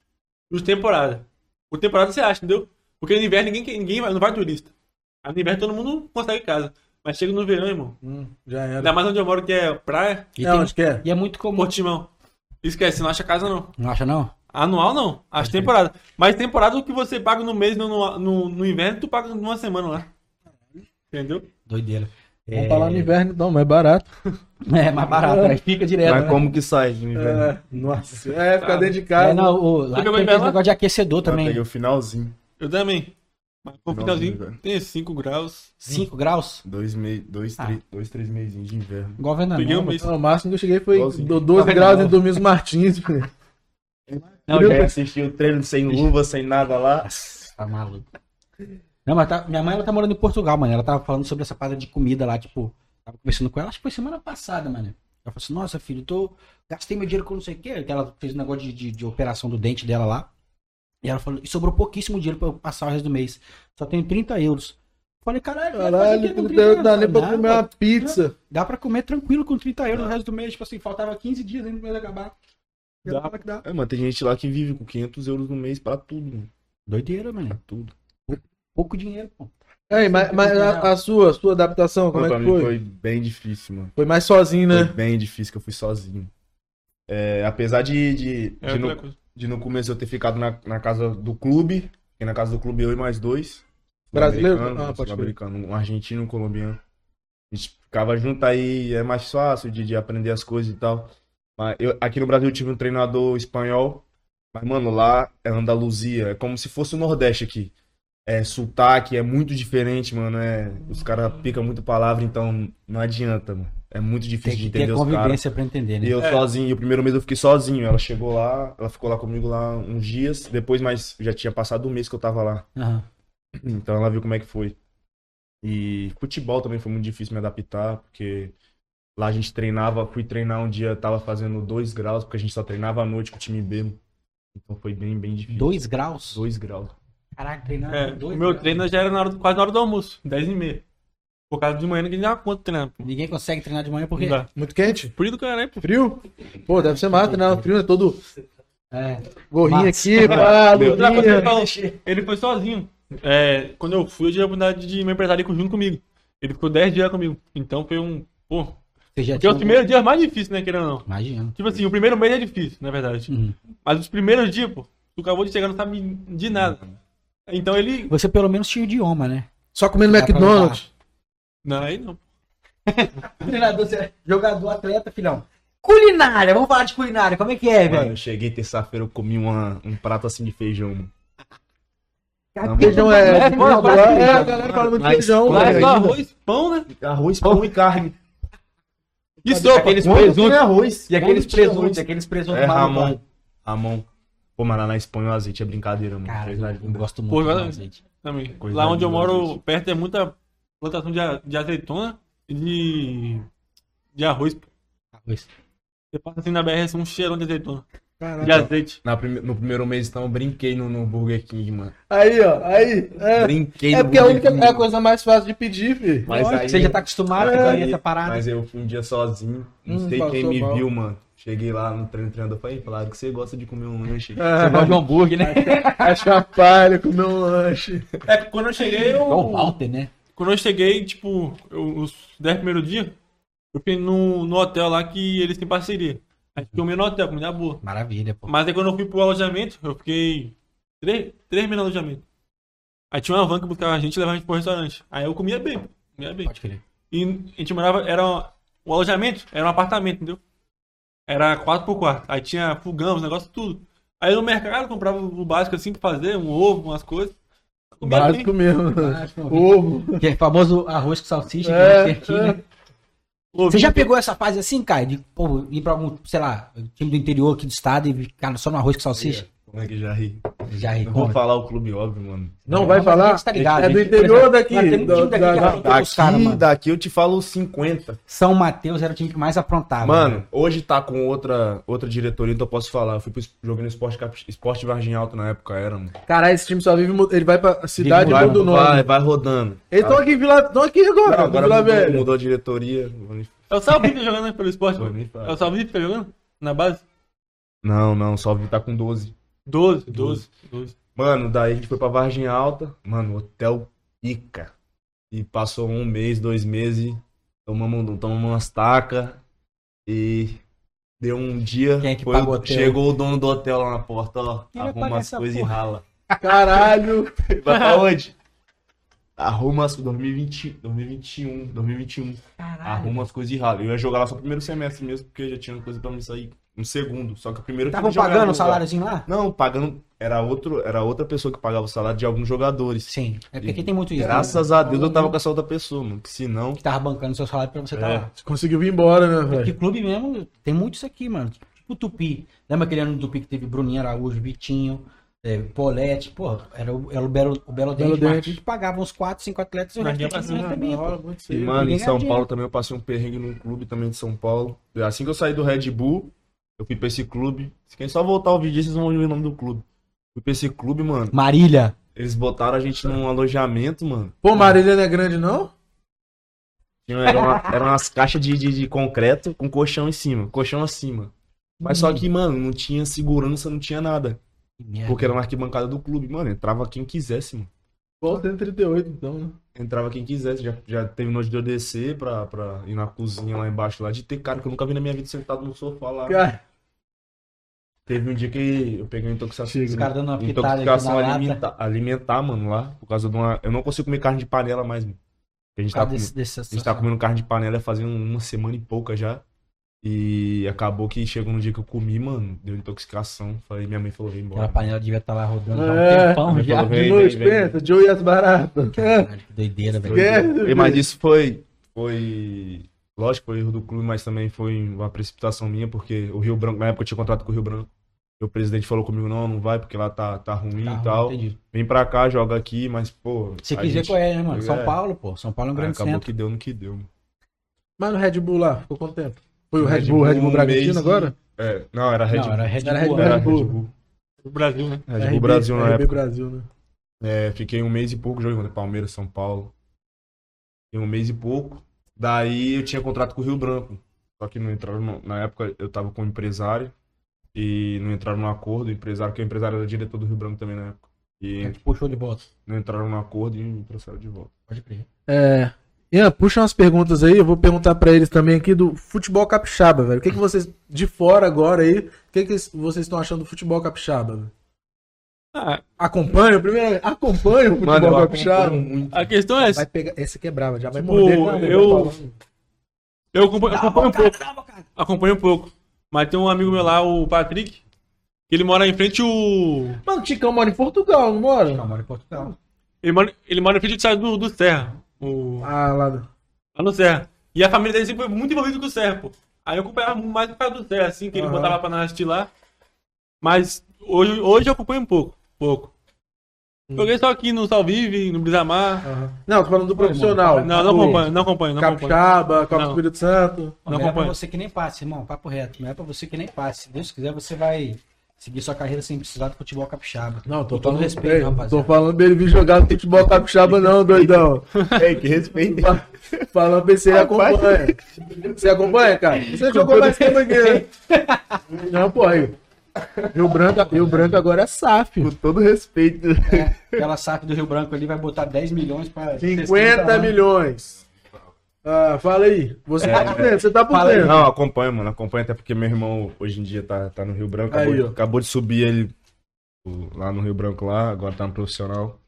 e os temporada. O temporada você acha, entendeu? Porque no inverno ninguém, ninguém vai, não vai turista. No inverno todo mundo consegue casa. Mas chega no verão, irmão. Hum, já era. Ainda mais onde eu moro, que é praia, E, É tem- onde que é? e é muito comum. Portimão. Esquece, não acha casa não. Não acha, não? Anual não, as crer. temporadas. Mas temporada o que você paga no mês, no, no, no- no inverno, tu paga numa semana lá. Entendeu? Doideira. Vamos falar no inverno, então, mais barato. É, mais barato, aí fica direto. Mas né? como que sai no inverno? É, nossa. É, ficar dentro de casa. É, não, o, lá tem lá? negócio de aquecedor Eu também. peguei o finalzinho. Eu também. Mas finalzinho tem 5 graus. 5 graus? Dois, mei, dois, Ah. três, dois, três meses de inverno. Igual um nova. mês. Não, o máximo que eu cheguei foi Igualzinho. do 12 Tá graus vendo? em Domingos Martins. Não, já assisti o treino sem luva, sem nada lá. Nossa, tá maluco. Não, mas tá- minha mãe ela tá morando em Portugal, mano. Ela tava falando sobre essa parada de comida lá, tipo, tava conversando com ela, acho que foi semana passada, mano. Ela falou assim, nossa, filho, eu tô. Gastei meu dinheiro com não sei o quê. Que ela fez um negócio de, de, de operação do dente dela lá. E ela falou, e sobrou pouquíssimo dinheiro pra eu passar o resto do mês. Só tenho 30 euros. Falei, caralho, Caralho, com 30 euros dá nem pra comer "Não, uma pizza. Dá pra comer tranquilo com 30 euros no resto do mês. Tipo assim, faltava 15 dias ainda pro mês acabar. Dá. que dá. É, mano, tem gente lá que vive com 500 euros no mês pra tudo, mano. Doideira, Pra mano. tudo. Pouco dinheiro, pô. Ei, mas, mas a, a sua, a sua adaptação, como é pra que foi? foi bem difícil, mano. Foi mais sozinho, Foi né? bem difícil que eu fui sozinho. É, apesar de, de, É de, coisa. De no começo eu ter ficado na, na casa do clube, fiquei na casa do clube eu e mais dois. Brasileiro? sul-americano, Ah, pode sul-americano, um argentino e um colombiano. A gente ficava junto aí, é mais fácil de, de aprender as coisas e tal. Mas eu, aqui no Brasil eu tive um treinador espanhol, mas, mano, lá é Andaluzia, é como se fosse o Nordeste aqui. É sotaque, é muito diferente, mano. É, os caras picam muito palavra, então não adianta, mano. É muito Tem difícil de ter entender os caras. convivência pra entender, né? E eu É. sozinho, o primeiro mês eu fiquei sozinho. Ela chegou lá, ela ficou lá comigo lá uns dias. Depois, mas já tinha passado um mês que eu tava lá. Aham. Então ela viu como é que foi. E futebol também foi muito difícil me adaptar, porque lá a gente treinava, fui treinar um dia, tava fazendo dois graus, porque a gente só treinava à noite com o time B. Então foi bem, bem difícil. Dois graus? Dois graus. Caralho, treinando. É, dois o meu graus. treino já era na hora, quase na hora do almoço, 10 e meia. Por causa de manhã ninguém dá conta de treinar. pô. Ninguém consegue treinar de manhã porque. Não dá. Muito quente? Frio do caralho, pô. Frio? Pô, deve ser massa, né? O frio é todo É. gorrinho Massa. aqui, pá, Meu, Outra coisa que ele falou, ele foi sozinho. É, quando eu fui, eu tive a oportunidade de meu empresário ir junto comigo. Ele ficou 10 dias comigo. Então foi um. Pô. Você já Porque os primeiros dias é mais difíceis, né, querendo ou não. Imagina. Tipo assim, o primeiro mês é difícil, na verdade. Uhum. Mas os primeiros dias, pô, tu acabou de chegar, não sabe de nada. Então ele. Você pelo menos tinha o idioma, né? Só comendo McDonald's. Não, aí não. Treinador, você é jogador, atleta, filhão. Culinária, vamos falar de culinária. Como é que é, Mano, velho? eu cheguei terça-feira, eu comi uma, um prato assim de feijão, mano. Cara, Feijão é. É, lá, fora, é, feijão. a galera fala muito Mas feijão, é só arroz, pão, né? Arroz, pão e carne. E sopa. aqueles presuntos. arroz. E aqueles presuntos, aqueles presuntos É. Ramon. Ramon. Pô, mas lá na Espanha o azeite é brincadeira, mano. Cara, eu, gosto muito do azeite. Também. Coisa Lá onde eu moro, perto é muita plantação de, a- de azeitona e de, de arroz. pô. Arroz. Você passa assim na BR, assim, um cheirão de azeitona. Caralho. De azeite. Na prime- no primeiro mês, então, eu brinquei no, no Burger King, mano. Aí, ó, aí. É, Brinquei é no porque a Burger única é a coisa mais fácil de pedir, filho. Mas Lógico, aí- você já tá acostumado É, com Aí- essa parada. Mas eu fui um dia sozinho. Não Hum, sei quem me mal. viu, mano. Cheguei lá no treino, treinador falei, falaram que você gosta de comer um lanche. Você gosta de um hambúrguer, né? É chapalha, comer um lanche. É que quando eu cheguei, eu. Igual o Walter, né? Quando eu cheguei, tipo, eu- os 10 primeiros dias, eu fiquei no, no hotel lá que eles têm parceria. Aí fiquei no hotel, comida boa. Maravilha, pô. Mas aí quando eu fui pro alojamento, eu fiquei três, três meses no alojamento. Aí tinha uma van que buscava a gente e levava a gente pro restaurante. Aí eu comia bem, comia bem. Pode crer. E a gente morava, era o alojamento, era um apartamento, entendeu? Era 4 por 4 Aí tinha fogão, os negócios, tudo. Aí no mercado eu comprava o básico assim pra fazer, um ovo, umas coisas. Básico mesmo. Básico. Ovo. Que é famoso arroz com salsicha É, que a gente tem aqui, né? Você já pegou essa fase assim, Caio? De pô, ir pra algum, sei lá, time do interior aqui do estado e ficar só no arroz com salsicha? Como é que já ri? Já Não vou falar o clube óbvio, mano. Não vai falar? gente tá ligado, é do interior daqui. Do- daqui Daqui, eu te falo 50. São Mateus era o time que mais aprontava. Mano, né? hoje tá com outra, outra diretoria, então eu posso falar. Eu fui pro, joguei no Esporte, Esporte Vargem Alto na época, era, mano. Caralho, esse time só vive. Ele vai pra cidade e Vai, muda o nome. vai, vai rodando. Eles estão aqui em Vila. Estão aqui agora, Não, agora Vila mudou, Velha. mudou a diretoria. É o Salvi que tá jogando né, pelo esporte. É o Salvi que fica jogando? Na base? Não, não, só tá com 12. 12, 12, 12. Mano, daí a gente foi pra Vargem Alta. Mano, hotel pica. E passou um mês, dois meses. Tomamos, tomamos umas tacas. E deu um dia. Quem é que foi paga o o- hotel? chegou o dono do hotel lá na porta, ó. Quem Arruma as coisas e rala. Caralho. Vai pra onde? Arruma as 2020, 2021, 2021. Caralho. Arruma as coisas e rala. Eu ia jogar lá só no primeiro semestre mesmo, porque já tinha coisa pra me sair no segundo. Só que o primeiro Estavam pagando o saláriozinho lá? Não, pagando. Era, outro, era outra pessoa que pagava o salário de alguns jogadores. Sim. É porque aqui tem muito isso. Graças né? a Deus eu tava com essa outra pessoa, mano. Que senão. Que tava bancando seu salário pra você estar É. lá. Você conseguiu vir embora, né, Porque velho? clube mesmo, tem muito isso aqui, mano. Tipo o Tupi. Lembra aquele ano do Tupi que teve Bruninho Araújo, Vitinho, é, Polete, pô, era o, era o Belo, o Belo Dente, Dente. Que pagava uns 4, 5 atletas e o resto não pô. muito E, mano, em São. Paulo também eu passei um perrengue num clube também de São Paulo. Assim que eu saí do Red Bull, eu fui pra esse clube. Se quem só voltar o vídeo, vocês vão ver o nome do clube. Fui pra esse clube, mano. Marília. Eles botaram a gente num alojamento, mano. Pô, Marília não é grande, não? Eram uma, eram umas caixas de, de, de concreto com colchão em cima, colchão acima. Mas só que, mano, não tinha segurança, não tinha nada. Porque era uma arquibancada do clube, mano. Entrava quem quisesse, mano. Igual o 138, então, né? Entrava quem quisesse. Já, já terminou de eu descer pra, pra ir na cozinha lá embaixo lá. De ter cara que eu nunca vi na minha vida sentado no sofá lá. Cara, Teve um dia que eu peguei uma intoxicação. Os caras dando uma intoxicação lata. alimentar, mano, lá. Por causa de uma. Eu não consigo comer carne de panela mais, mano. A gente, tá, causa com- desse, desse, a gente tá comendo carne de panela fazendo uma semana e pouca já. E acabou que chegou no dia que eu comi, mano, deu intoxicação. Falei, minha mãe falou, vem embora. Aquela panela devia estar lá rodando já há É. um tempão já. falou, de noite, pensa, Joe e as baratas. Caralho, que doideira, velho. Mas isso foi. Foi. Lógico, foi erro do clube, mas também foi uma precipitação minha, porque o Rio Branco, na época eu tinha contrato com o Rio Branco. O presidente falou comigo, não, não vai, porque lá tá, tá ruim Tá, e tal. entendi. Vem pra cá, joga aqui, mas, pô. Você quis ver gente- qual é, né, mano? São É. Paulo, pô. São Paulo é um grande acabou centro. que deu no que deu. Mas no Red Bull lá, ficou quanto tempo? Foi o Red, Red Bull, Red Bull, um Bragantino e- agora? É, não, era Red Não, Bull. era Red Era Red Bull. Era Red Red Bull. Bull. O Brasil, né? Red Bull Brasil na RB época. Brasil, né? É, fiquei um mês e pouco jogando Palmeiras, São Paulo. Fiquei um mês e pouco. Daí eu tinha contrato com o Rio Branco. Só que não entraram. Na época eu tava com um empresário. E não entraram no acordo. O empresário, que o empresário era diretor do Rio Branco também na época. E Te puxou de volta. não entraram no acordo e me trouxeram de volta. Pode crer. É. Ian, puxa umas perguntas aí, eu vou perguntar pra eles também aqui do futebol capixaba, velho. O que, que vocês, de fora agora aí, o que, que vocês estão achando do futebol capixaba? velho? Ah, Acompanha, primeiro, acompanha o futebol capixaba. muito. a questão é essa. pegar, esse aqui é brava, já vai Tipo, morder. Vai eu- falando. Eu acompanho, acompanho um pouco. Acompanho um pouco. Mas tem um amigo meu lá, o Patrick, que ele mora em frente o. Mano, o Ticão mora em Portugal, não mora? Não, mora em Portugal. Ele mora, ele mora em frente do do, do Serra. O, Ah, lá. do- lá no Serra. E a família dele sempre foi muito envolvida com o Serra, pô. Aí eu acompanhava mais por causa do Serra, assim, que ele Aham. botava pra nós assistir lá. Mas hoje, hoje eu acompanho um pouco. Pouco. Hum. Joguei só aqui no Salvive, no Brisamar. Aham. Não, tô falando do profissional. Não, não Do acompanho, não acompanho, não acompanho. Capixaba, Copa do Não. Espírito Santo. Não, Não não é pra acompanho. você que nem passe, irmão. Papo reto. Não é pra você que nem passe. Se Deus quiser, você vai seguir sua carreira sem precisar do futebol capixaba. Não, tô Com todo falando, respeito, ei, rapaziada. Tô falando dele vir jogar no futebol capixaba, não, doidão. Ei, que respeito. Fa- Falando pra você, ele acompanha. Você acompanha, cara? Você jogou mais tempo aqui, né? Não, pô, aí. Rio Branco, Rio Branco agora é SAF. Com todo respeito. É, aquela SAF do Rio Branco ali vai botar 10 milhões pra. 50 milhões. Ah, fala aí. Você tá por dentro, você tá por dentro. Não, acompanho, mano. Acompanho até porque meu irmão hoje em dia tá, tá no Rio Branco. Acabou, Aí, ó. acabou de subir ele lá no Rio Branco lá, agora tá no profissional.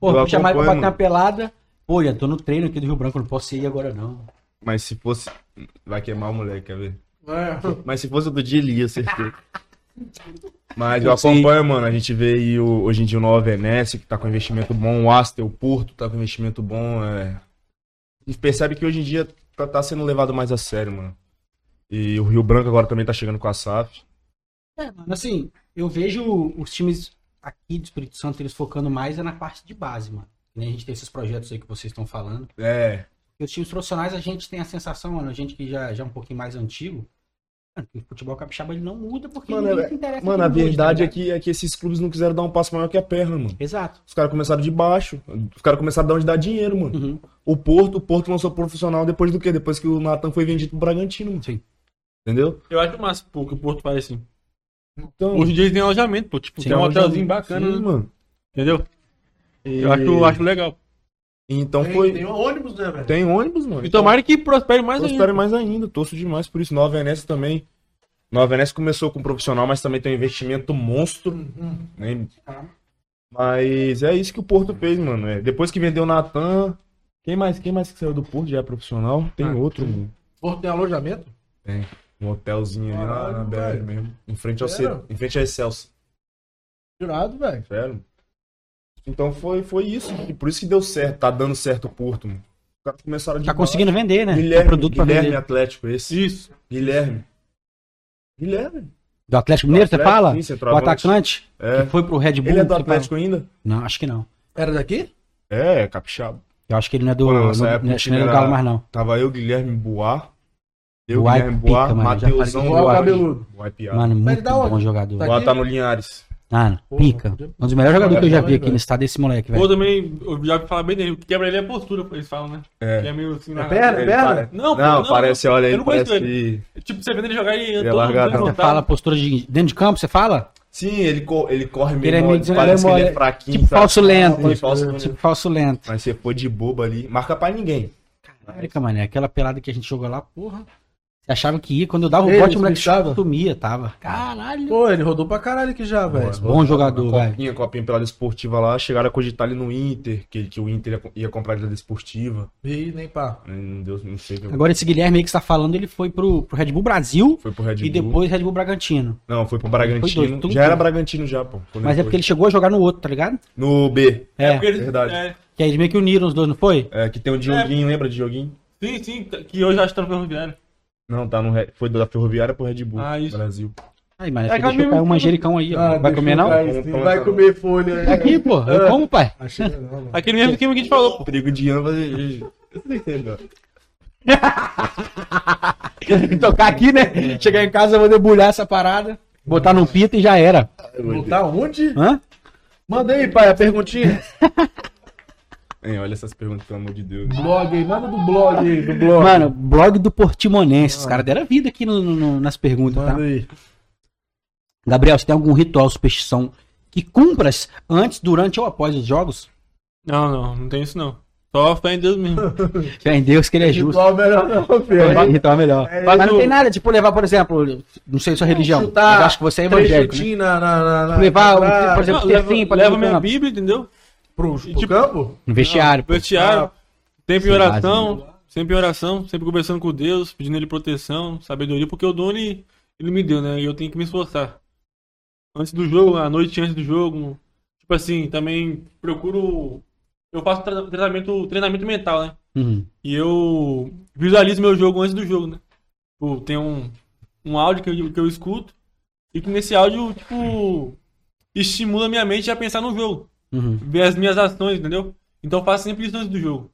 Pô, Eu vou chamar ele pra bater uma pelada. Pô, já tô no treino aqui do Rio Branco, não posso ir agora não. Mas se fosse. Vai queimar o moleque, quer ver? É. Mas se fosse do dia, ele ia, certeza. Mas eu acompanho, mano. A gente vê aí o- hoje em dia o Nova Venécia, que tá com investimento bom, o Aster, o Porto tá com investimento bom. É... E percebe que hoje em dia tá, tá sendo levado mais a sério, mano. E o Rio Branco agora também tá chegando com a SAF. É, mano, assim, eu vejo os times aqui do Espírito Santo, eles focando mais é na parte de base, mano. Nem a gente tem esses projetos aí que vocês estão falando. É, E os times profissionais, a gente tem a sensação, mano, a gente que já, já é um pouquinho mais antigo, o futebol capixaba ele não muda porque Mano, ninguém é- se interessa mano, a hoje, verdade tá é que, é que esses clubes não quiseram dar um passo maior que a perna, mano. Exato. Os caras começaram de baixo. Os caras começaram a dar onde dá dinheiro, mano. Uhum. O Porto, o Porto lançou profissional depois do quê? Depois que o Nathan foi vendido pro Bragantino, mano. Sim. Entendeu? Eu acho massa pô, que o Porto faz assim. Então, Hoje em dia eles têm alojamento, pô. Tipo, Sim, tem um hotelzinho bacana, Sim, né? mano. entendeu? E- Eu acho, acho legal. Então Tem, foi. tem ônibus, né, velho? Tem ônibus, mano. E tomara que prospere mais Eu ainda. espero mais ainda, torço demais por isso. Nova Venécia também. Nova Venécia começou com profissional, mas também tem um investimento monstro. Uhum. Né? Mas é isso que o Porto fez, mano. É, depois que vendeu o Natan. Quem mais, quem mais que saiu do Porto já é profissional? Tem Ah, outro, mano. Porto tem alojamento? Tem. Um hotelzinho ali na, na BR mesmo. Em frente ao? C, em frente ao Excelsior. Tirado, velho. Sério. Então foi, foi isso. E por isso que deu certo. Tá dando certo o Porto, mano. Os caras começaram de Tá baixo. conseguindo vender, né? Tem Guilherme, produto Guilherme vender. Atlético, esse. Isso. Guilherme. Guilherme. Do Atlético Mineiro, você fala? sim, O atacante É. que foi pro Red Bull. Ele é do Atlético ainda? Não, acho que não. Era daqui? É, é capixaba. Eu acho que ele não é do. Pô, nossa não- época, acho que não é do Galo mais, não. Tava eu, Guilherme Boar. Eu, Boar é Guilherme Boar, mano, já Mateusão falei Igual o Boa. cabeludo. Boar é piada. Mano, muito ele dá bom jogador. Tá Boar tá no Linhares. Ah, Porra, pica. Um dos melhores jogadores que eu já vi aqui no estado desse moleque, Ou velho. também, eu já falar bem dele. O que quebra ele é a postura, eles falam, né? É. Que é meio assim. É na- perna, Ele perna? pare- Não, Não, não, parece, olha aí, eu não conheço parece que... Tipo, você vendo ele jogar ele Ele é todo largadão. Você fala postura de dentro de campo, você fala? Sim, ele, co- ele corre meio Ele é meio mole, des- parece ele é que ele é fraquinho, Tipo sabe? falso lento. Sim, falso lento. Tipo falso lento. Mas você foi de bobo ali. Marca pra ninguém. Caraca, mano, aquela pelada que a gente jogou lá, porra. Você achava que ia, quando eu dava o Ele bote, o moleque espichava? sumia, tava. Caralho. Pô, ele rodou pra caralho aqui já, velho. Bom jogador, velho. Copinha, copinha pelada esportiva lá. Chegaram a cogitar ele no Inter, que, que o Inter ia, ia comprar ele da esportiva. E nem pá. Não deu, não sei. Agora esse Guilherme aí que você tá falando, ele foi pro, pro Red Bull Brasil Foi pro Red Bull. e depois Red Bull Bragantino. Não, foi pro Foi Bragantino. dois, tudo já era. Bragantino já, pô. Mas é porque ele chegou a jogar no outro, tá ligado? No B. É, porque eles- verdade. é, que aí eles meio que uniram os dois, não foi? É, que tem o Dioguinho, lembra de Dioguinho? sim, sim, que hoje acho que tá no ferroviário. Não, tá no Re- foi da Ferroviária pro Red Bull, Ah, isso. Brasil. Aí, mano, É você que deixou a minha- cair um manjericão aí, ó. Ah, Vai comer não? Vai, comer folha. Aqui, pô. Eu como, pai. Achei que não, mano. Aquele mesmo que a gente falou, pô. Perigo de ângulo. Eu não entendo. Tocar aqui, né? Chegar em casa, eu vou debulhar essa parada, botar no pita e já era. Botar onde? Hã? Manda aí, pai, a perguntinha. Hein, olha essas perguntas, pelo amor de Deus. blog aí, manda do blog aí, do blog. Mano, blog do Portimonense. Os caras deram vida aqui no- no- nas perguntas, manda tá? aí. Gabriel, você tem algum ritual, superstição que cumpras antes, durante ou após os jogos? Não, não, não tem isso não. Só fé em Deus mesmo. Fé em Deus que ele é justo. Ritual melhor não, filho. Ritual melhor. É, Mas não isso. tem nada, tipo, levar, por exemplo, não sei sua religião. Chutar eu acho que você é evangélico. Né? na, na, na, na- Levar, pra- por exemplo, Não, ter leva fim pra leva minha Bíblia, entendeu? Pro, pro tipo- campo? No vestiário, pô. Vestiário, sempre em oração, sempre em oração, sempre conversando com Deus, pedindo ele proteção, sabedoria, porque o dom ele, ele me deu, né? E eu tenho que me esforçar. Antes do jogo, à noite antes do jogo, tipo assim, também procuro. Eu faço tratamento, treinamento mental, né? Uhum. E eu visualizo meu jogo antes do jogo, né? Tipo, tem um, um áudio que eu, que eu escuto e que nesse áudio, tipo, estimula minha mente a pensar no jogo Uhum. ver as minhas ações, entendeu? Então eu faço sempre isso antes do jogo.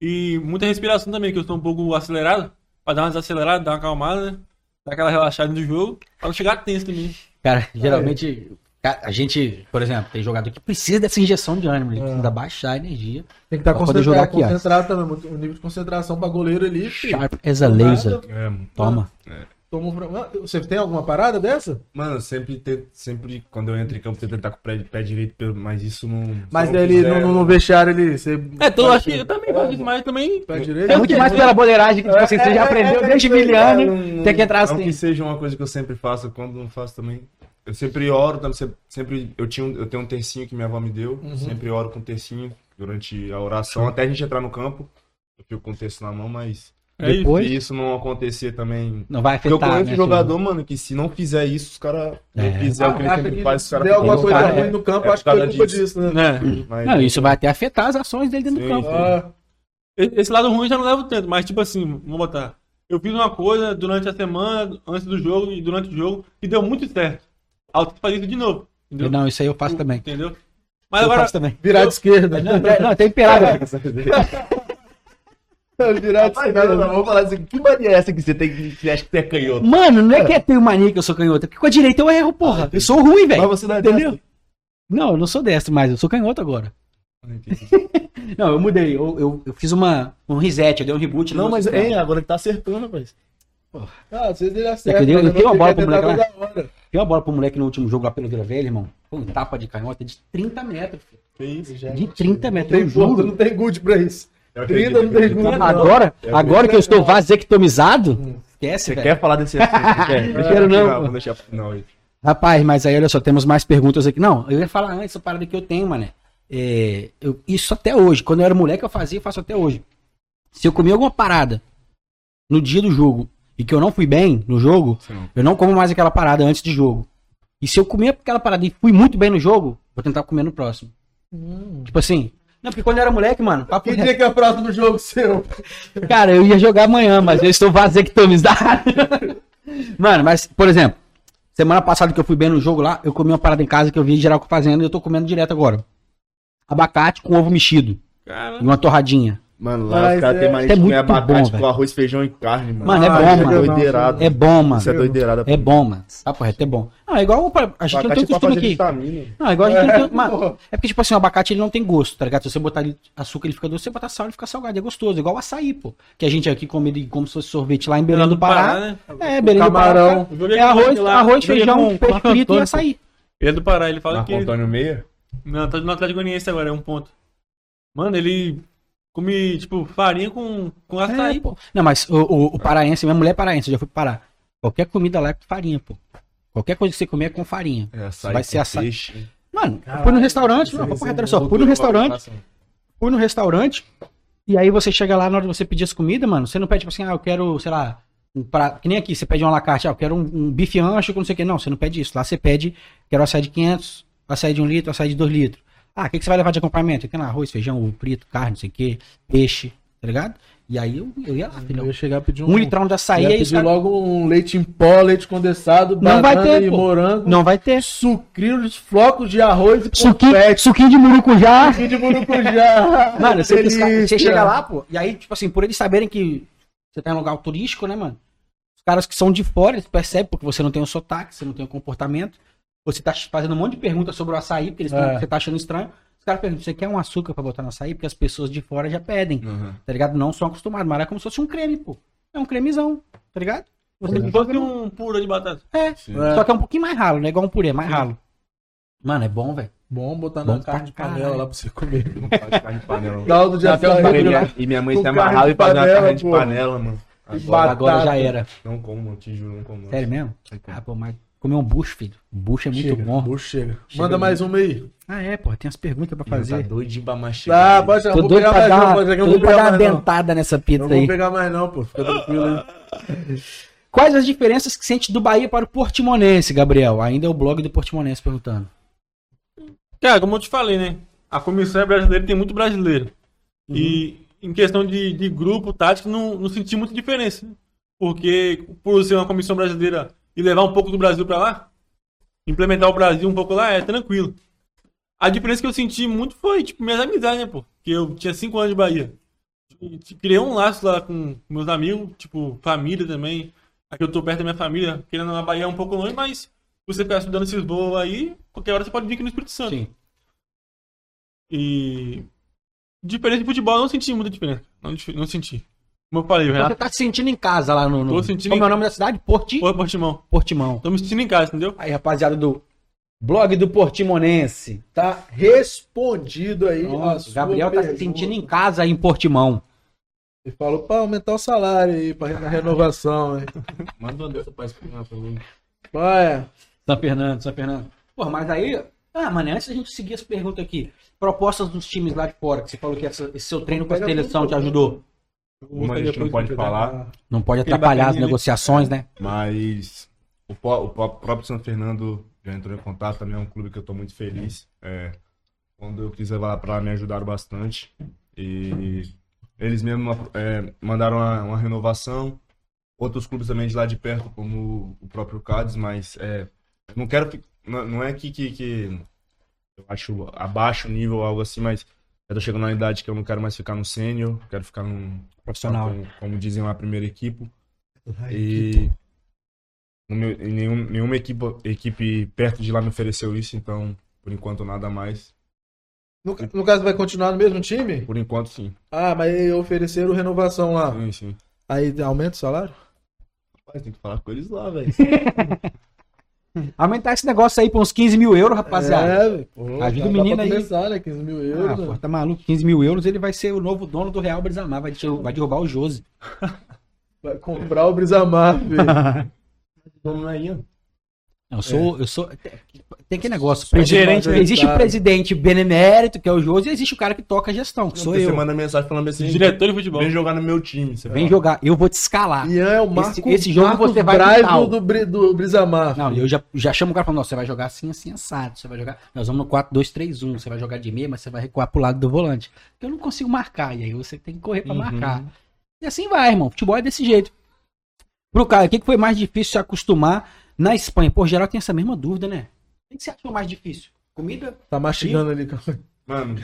E muita respiração também, que eu estou um pouco acelerado, pra dar uma desacelerada, dar uma acalmada, né? Dar aquela relaxada no jogo, pra não chegar tenso também. Cara, geralmente, a gente, por exemplo, tem jogador que precisa dessa injeção de ânimo, ele precisa baixar a energia. Tem que estar Pra poder concentrado, jogar aqui, concentrado também. O nível de concentração pra goleiro ali. Sharp as a laser. É. Toma. Toma um Você tem alguma parada dessa? Mano, sempre, te- sempre quando eu entro em campo, tento tentar com o pé, pé direito, mas isso não. Mas não ele quiser- no, no vestiário ele. Você É, eu acho que eu também faço isso, mas também. Pé direito? É muito mais pela boleiragem que tipo assim, você já aprendeu desde mil É, anos, não- tem que entrar Não assim. que seja uma coisa que eu sempre faço, quando não faço também. Eu sempre oro, também, sempre, eu, tinha um- eu tenho um tercinho que minha avó me deu, Uhum. sempre oro com tercinho durante a oração, até a gente entrar no campo. Eu fico com o terço na mão, mas É isso. Depois Se isso não acontecer também. não vai Porque eu afetar, conheço né? jogador, mano, que se não fizer isso, os caras É. não fizer o que ele sempre que faz, os se caras der alguma coisa Cara, ruim no campo, é acho que foi por culpa disso, né? Né? Mas- Não, isso vai até afetar as ações dele dentro do Sim, campo. sim. Ah, Esse lado ruim eu já não levo tanto, mas tipo assim, vamos botar. Eu fiz uma coisa durante a semana, antes do jogo e durante o jogo, e deu muito certo. Aí eu tenho que fazer isso de novo. Entendeu? Não, isso aí eu faço também. Entendeu? Mas eu agora, faço também. virar de esquerda. Não, é- não, tem pelado. esquerda. não, não, vamos falar assim, que mania é essa que você tem que você acha que você é canhoto? Mano, não é que eu tenho mania que eu sou canhoto, é porque com a direita eu erro, porra. Eu sou ruim, velho. Mas você não é Entendeu? dessa. Não, eu não sou destro, mas eu sou canhoto agora. Não, eu mudei. Eu, eu, eu fiz uma, um reset, eu dei um reboot. Não, mas é, agora que tá acertando, rapaz. Ah, às vezes ele É eu- eu mas tenho uma bola pro moleque. Dei uma bola pro moleque no último jogo lá pelo Vila Velha, irmão. Foi um tapa de canhota de 30 metros. filho. Que isso, já. De 30 Não metros, tem eu juro. não tem good pra isso. Eu 30 acredito, não tem acredito. good. não. Agora, agora que eu estou vasectomizado, Hum. esquece, Você velho. quer falar desse assunto? Quer? Deixa quero não, tirar, pô. Vou deixar pro final aí. Rapaz, mas aí olha só, temos mais perguntas aqui. Não, eu ia falar antes essa parada que eu tenho, mano. É, eu- isso até hoje. Quando eu era moleque, eu fazia e faço até hoje. Se eu comi alguma parada no dia do jogo e que eu não fui bem no jogo, Sim. eu não como mais aquela parada antes de jogo. E se eu comer aquela parada e fui muito bem no jogo, vou tentar comer no próximo. Tipo assim. Não, porque quando eu era moleque, mano, papo Que dia que é o próximo jogo seu? Cara, eu ia jogar amanhã, mas eu estou vasectomizado. Mano, mas, por exemplo, semana passada que eu fui bem no jogo lá, eu comi uma parada em casa que eu vi geral fazendo e eu tô comendo direto agora. Abacate com ovo mexido cara, e uma torradinha. Mano, lá Mas os caras é- têm mania é de comer muito abacate bom, com arroz, feijão e carne, mano. Mano, é Ah, bom, Isso é mano. doideirado. É bom, mano. Isso é doideirada. É bom, mano. Papo reto, é bom. Não, é igual pra- a gente não tem o é costume aqui. vitamina. Não, é igual a gente não tem. É, Mano, é porque, tipo assim, o abacate ele não tem gosto, tá ligado? Se você botar ali açúcar, ele fica doce. Se você botar sal, ele fica salgado. É gostoso. Igual o açaí, pô. Que a gente aqui come como se fosse sorvete lá em Belém do Pará. né? É, Belém do. Pará. É arroz, arroz feijão, peixe frito e açaí. Ele é do Pará, ele fala que. Antônio Meia? Não, tá no Atlético Goianiense agora, é um ponto. Mano, ele come, tipo, farinha com, com açaí, É, pô. Não, mas o, o, o paraense, minha mulher é paraense, eu já fui parar. Qualquer comida lá é com farinha, pô. Qualquer coisa que você comer é com farinha. É, açaí Vai ser açaí. peixe. Mano, eu fui no restaurante, não, reto, olha só, fui no restaurante, fui no restaurante, e aí você chega lá na hora de você pedir as comidas, mano, você não pede tipo assim, ah, eu quero, sei lá, um prato, que nem aqui, você pede uma lacarte, ah, eu quero um, um bife ancho não sei o que, não, você não pede isso, lá você pede, quero açaí de 500, açaí de 1 litro, açaí de 2 litros. Ah, o que, que você vai levar de acompanhamento? Lá arroz, feijão, ovo frito, carne, não sei o que, peixe, tá ligado? E aí eu, eu ia lá, Eu filhão. ia chegar pedir um, Um litrão de açaí, ia pedir os caras- logo um leite em pó, leite condensado, Não vai banana ter, e pô. morango, não vai ter. sucrilhos, flocos de arroz e Suquinho, confete. suquinho de murucujá. Suquinho de murucujá. Mano, você, você chega lá, pô, e aí, tipo assim, por eles saberem que você tá em um lugar turístico, né, mano? Os caras que são de fora, eles percebem, porque você não tem o sotaque, você não tem o comportamento. Você tá fazendo um monte de perguntas sobre o açaí, porque eles tão- É. você tá achando estranho. Os caras perguntam, você quer um açúcar pra botar no açaí? Porque as pessoas de fora já pedem, Uhum. tá ligado? Não são acostumados, mas é como se fosse um creme, pô. É um cremezão, tá ligado? Você Como se fosse um purê de batata. É, Sim. É. só que é um pouquinho mais ralo, né? Igual um purê, mais ralo. Mano, é bom, velho. Bom botar Bom na carne de panela caralho. lá pra você comer. Faz carne de panela. Tem um açaí. bagulho E minha, e minha mãe amarrada de e faz uma panela, carne de panela, mano. Agora, Agora já era. não como, mano, te juro, não como. Sério mesmo? Não. Ah, pô, mas comer um bucho, filho. Bucho é muito Chega, bom. bucho chega. Chega Manda mais uma aí. Ah, é, pô, tem umas perguntas pra Tá fazer. doidinho pra mastigar. Ah, pode Tô não vou doido pegar pra mais dar, não, uma- pode tô doido pra dar uma dentada nessa pizza Não vou aí. pegar mais não, pô. Fica tranquilo aí. Quais as diferenças que sente do Bahia para o Portimonense, Gabriel? Ainda é o blog do Portimonense perguntando. Cara, como eu te falei, né? A comissão é brasileira tem muito brasileiro. E em questão de, de grupo, tático, não, não senti muita diferença. né? Porque por ser uma comissão brasileira e levar um pouco do Brasil pra lá, implementar o Brasil um pouco lá é tranquilo. A diferença que eu senti muito foi, tipo, minhas amizades, né, pô? Porque eu tinha cinco anos de Bahia. E, tipo, criei um laço lá com meus amigos, tipo, família também. Aqui eu tô perto da minha família, querendo a Bahia é um pouco longe, mas você ficar estudando esses voos aí, qualquer hora você pode vir aqui no Espírito Santo. Sim. E. Diferença de futebol, eu não senti muita diferença. Não, não senti. Como eu falei, o Você Renato. tá se sentindo em casa lá no. no... Tô sentindo Como é o nome da cidade? Porti... Portimão. Portimão. Tô me sentindo em casa, entendeu? Aí, rapaziada do blog do Portimonense. Tá respondido aí. a Pronto, sua Gabriel tá se sentindo em casa aí em Portimão. E falou pra aumentar o salário aí, pra na renovação, hein. Manda uma dessa pra espinhar pra mim. Olha. São Fernando, São Fernando. Pô, mas aí. Ah, mano, antes da gente seguir as perguntas aqui. Propostas dos times lá de fora, que você falou que essa- esse seu treino com a seleção te ajudou. Como a gente não pode falar, Não pode atrapalhar as negociações, né? mas o, o pró- próprio São Fernando já entrou em contato, também é um clube que eu tô muito feliz. É, quando eu quis levar pra lá, me ajudaram bastante. E eles mesmos é, mandaram uma, uma renovação. Outros clubes também de lá de perto, como o próprio Cádiz, mas é, não quero. não é que, que, que eu acho abaixo o nível ou algo assim, mas eu tô chegando na idade que eu não quero mais ficar no sênior, quero ficar num. Profissional. Como, como dizem lá, primeira equipe. E no meu- nenhum, nenhuma equipe, equipe perto de lá me ofereceu isso, então por enquanto nada mais. No, no caso, vai continuar no mesmo time? Por enquanto sim. Ah, mas ofereceram renovação lá. Sim, sim. Aí aumenta o salário? Rapaz, tem que falar com eles lá, velho. Aumentar esse negócio aí pra uns 15 mil euros, rapaziada. É, velho. Pô, Ajuda o menino aí. começar, né? 15 mil Ah, euros. pô, né? tá maluco? 15 mil euros, ele vai ser o novo dono do Real Brisamar. Vai, vai derrubar o Josi. Vai comprar o Brisamar, velho. Vamos aí, ó. Eu sou. Eu sou tem aquele negócio. Presidente- existe o presidente benemérito, que é o Josi, e existe o cara que toca a gestão, que sou eu. Você manda mensagem falando assim, Diretor de futebol. vem jogar no meu time. Você Vem fala, jogar, eu vou te escalar. Ian é o Marco, esse jogo Marcos você vai do, do, do Brisamar. Não, eu já, já chamo o cara falando, "Não, você vai jogar assim, assim, assado. Você vai jogar. Nós vamos no 4-2-3-1. Você vai jogar de meia, mas você vai recuar pro lado do volante. Eu não consigo marcar. E aí você tem que correr pra Uhum. marcar. E assim vai, irmão. Futebol é desse jeito. Pro cara, o que que foi mais difícil se acostumar na Espanha? Por geral, tem essa mesma dúvida, né? O que que você achou mais difícil? Comida? Tá mastigando ali, calma. Mano,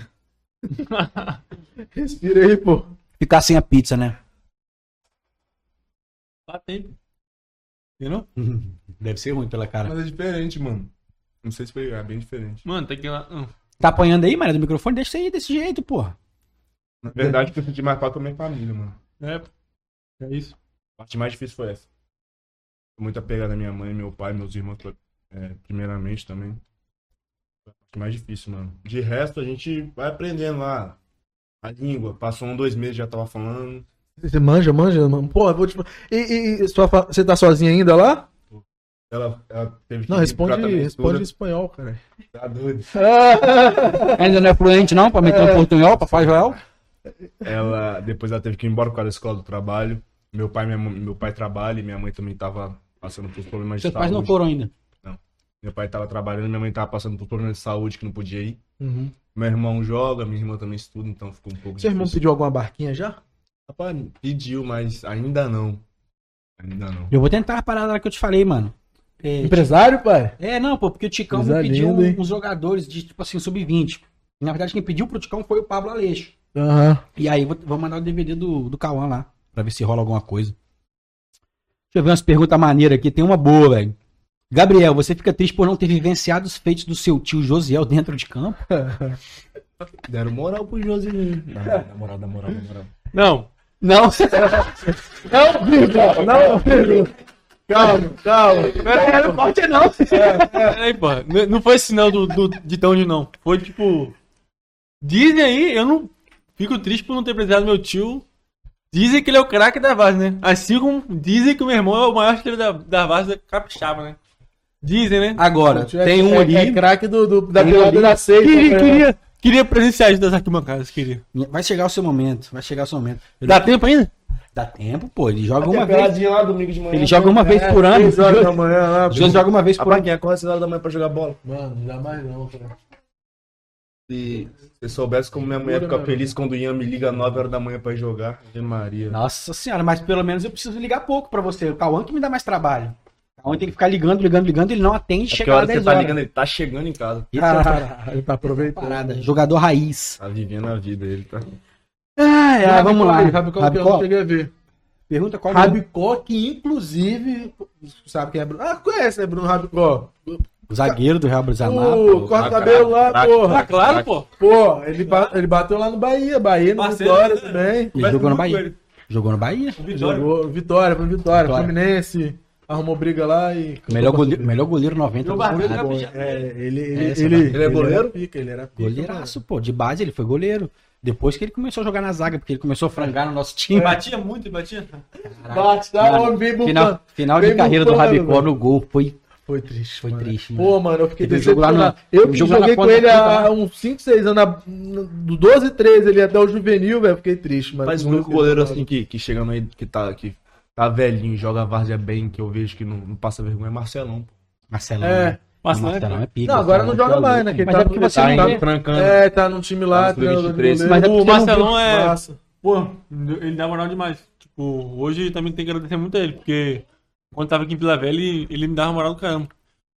Respira aí, pô. Ficar sem a pizza, né? Tá tempo. Entendeu? Deve ser ruim pela cara. mas é diferente, mano. Não sei se foi, é bem diferente. Mano, tem que ir lá. hum. Tá apanhando aí, Maria, do microfone? Deixa aí desse jeito, porra. Na verdade, o que eu senti mais falta a minha família, mano. É, é isso. A parte mais difícil foi essa. Muito apegado à minha mãe, meu pai, meus irmãos, é, primeiramente também. Foi a parte mais difícil, mano. De resto, a gente vai aprendendo lá. A língua. Passou um, dois meses, já tava falando. Você manja, manja, mano. Pô, eu vou te. E, e- sua fa- você tá sozinha ainda lá? Ela, ela teve que Não, responde, responde em espanhol, cara. Tá doido. Ainda não é fluente, não? Pra meter um portunhol, papai Joel? Ela, depois ela teve que ir embora por causa da escola do trabalho. Meu pai, minha, meu pai trabalha e minha mãe também tava passando por problemas de Seus saúde. pais não foram ainda. Meu pai tava trabalhando, minha mãe tava passando por problemas de saúde que não podia ir. Uhum. Meu irmão joga, minha irmã também estuda, então ficou um pouco Seu irmão difícil. pediu alguma barquinha já? Rapaz, pediu, mas ainda não. Ainda não. Eu vou tentar a parada que eu te falei, mano. É, Empresário, pai? É, não, pô, porque o Ticão me pediu hein? uns jogadores de, tipo assim, sub-20. Na verdade, quem pediu pro Ticão foi o Pablo Aleixo. Aham. E aí, vou, vou mandar o DVD do, do Cauã lá, pra ver se rola alguma coisa. Deixa eu ver umas perguntas maneiras aqui. Tem uma boa, velho. Gabriel, você fica triste por não ter vivenciado os feitos do seu tio Josiel dentro de campo? Deram moral pro Josinho. Na moral, na moral, na moral. Não. Não. Não, Vitor, não, Vitor. Calma, calma. não pode não. Peraí, porra. N- Não foi sinal do, do, de tão de não. Foi tipo. Dizem aí, eu não. Fico triste por não ter apresentado meu tio. Dizem que ele é o craque da base, né? Assim como dizem que o meu irmão é o maior estrela da, da base da capixaba, né? Dizem, né? Agora, tem um é, ali. É craque do, do, da pelada da seita. Queria, né? queria, queria presenciar isso das arquibancadas, queria. Vai chegar o seu momento. Vai chegar o seu momento. Dá tempo ainda? Dá tempo, pô. Ele joga uma vez. lá domingo de manhã. Ele joga uma vez por ano. Horas da manhã lá. José joga uma vez por ano. quem acorda às seis horas da manhã pra jogar bola? Mano, jamais não, cara. Se você soubesse como minha mulher fica feliz quando o Ian me liga às 9 horas da manhã pra ir jogar. Ave Maria. Nossa senhora, mas pelo menos eu preciso ligar pouco pra você. O Cauã que me dá mais trabalho. O Cauã tem que ficar ligando, ligando, ligando. Ele não atende, É chega que 10 você tá ligando, ele tá chegando em casa. É Caralho, ele tá aproveitando. parada. Jogador raiz. Tá vivendo a vida, ele tá. Ai, ai, vamos lá. Rabicó, que eu não Rabicó, cheguei a ver. pergunta qual Rabicó, que inclusive. Sabe quem é Bruno? Ah, conhece, né, Bruno Rabicó? Zagueiro do Real Brisamar. O corta craque, cabelo lá, craque, porra. Ah, claro, pô. Pô, ele, ba- ele bateu lá no Bahia, Bahia, no Parceiro, Vitória né? também. Ele jogou no Bahia. muito Jogou no Bahia. ele. Vitória. Jogou Vitória, foi Vitória, Vitória. Fluminense. Arrumou briga lá e. Melhor goleiro, melhor goleiro 90 Meu do Campeonato. era pichado. É, ele, ele, Essa ele. Ele é goleiro? era pica, ele era pica, Goleiraço, pô. De base ele foi goleiro. Depois que ele começou a jogar na zaga, porque ele começou a frangar no nosso time. Batia muito, ele batia. mano. Bate, tá, Mano, homem, vem Final, final de Vem carreira do bufando, Rabicó velho. no gol foi Foi triste. Foi mano. triste, mano. Pô, mano, eu fiquei lá decepcionado. na- Eu que joguei com ele há uns 5, 6 anos, do 12, 13 ele até o juvenil, velho. Fiquei triste, mano. Mas o único goleiro assim que, que chegando aí, que tá, que tá velhinho, joga a várzea bem, que eu vejo que não, não passa vergonha, é Marcelão. pô. Marcelão. É. né? Marcelão é Marcelão é pica. Não, agora não joga mais, né? Que Mas tá é porque você Tá não vê. trancando. É, tá num time lá, Tá no treinador de 23. goleiro. Mas é O Marcelão é. Pô, ele dá moral demais. Tipo, hoje também tem que agradecer muito a ele, porque quando tava aqui em Vila Velha, ele, ele me dava moral do caramba.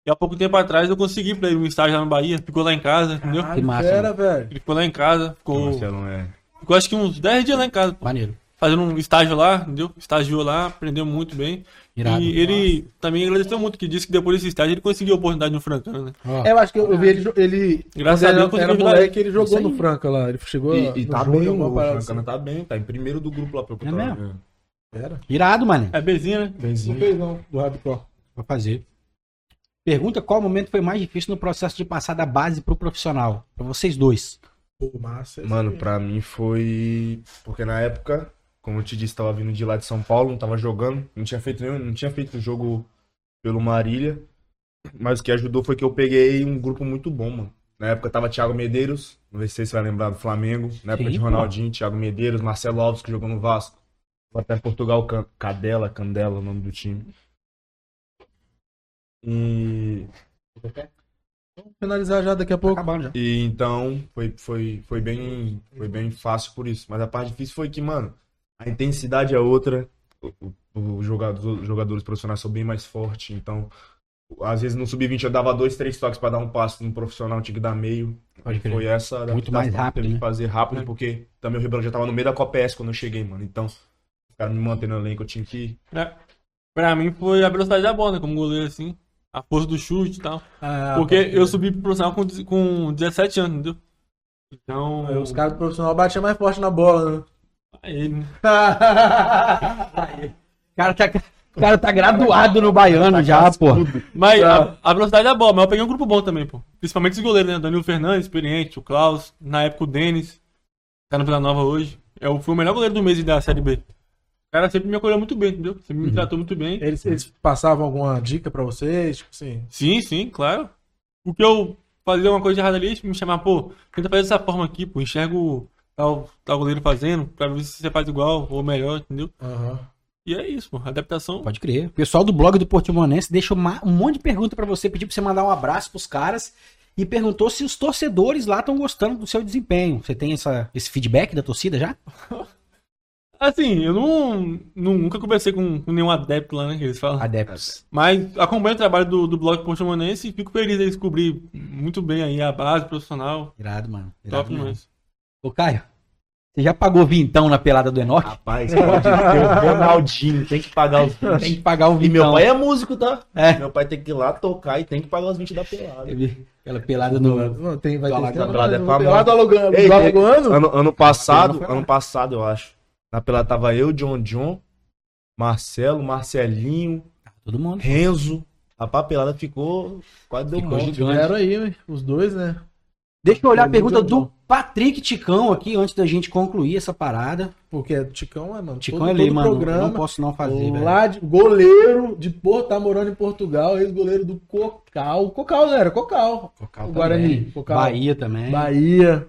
E há pouco tempo atrás eu consegui pra ele um estágio lá no Bahia, ficou lá em casa, entendeu? Que massa, fera, velho. Ele ficou lá em casa, ficou, Marcelão é. ficou acho que uns 10 dias lá em casa, pô, Maneiro. fazendo um estágio lá, entendeu? Estagiou lá, aprendeu muito bem. Irado. E ele também agradeceu muito, que disse que depois desse estágio ele conseguiu a oportunidade no Francana, né? É, Eu acho que eu, vi ele. ele Graças a Deus, era, era moleque, ele jogou Isso aí. no Franca lá. Ele chegou. E, e no tá jogo, bem, o Francana assim. tá bem, tá em primeiro do grupo lá pra eu É? Era? Irado, mano. É Bezinha, né? Não Benzinho. fez não, do Hardcore. Vou fazer. Pergunta qual momento foi mais difícil no processo de passar da base pro profissional? Pra vocês dois. Pô, massa. Mano, aí. pra mim foi. Porque na época, como eu te disse, tava vindo de lá de São Paulo, não tava jogando, não tinha feito nenhum, não tinha feito jogo pelo Marília. Mas o que ajudou foi que eu peguei um grupo muito bom, mano. Na época tava Thiago Medeiros, não sei se você vai lembrar do Flamengo. Na época Sim, de pô. Ronaldinho, Thiago Medeiros, Marcelo Alves, que jogou no Vasco. Até em Portugal, Cadela, Candela, o nome do time. E Vamos finalizar já daqui a Tá pouco. acabando já. E então foi, foi, foi, bem, foi bem fácil por isso. Mas a parte difícil foi que, mano, a intensidade é outra. O, o, o jogador- os jogadores profissionais são bem mais fortes. Então, às vezes no sub-20 eu dava dois, três toques pra dar um passo. No profissional tinha que dar meio. Pode crer. foi essa Muito mais rápido, teve né? que fazer rápido, porque também o Ribeirão já tava no meio da Copa S quando eu cheguei, mano. Então, os caras me mantendo no elenco, eu tinha que. É. Pra mim foi a velocidade da bola, né? Como goleiro, assim. A força do chute e tal. Ah, Porque eu subi pro profissional com, dez- com 17 anos, entendeu? Então. Aí Os caras do profissional batiam mais forte na bola, né? Aí, né? Cara tá, o cara tá graduado no baiano já, pô. Mas Tá. a, a velocidade da bola, mas eu peguei um grupo bom também, pô. Principalmente os goleiros, né? Danilo Fernandes, experiente, o Klaus, na época o Denis, tá no Vila Nova hoje. Eu fui o melhor goleiro do mês da Série B. O cara sempre me acolheu muito bem, entendeu? Sempre me tratou muito bem. Eles, eles passavam alguma dica pra vocês? Tipo assim. Sim, sim, claro. O que eu fazia uma coisa errada ali, eles me chamar, pô, tenta fazer dessa forma aqui, pô, enxergo tal, tal goleiro fazendo, pra ver se você faz igual ou melhor, entendeu? Aham. E é isso, pô, adaptação. Pode crer. O pessoal do blog do Portimonense deixou uma- um monte de pergunta pra você, pediu pra você mandar um abraço pros caras e perguntou se os torcedores lá estão gostando do seu desempenho. Você tem essa, esse feedback da torcida já? Assim, eu não, nunca conversei com, com nenhum adepto lá, né, que eles falam. Adeptos. Mas acompanho o trabalho do, do blog Portimonense e fico feliz de descobrir muito bem aí a base profissional. Irado, mano. Irado Top mesmo. demais. Ô, Caio, você já pagou vintão na pelada do Enoch? Rapaz, pode ter o Ronaldinho, tem que pagar os 20. Tem que pagar o E vintão. meu pai é músico, tá? É. Meu pai tem que ir lá tocar e tem que pagar os 20 da pelada. Aquela pelada no... Não, tem, vai Do ter É mas famoso. Lá do Alagoano. Ei, do Alagoano? Ano, ano passado, ano passado, eu acho. Na pelada tava eu, John John, Marcelo, Marcelinho, Todo mundo. Renzo. A papelada ficou. Quase deu Ficou morte. gigante. Vieram aí, ué, os dois, né? Deixa eu olhar a pergunta do Patrick Ticão aqui, antes da gente concluir essa parada. Porque Ticão, é, mano. Ticão todo, é lei, mano. programa. Não posso não fazer, velho. lá de goleiro de Porto, tá morando em Portugal, ex-goleiro do Cocal. Cocal, galera, Cocal. Cocal o Guarani. também. Cocal. Bahia também. Bahia.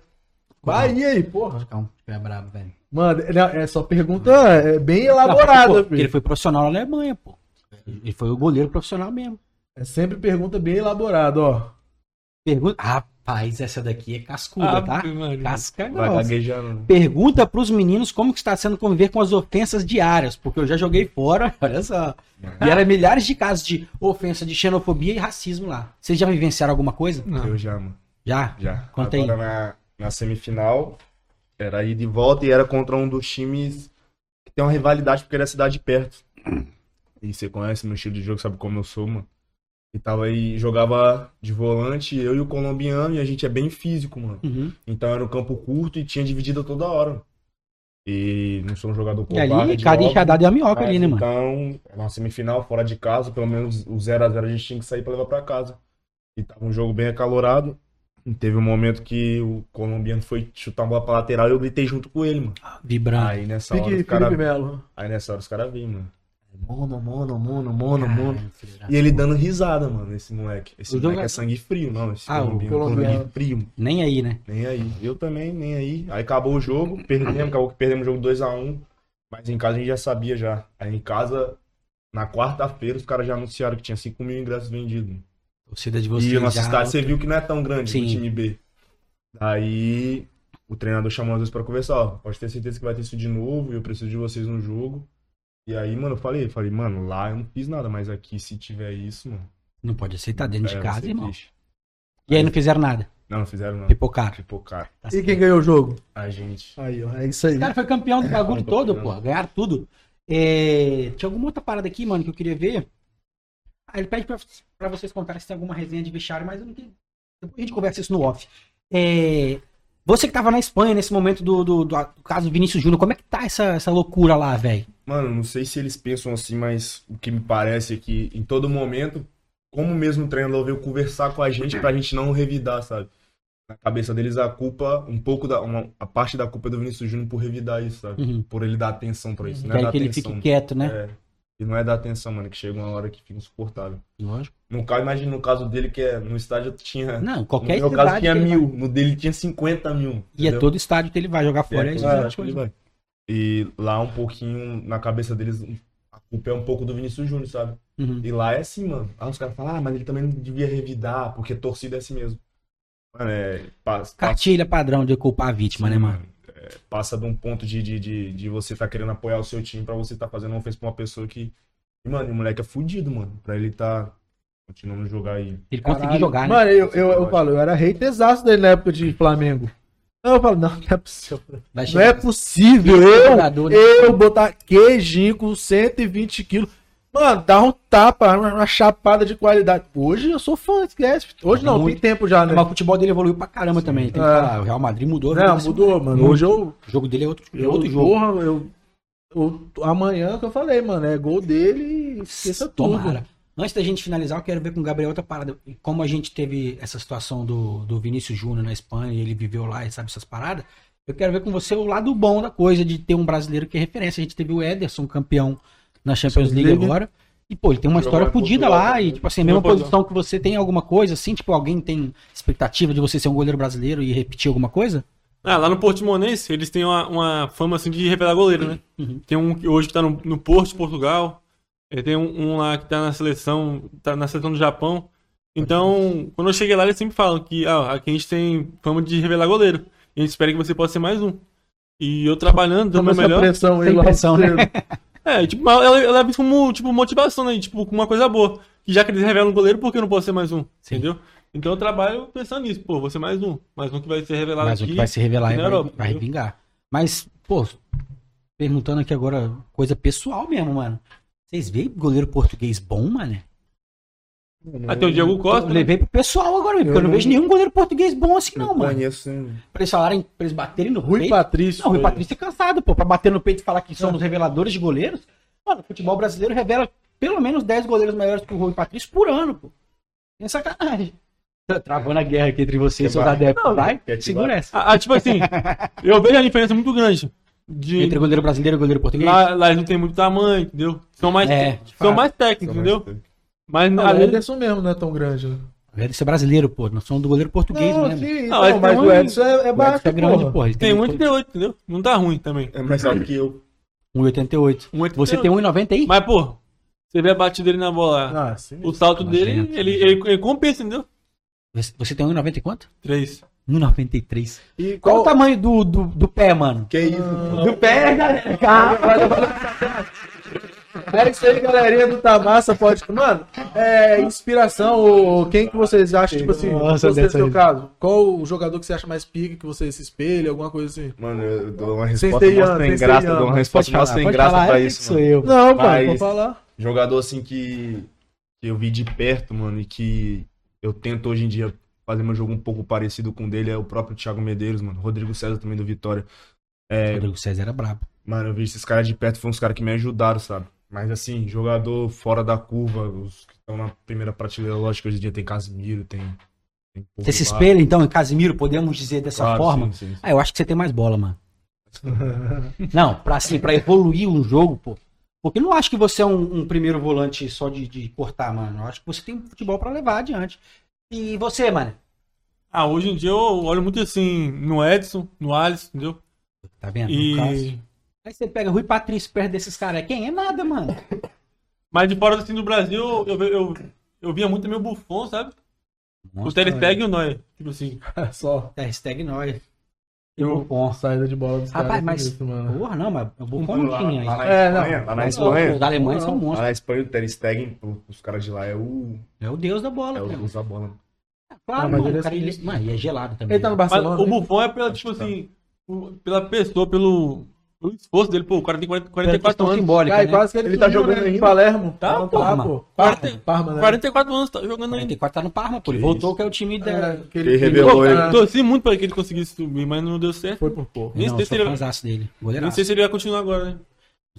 Bahia aí, porra. Ticão, é brabo, velho. Mano, não, é só pergunta é bem elaborada, Não, porque, pô, ele foi profissional na Alemanha, pô. Ele foi o goleiro profissional mesmo. É sempre pergunta bem elaborada, ó. Pergunta. Rapaz, essa daqui é cascuda, tá? Ave Maria. Casca né? Pergunta pros meninos como que está sendo conviver com as ofensas diárias, porque eu já joguei fora, olha só. E eram milhares de casos de ofensa de xenofobia e racismo lá. Vocês já vivenciaram alguma coisa? Não. Eu já, mano. Já? Já. Conta aí. Agora na, na semifinal, era ir de volta e era contra um dos times que tem uma rivalidade porque era a cidade perto. E você conhece meu estilo de jogo, sabe como eu sou, mano. E tava aí, jogava de volante, eu e o colombiano, e a gente é bem físico, mano. Uhum. Então era um campo curto e tinha dividida toda hora. E não sou um jogador E ali, cada óbvio, enxadada é a minhoca mas ali, né, mano? Então, na semifinal, fora de casa, pelo menos o 0x0 a gente tinha que sair pra levar pra casa. E tava um jogo bem acalorado. Teve um momento que o colombiano foi chutar uma bola pra lateral e eu gritei junto com ele, mano. Vibrando. Aí nessa hora os caras. Felipe Melo. Aí nessa hora os caras vinham, mano. Mono, mono, mono, mono, mono. Filho da- E ele dando risada, mano, esse moleque. Esse O moleque é sangue frio, não. Esse Ah, o colombiano, colombiano. sangue frio. Nem aí, né? Nem aí. Eu também, nem aí. Aí acabou o jogo, perdemos, acabou que perdemos o jogo 2x1. Mas em casa a gente já sabia já. Aí em casa, na quarta-feira, os caras já anunciaram que tinha 5 mil ingressos vendidos. Torcida de vocês e a nossa cidade, você viu que não é tão grande Sim. o time B. Daí o treinador chamou nós dois pra conversar, ó. Pode ter certeza que vai ter isso de novo e eu preciso de vocês no jogo. E aí, mano, eu falei, falei, mano, lá eu não fiz nada, mas aqui se tiver isso, mano. Não pode aceitar dentro é, de casa, irmão. triste. E aí não fizeram nada. Não, não fizeram não. Pipocaram. Pipocar. Tá E certo. quem ganhou o jogo? A gente. Aí, ó. É isso aí. O cara foi campeão do bagulho Tô todo, pô. Ganharam tudo. É, Tinha alguma outra parada aqui, mano, que eu queria ver. Ele pede pra, pra vocês contarem se tem alguma resenha de vestiário, mas eu não tenho. Depois a gente conversa isso no off. É, Você que tava na Espanha nesse momento do, do, do- do caso Vinícius Júnior, como é que tá essa, essa loucura lá, velho? Mano, não sei se eles pensam assim, mas o que me parece é que em todo momento, como mesmo o treinador veio conversar com a gente pra gente não revidar, sabe? Na cabeça deles a culpa, um pouco da. Uma, a parte da culpa é do Vinícius Júnior por revidar isso, sabe? Uhum. Por ele dar atenção pra isso. Não Que é aí dar que ele atenção. fique quieto, né? É. E não é dar atenção, mano, que chega uma hora que fica insuportável. Lógico. No caso, imagina no caso dele, que é, no estádio tinha. Não, no qualquer meu cidade caso tinha mil, vai- no dele tinha 50 mil. E é todo estádio que ele vai jogar fora. É, É, isso, é que ele vai. E lá um pouquinho, na cabeça deles, a culpa é um pouco do Vinícius Júnior, sabe? Uhum. E lá é assim, mano. Aí os caras falam, ah, mas ele também não devia revidar, porque torcida é assim mesmo. Mano, é. Passa, Cartilha padrão de culpar a vítima, né, mano? é, passa de um ponto de, de, de, de você tá querendo apoiar o seu time pra você tá fazendo uma ofensa pra uma pessoa que. E, mano, o moleque é fudido, mano. Pra ele tá continuando a jogar aí. Ele conseguir jogar, né? Mano, eu, eu, eu falo, eu era haterzaço dele na época de Flamengo. Eu falo, não, não é possível. Não é possível. Eu, jogador, né? eu botar queijinho com 120 quilos. Mano, dá um tapa, uma, chapada de qualidade. Hoje eu sou fã, esquece. Hoje não, Muito. tem tempo já, né? Mas o futebol dele evoluiu pra caramba também. Tem que É. falar. O Real Madrid mudou. Não, mudou, moleque. mano. Hoje eu, O jogo dele é outro, é eu outro jogo. porra, eu, eu- amanhã que eu falei, mano, é gol dele e esqueça tudo. Tomara. Antes da gente finalizar, eu quero ver com o Gabriel outra parada. Como a gente teve essa situação do, do Vinícius Júnior na Espanha e ele viveu lá e sabe essas paradas, eu quero ver com você o lado bom da coisa de ter um brasileiro que é referência. A gente teve o Ederson, campeão na Champions League League. agora. E, pô, ele tem uma história Portugal lá. E, tipo assim, a mesma posição que você tem alguma coisa assim? Tipo, alguém tem expectativa de você ser um goleiro brasileiro e repetir alguma coisa? Ah, lá no Portimonense, eles têm uma, uma fama assim de revelar goleiro, né? Uhum. Tem um que hoje que tá no, no Porto de Portugal. eh, Tem um, um lá que tá na seleção, tá na seleção do Japão. Então, quando eu cheguei lá, eles sempre falam que ah, aqui a gente tem fama de revelar goleiro. E a gente espera que você possa ser mais um. E eu trabalhando, dando Toma o meu melhor. pressão aí lá pressão, né? É, tipo, ela, ela é como tipo, motivação, né? Tipo, com uma coisa boa. Que já que eles revelam goleiro, por que eu não posso ser mais um? Sim. Entendeu? Então eu trabalho pensando nisso. Pô, vou ser mais um. Mais um que vai ser revelado Mas o aqui. que vai se revelar e e vai, Europa, vai vingar. Mas, pô, perguntando aqui agora, coisa pessoal mesmo, mano. Vocês veem goleiro português bom, mano? Até o Diego Costa. Eu né? levei pro pessoal agora, porque eu, Eu não não- vejo nenhum goleiro português bom assim, não, mano. conheço, hein? Pra eles falarem, pra eles baterem no Rui peito. Patrício. Não, o Rui foi- Patrício é cansado, pô, pra bater no peito e falar que somos reveladores de goleiros. Mano, o futebol brasileiro revela pelo menos 10 goleiros melhores que o Rui Patrício por ano, pô. É sacanagem. Tá Travando a guerra aqui entre vocês, vai? adeptos. Não, Vai, segura vai? essa. Ah, tipo assim, eu vejo a diferença muito grande. De, Entre goleiro brasileiro e goleiro português. lá, lá eles não tem muito tamanho, entendeu? São mais, É, são mais técnicos, entendeu? Mas Não, o Ederson mesmo não é tão grande, né? O Ederson é brasileiro, pô. Nós somos do goleiro português não, mesmo. sim, Não, não, ele mas o um- Edson é, é O Ederson baixo, é grande, porra. pô. Ele tem 1,88, entendeu? Não tá ruim também. É mais alto que eu. 1,88. 1,88. Você tem 1,90 aí? Mas, pô, você vê a batida dele na bola, Ah, sim. o salto dele, ele, ele, ele compensa, entendeu? Você- Você tem 1,90 e quanto? 3. 1,93. E Qual qual o tamanho do, do, do pé, mano? Que isso? Do pé, galera. É isso aí, galerinha do Tamassa, pode. Mano, é inspiração, ou quem que vocês acham, tipo assim, Nossa, você, no seu caso, qual o jogador que você acha mais pica, que você se espelha, alguma coisa assim? Mano, eu dou uma resposta mó sem graça, dou uma resposta mó sem graça pra isso, sou mano. eu. Não, cara, Mas- vou falar. Jogador assim que, que eu vi de perto, mano, e que eu tento hoje em dia fazer meu jogo um pouco parecido com o dele é o próprio Thiago Medeiros, mano. Rodrigo César também do Vitória. É, Rodrigo César era brabo. Mano, eu vi esses caras de perto, foram uns caras que me ajudaram, sabe? Mas assim, jogador fora da curva, os que estão na primeira prateleira, lógico que hoje em dia tem Casimiro, tem. tem Você se espelha, então, em Casimiro, podemos dizer dessa Claro, forma? sim, sim, sim. Ah, eu acho que você tem mais bola, mano. Não, pra assim, pra evoluir um jogo, pô. Porque eu não acho que você é um, um primeiro volante só de, de cortar, mano. Eu acho que você tem futebol pra levar adiante. E você, mano? Ah, hoje em dia eu olho muito assim no Edson, no Alisson, entendeu? Tá vendo? No caso. E. Aí você pega Rui Patrício perto desses caras. Quem é nada, mano? Mas de fora assim do Brasil, eu, eu, eu, eu via muito também o Buffon, sabe? o Ter Stegen e o Neuer. Tipo assim. Só. Hashtag nós. Eu, Buffon. saída de bola dos Rapaz, caras. mas. é mano. Porra, não, mas o Buffon Lá, não tinha. lá na É, não. Espanha, lá na Os- Espanha, Os alemães são lá monstros. na Espanha, o Ter Stegen, o- os caras de lá é o, É o deus da bola, é o cara. usa bola. Claro, Ah, mas mano. ele é o cara, ele, sinistro. mano, e é gelado também. Ele tá no né? Mas Barcelona. o né? Buffon é pela, tipo assim, o- pela pessoa, pelo, pelo esforço dele. Pô, o cara tem 40, Pela 44 questão anos. simbólica, Cara, né? quase que ele, Ele tá subiu, jogando né, em. Palermo. Tá, Não, Parma. pô. Quarenta- Parma, Parma, né? 44 anos, tá jogando ainda. 44 tá no Parma, pô. Ele voltou, que é o time da. É, que Ele revelou Pô, ele. eu torci muito pra que ele conseguisse subir, mas não deu certo. Foi por pouco. Nem Não, sei se ele- dele. Nem sei se ele vai continuar agora, né?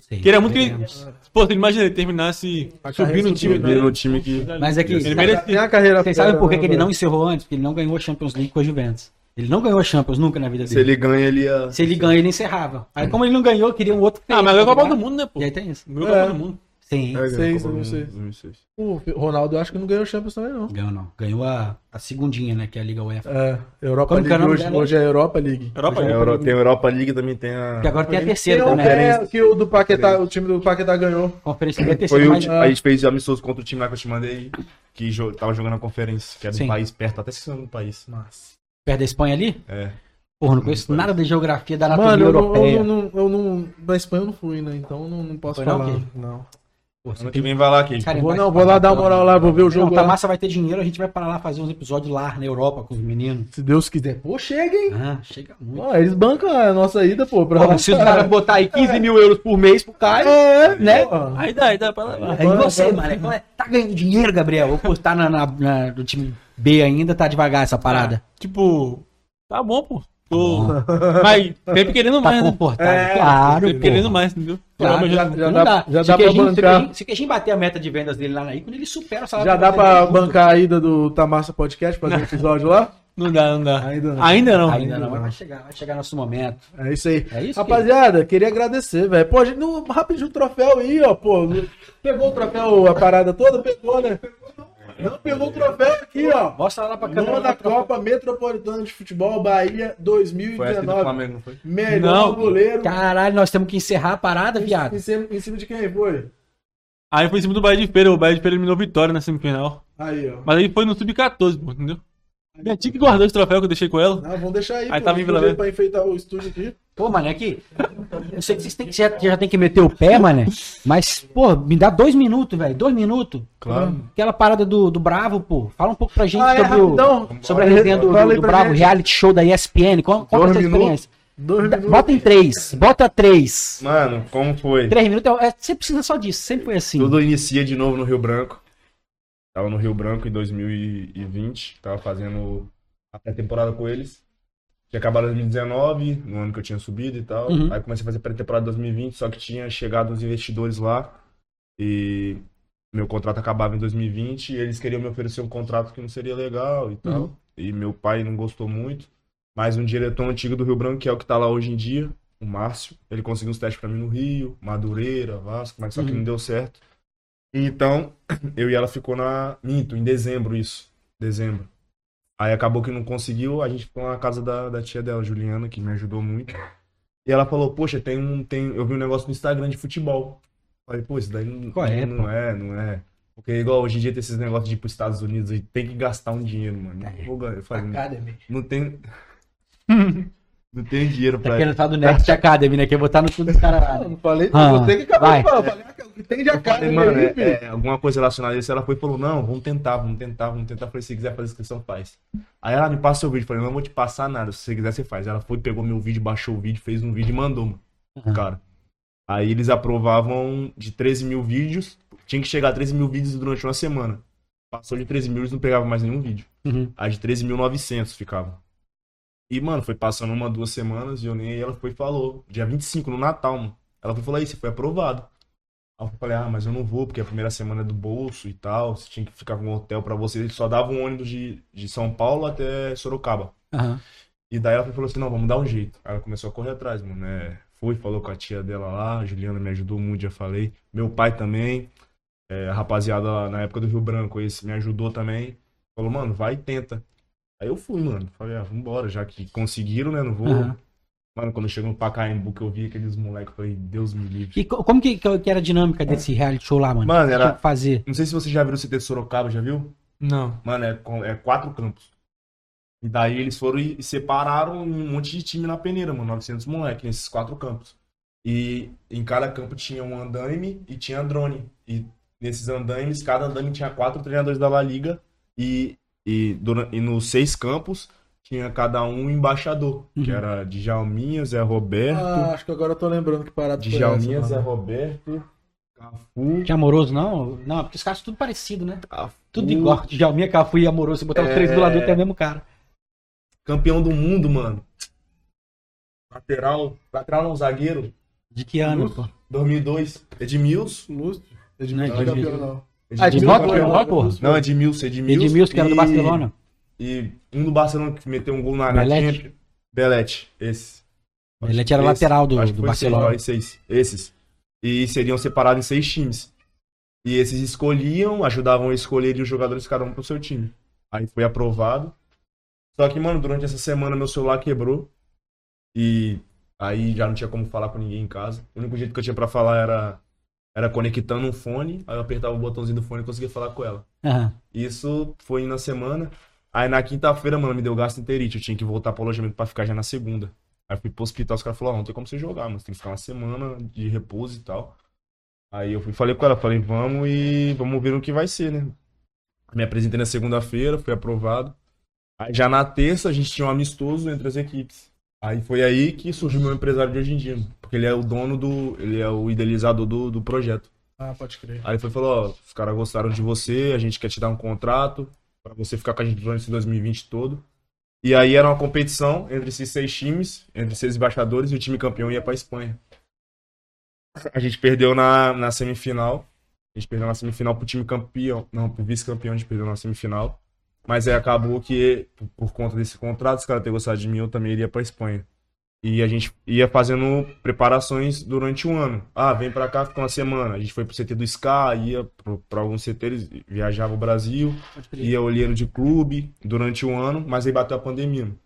Sei, Queria muito que ele. veremos. Pô, imagina ele terminasse subindo no time. subindo, Ele no time que. Mas é que. Ele merecia. Tem a carreira Vocês sabem por que, né, que ele não encerrou antes? Porque ele não ganhou a Champions League com a Juventus. Ele não ganhou a Champions nunca na vida Se dele. ele ganha, ele ia. Se ele ganha, ele encerrava. Aí, como ele não ganhou, queria um outro. Ah, mas é a Copa tá do? Mundo, né, pô? E aí tem isso. Ganhou a É. Copa do Mundo. Sim. É, Seis, ganhou a Copa do 2006. Mundo, 2006. O Ronaldo eu acho que não ganhou Champions também, não. Ganhou não. Ganhou a, a segundinha, né? Que é a Liga UEFA. É, Europa Como que é o League nome hoje, hoje é Europa League. Europa Tem a Euro- Tem a Europa League também tem a. Que agora tem a Tem terceira um também. é, que o do Paquetá, o time do Paquetá ganhou. Conferência League é a Foi terceira, o mas ti- a gente fez amistoso contra o time lá que eu te mandei, que jo- tava jogando a conferência, que é do Sim. país perto, até se do país. Nossa. Perto da Espanha ali. É. Porra, não conheço nada da geografia da anatomia Mano, eu não, europeia. eu, não, eu não. Na Espanha eu não fui, né? Então não, não posso Foi não, falar. Não. Pô, você Ano tem que vem vai lá, aqui. Cara, Vou, vai não, vou lá dar uma moral lá, vou ver o Não, jogo tá lá. massa vai ter dinheiro, a gente vai para lá fazer uns episódios lá na Europa com os meninos. Se Deus quiser. Pô, chega, hein? Ah, chega muito. Ó, eles bancam a nossa ida, pô. Pra... Pô, se os caras botar aí 15 mil euros por mês pro Caio, É, né? pô. Aí dá, aí dá pra levar. Aí você, mano, é- tá ganhando dinheiro, Gabriel? Ou pô, tá na, na- na- no time B ainda, tá devagar essa parada? Tipo, tá bom, pô. Tô... bom. Mas sempre querendo Tá mais, né? confortável, É, claro, Sempre querendo mais, entendeu? Claro, já- já- dá- dá. já se dá pra o bancar. Se o Queijinho bater a meta de vendas dele lá na Ícone, ele supera o salário Já dá pra dele. bancar a ida do Tamassa Podcast, fazer um episódio lá? Não dá, não dá. Ainda não. Ainda não. Ainda não, vai chegar, vai chegar nosso momento. É isso aí. É isso, Rapaziada, queria agradecer, velho. Pô, a gente não, rapidinho o troféu aí, ó, pô. Pegou o troféu, a parada toda? Pegou, né? Não, pegou o troféu aqui, ó. Mostra lá pra câmera. Nona da Copa Metropolitana de Futebol Bahia Foi essa aqui do 2019. Flamengo, não foi? Melhor Não. goleiro. Caralho, nós temos que encerrar a parada, Em, viado. em cima, em cima de quem foi? Aí foi em cima do Bahia de Feira. O Bahia de Feira eliminou Vitória na semifinal. Aí, ó. Mas aí foi no Sub-14, pô, entendeu? Minha tia que guardou esse troféu que eu deixei com ela. Não, vamos deixar aí, Aí pô, tá né? pra enfeitar o estúdio aqui. Pô, mano, é que. Eu sei que vocês têm que, já, já tem que meter o pé, mano. Mas, pô, me dá dois minutos, velho. Dois minutos. Claro. Aquela parada do, do Bravo, pô. Fala um pouco pra gente Ah, é, sobre, o, rapidão. sobre a resenha do, do pra Bravo gente. Reality Show da ESPN. Qual, qual foi a Dois sua minutos. experiência? Dois Dá- minutos. Bota em três. Bota três. Mano, como foi? Três minutos. É, você precisa só disso. Sempre foi assim. Tudo inicia de novo no Rio Branco. Tava no Rio Branco em 2020. Tava fazendo a pré-temporada com eles. Tinha acabado em 2019, no ano que eu tinha subido e tal. Uhum. Aí comecei a fazer pré-temporada em 2020, só que tinha chegado uns investidores lá. E meu contrato acabava em 2020 e eles queriam me oferecer um contrato que não seria legal e tal. Uhum. E meu pai não gostou muito. Mas um diretor antigo do Rio Branco, que é o que tá lá hoje em dia, o Márcio, ele conseguiu uns testes pra mim no Rio, Madureira, Vasco, mas só que Uhum. não deu certo. Então, eu e ela ficou na. Minto, em dezembro isso. Dezembro. Aí acabou que não conseguiu, a gente ficou na casa da, da tia dela, Juliana, que me ajudou muito. E ela falou, poxa, tem um. Tem... Eu vi um negócio no Instagram de futebol. Falei, pô, isso daí não, Qual é, não é, não é. Porque igual hoje em dia tem esses negócios de ir pros Estados Unidos e tem que gastar um dinheiro, mano. Não vou ganhar. Eu falei, não tem. não tem dinheiro Tá pra. querendo falar do Next Academy, né? Que eu vou botar no tudo dos caras lá. Ah, né? não falei, Ah, vou ter que acabar vai. de falar. Falei, ah, o que tem de Eu falei, Academy mano, aí, é, é, alguma coisa relacionada a isso. Ela foi e falou: Não, vamos tentar, vamos tentar, vamos tentar. Eu falei: Se quiser fazer inscrição, faz. Aí ela me passa o vídeo. Eu falei: Não vou te passar nada. Se você quiser, você faz. Ela foi, pegou meu vídeo, baixou o vídeo, fez um vídeo e mandou, mano. Uhum. Cara. Aí eles aprovavam de 13 mil vídeos. Tinha que chegar a 13 mil vídeos durante uma semana. Passou de 13 mil, eles não pegavam mais nenhum vídeo. Uhum. Aí de 13.900 ficava. E, mano, foi passando uma, duas semanas e eu nem. Ela foi e falou. Dia 25, no Natal, mano. Ela foi e falou: Aí, você foi aprovado. Aí eu falei: Ah, mas eu não vou, porque a primeira semana é do bolso e tal. Você tinha que ficar com um hotel pra você. Eles só davam um ônibus de, de São Paulo até Sorocaba. Aham. E daí ela falou assim: Não, vamos dar um jeito. Aí ela começou a correr atrás, mano. né? foi, falou com a tia dela lá, a Juliana me ajudou muito, já falei. Meu pai também, é, a rapaziada lá na época do Rio Branco, esse me ajudou também. Falou, mano, vai e tenta. Aí eu fui, mano. Falei, ah, vambora, já que conseguiram, né? Não vou. Aham. Mano, quando chegou no Pacaembu, que eu vi aqueles moleques, falei, Deus me livre. E co- como que, que era a dinâmica desse reality show lá, mano? Mano, era- que fazer? Não sei se você já viu o CT de Sorocaba, já viu? Não. Mano, é, é quatro campos. E daí eles foram e separaram um monte de time na peneira, mano. 900 moleques nesses quatro campos. E em cada campo tinha um andaime e tinha drone. E nesses andaimes, cada andaime tinha quatro treinadores da La Liga. E, e, dura- e nos seis campos tinha cada um embaixador. Que Uhum. era Djalminha, Zé Roberto. Ah, acho que agora eu tô lembrando que parada Djalminha, essa, Zé. Roberto. Cafu. Tinha amoroso, não? Não, porque os caras tudo parecido, né? Cafu. Tudo igual. Djalminha, Cafu e amoroso. Se botar os três É. do lado do outro é o mesmo cara. Campeão do mundo, mano. Lateral. Lateral não, zagueiro. De que ano, Lúcio? pô? 2002. Edmilson. Lúcio. Não, Edmilson não é Edmilson. campeão, não. Ah, campeão. rock, pô? Não, Edmilson, Edmilson. Edmilson, que era do Barcelona. E um do Barcelona que meteu um gol na na Belete? Champions. Belete, esse. Belete era Esse. lateral do, do seis, Barcelona. ó, seis, esses. E seriam separados em seis times. E esses escolhiam, ajudavam a escolher e os jogadores cada um pro seu time. Aí foi aprovado. Só que, mano, durante essa semana meu celular quebrou. E aí já não tinha como falar com ninguém em casa. O único jeito que eu tinha pra falar era, era conectando um fone. Aí eu apertava o botãozinho do fone e conseguia falar com ela. Aham. Isso foi na semana. Aí na quinta-feira, mano, me deu gastroenterite. Eu tinha que voltar pro alojamento pra ficar já na segunda. Aí eu fui pro hospital, os caras falaram, "Ó, não tem como você jogar, mas tem que ficar uma semana de repouso e tal. Aí eu fui, falei com ela, falei, vamos e vamos ver o que vai ser, né? Me apresentei na segunda-feira, fui aprovado. Aí já na terça a gente tinha um amistoso entre as equipes. Aí foi aí que surgiu meu empresário de hoje em dia. Porque ele é o dono do. Ele é o idealizador do, do projeto. Ah, pode crer. Aí foi e falou, ó, os caras gostaram de você, a gente quer te dar um contrato pra você ficar com a gente durante esse 2020 todo. E aí era uma competição entre esses seis times, entre seis embaixadores, e o time campeão ia pra Espanha. A gente perdeu na, na semifinal. A gente perdeu na semifinal pro time campeão. Não, pro vice-campeão a gente perdeu na semifinal. Mas aí acabou que, por, conta desse contrato, os caras terem gostado de mim, eu também iria pra Espanha. E a gente ia fazendo preparações durante um ano. Ah, vem pra cá, fica uma semana. A gente foi pro CT do SCA, ia pro, pra alguns CTs, viajava o Brasil, ia olheiro de clube durante um ano, mas aí bateu a pandemia. mano.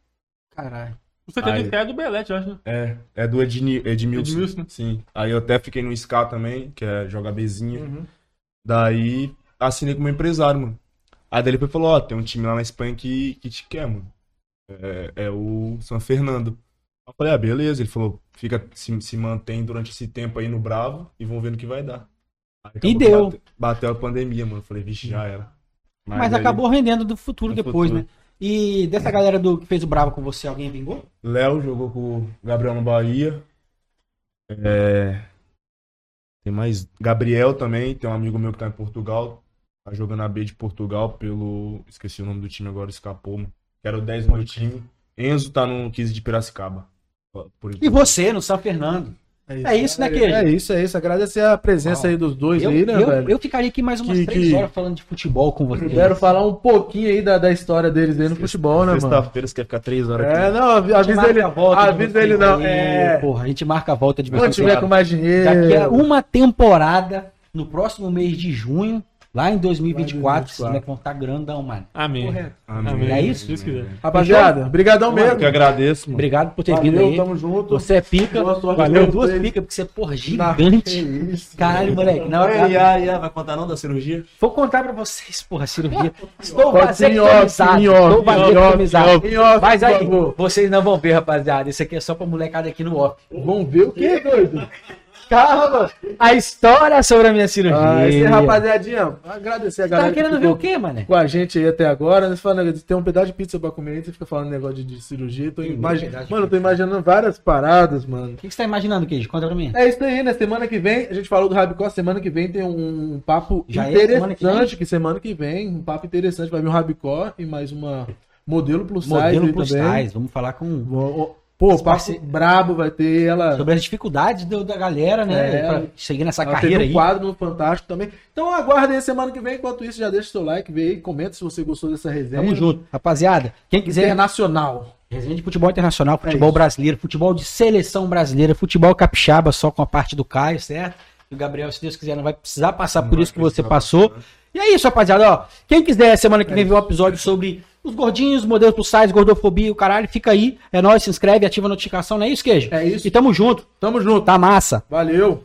Caralho. O CT Aí. de é do Belete, eu acho. né? É, é do Edni, Edmilson. Edmilson. Sim. Aí eu até fiquei no SCA também, que é jogar Bzinha. Uhum. Daí assinei com o meu empresário, mano. Aí daí ele foi e falou, ó, tem um time lá na Espanha que, que te quer, mano. É, é o São Fernando. Eu falei, ah, beleza. Ele falou, fica, se, se mantém durante esse tempo aí no Bravo e vão vendo o que vai dar. Aí que deu. Bate, bateu a pandemia, mano. Eu falei, vixe, já era. Mas, aí, acabou rendendo do futuro No depois, futuro. né? E dessa galera do que fez o Bravo com você, alguém vingou? Léo jogou com o Gabriel no Bahia. É... Tem mais. Gabriel também, tem um amigo meu que tá em Portugal. Tá jogando a B de Portugal pelo. Esqueci o nome do time agora, escapou. mano. Que era o 10 do meu time. Enzo tá no 15 de Piracicaba. Por E você, no São Fernando. É isso, né, Queijo? É isso, é isso. Agradecer a presença Ó, aí dos dois Eu, aí, né, eu, velho? eu ficaria aqui mais umas Que- três que- horas falando de futebol com você. Quero falar um pouquinho aí da, da história deles aí no futebol, né, mano? Sexta-feira você quer ficar 3 horas É, aqui. não, A gente avisa ele. a volta de Avisa vocês ele não. aí, É. Porra, a gente marca a volta de Quando vocês. tiver com mais dinheiro. Daqui a uma temporada, no próximo mês de junho, lá em 2024, esses 2024. moleques vão estar grandão, mano. Amém. Correto. Amém. É isso? Quiser. Rapaziada, brigadão Eu mesmo. que agradeço, mano. Obrigado por ter vindo Valeu, aí. tamo junto. Você é pica. Valeu, pra duas picas, porque você é, porra, Na- gigante. Que isso. Caralho, moleque. Na hora, ai, ai, vai contar não da cirurgia? Vou contar pra vocês, porra, cirurgia. Estou vasectomizado. Estou vasectomizado. Mas aí, vocês não vão ver, rapaziada. Isso aqui é só pra molecada aqui no off. Vamos ver o que, doido? Calma! A história sobre a minha cirurgia. Ah, esse rapaziadinha, agradecer a Tá galera querendo que ver o quê, mané? com a gente aí até agora. Né? Você fala, né, tem um pedaço de pizza pra comer aí, você fica falando negócio de, de cirurgia. Tô Tem imagi- pedaço de Mano, eu tô pizza. imaginando várias paradas, mano. O que que você tá imaginando, Queijo? Conta pra mim. É isso aí, né? Semana que vem, a gente falou do Rabicó, semana que vem tem um, um papo Já é interessante, semana que vem? que, semana que vem, um papo interessante, vai vir um Rabicó e mais uma modelo plus size Modelo plus também. size. Vamos falar com... Vou- Pô, papo parce- brabo vai ter ela. Sobre as dificuldades do- da galera, né? É. pra seguir nessa ela carreira teve um aí. quadro no Fantástico também. Então aguardem aí semana que vem. Enquanto isso, já deixa o seu like, vê aí, comenta se você gostou dessa resenha. Tamo junto. Rapaziada, quem quiser Internacional. Resenha de futebol internacional, futebol isso. brasileiro, futebol de seleção brasileira, futebol capixaba só com a parte do Caio, certo? E o Gabriel, se Deus quiser, não vai precisar passar por vai isso que você passou. passar? E é isso, rapaziada, ó. Quem quiser semana que vem ver um episódio sobre os gordinhos, modelos plus size, gordofobia, o caralho, fica aí. É nóis, se inscreve, ativa a notificação, não é isso, queijo? É isso. E tamo junto. Tamo junto. Tá massa. Valeu.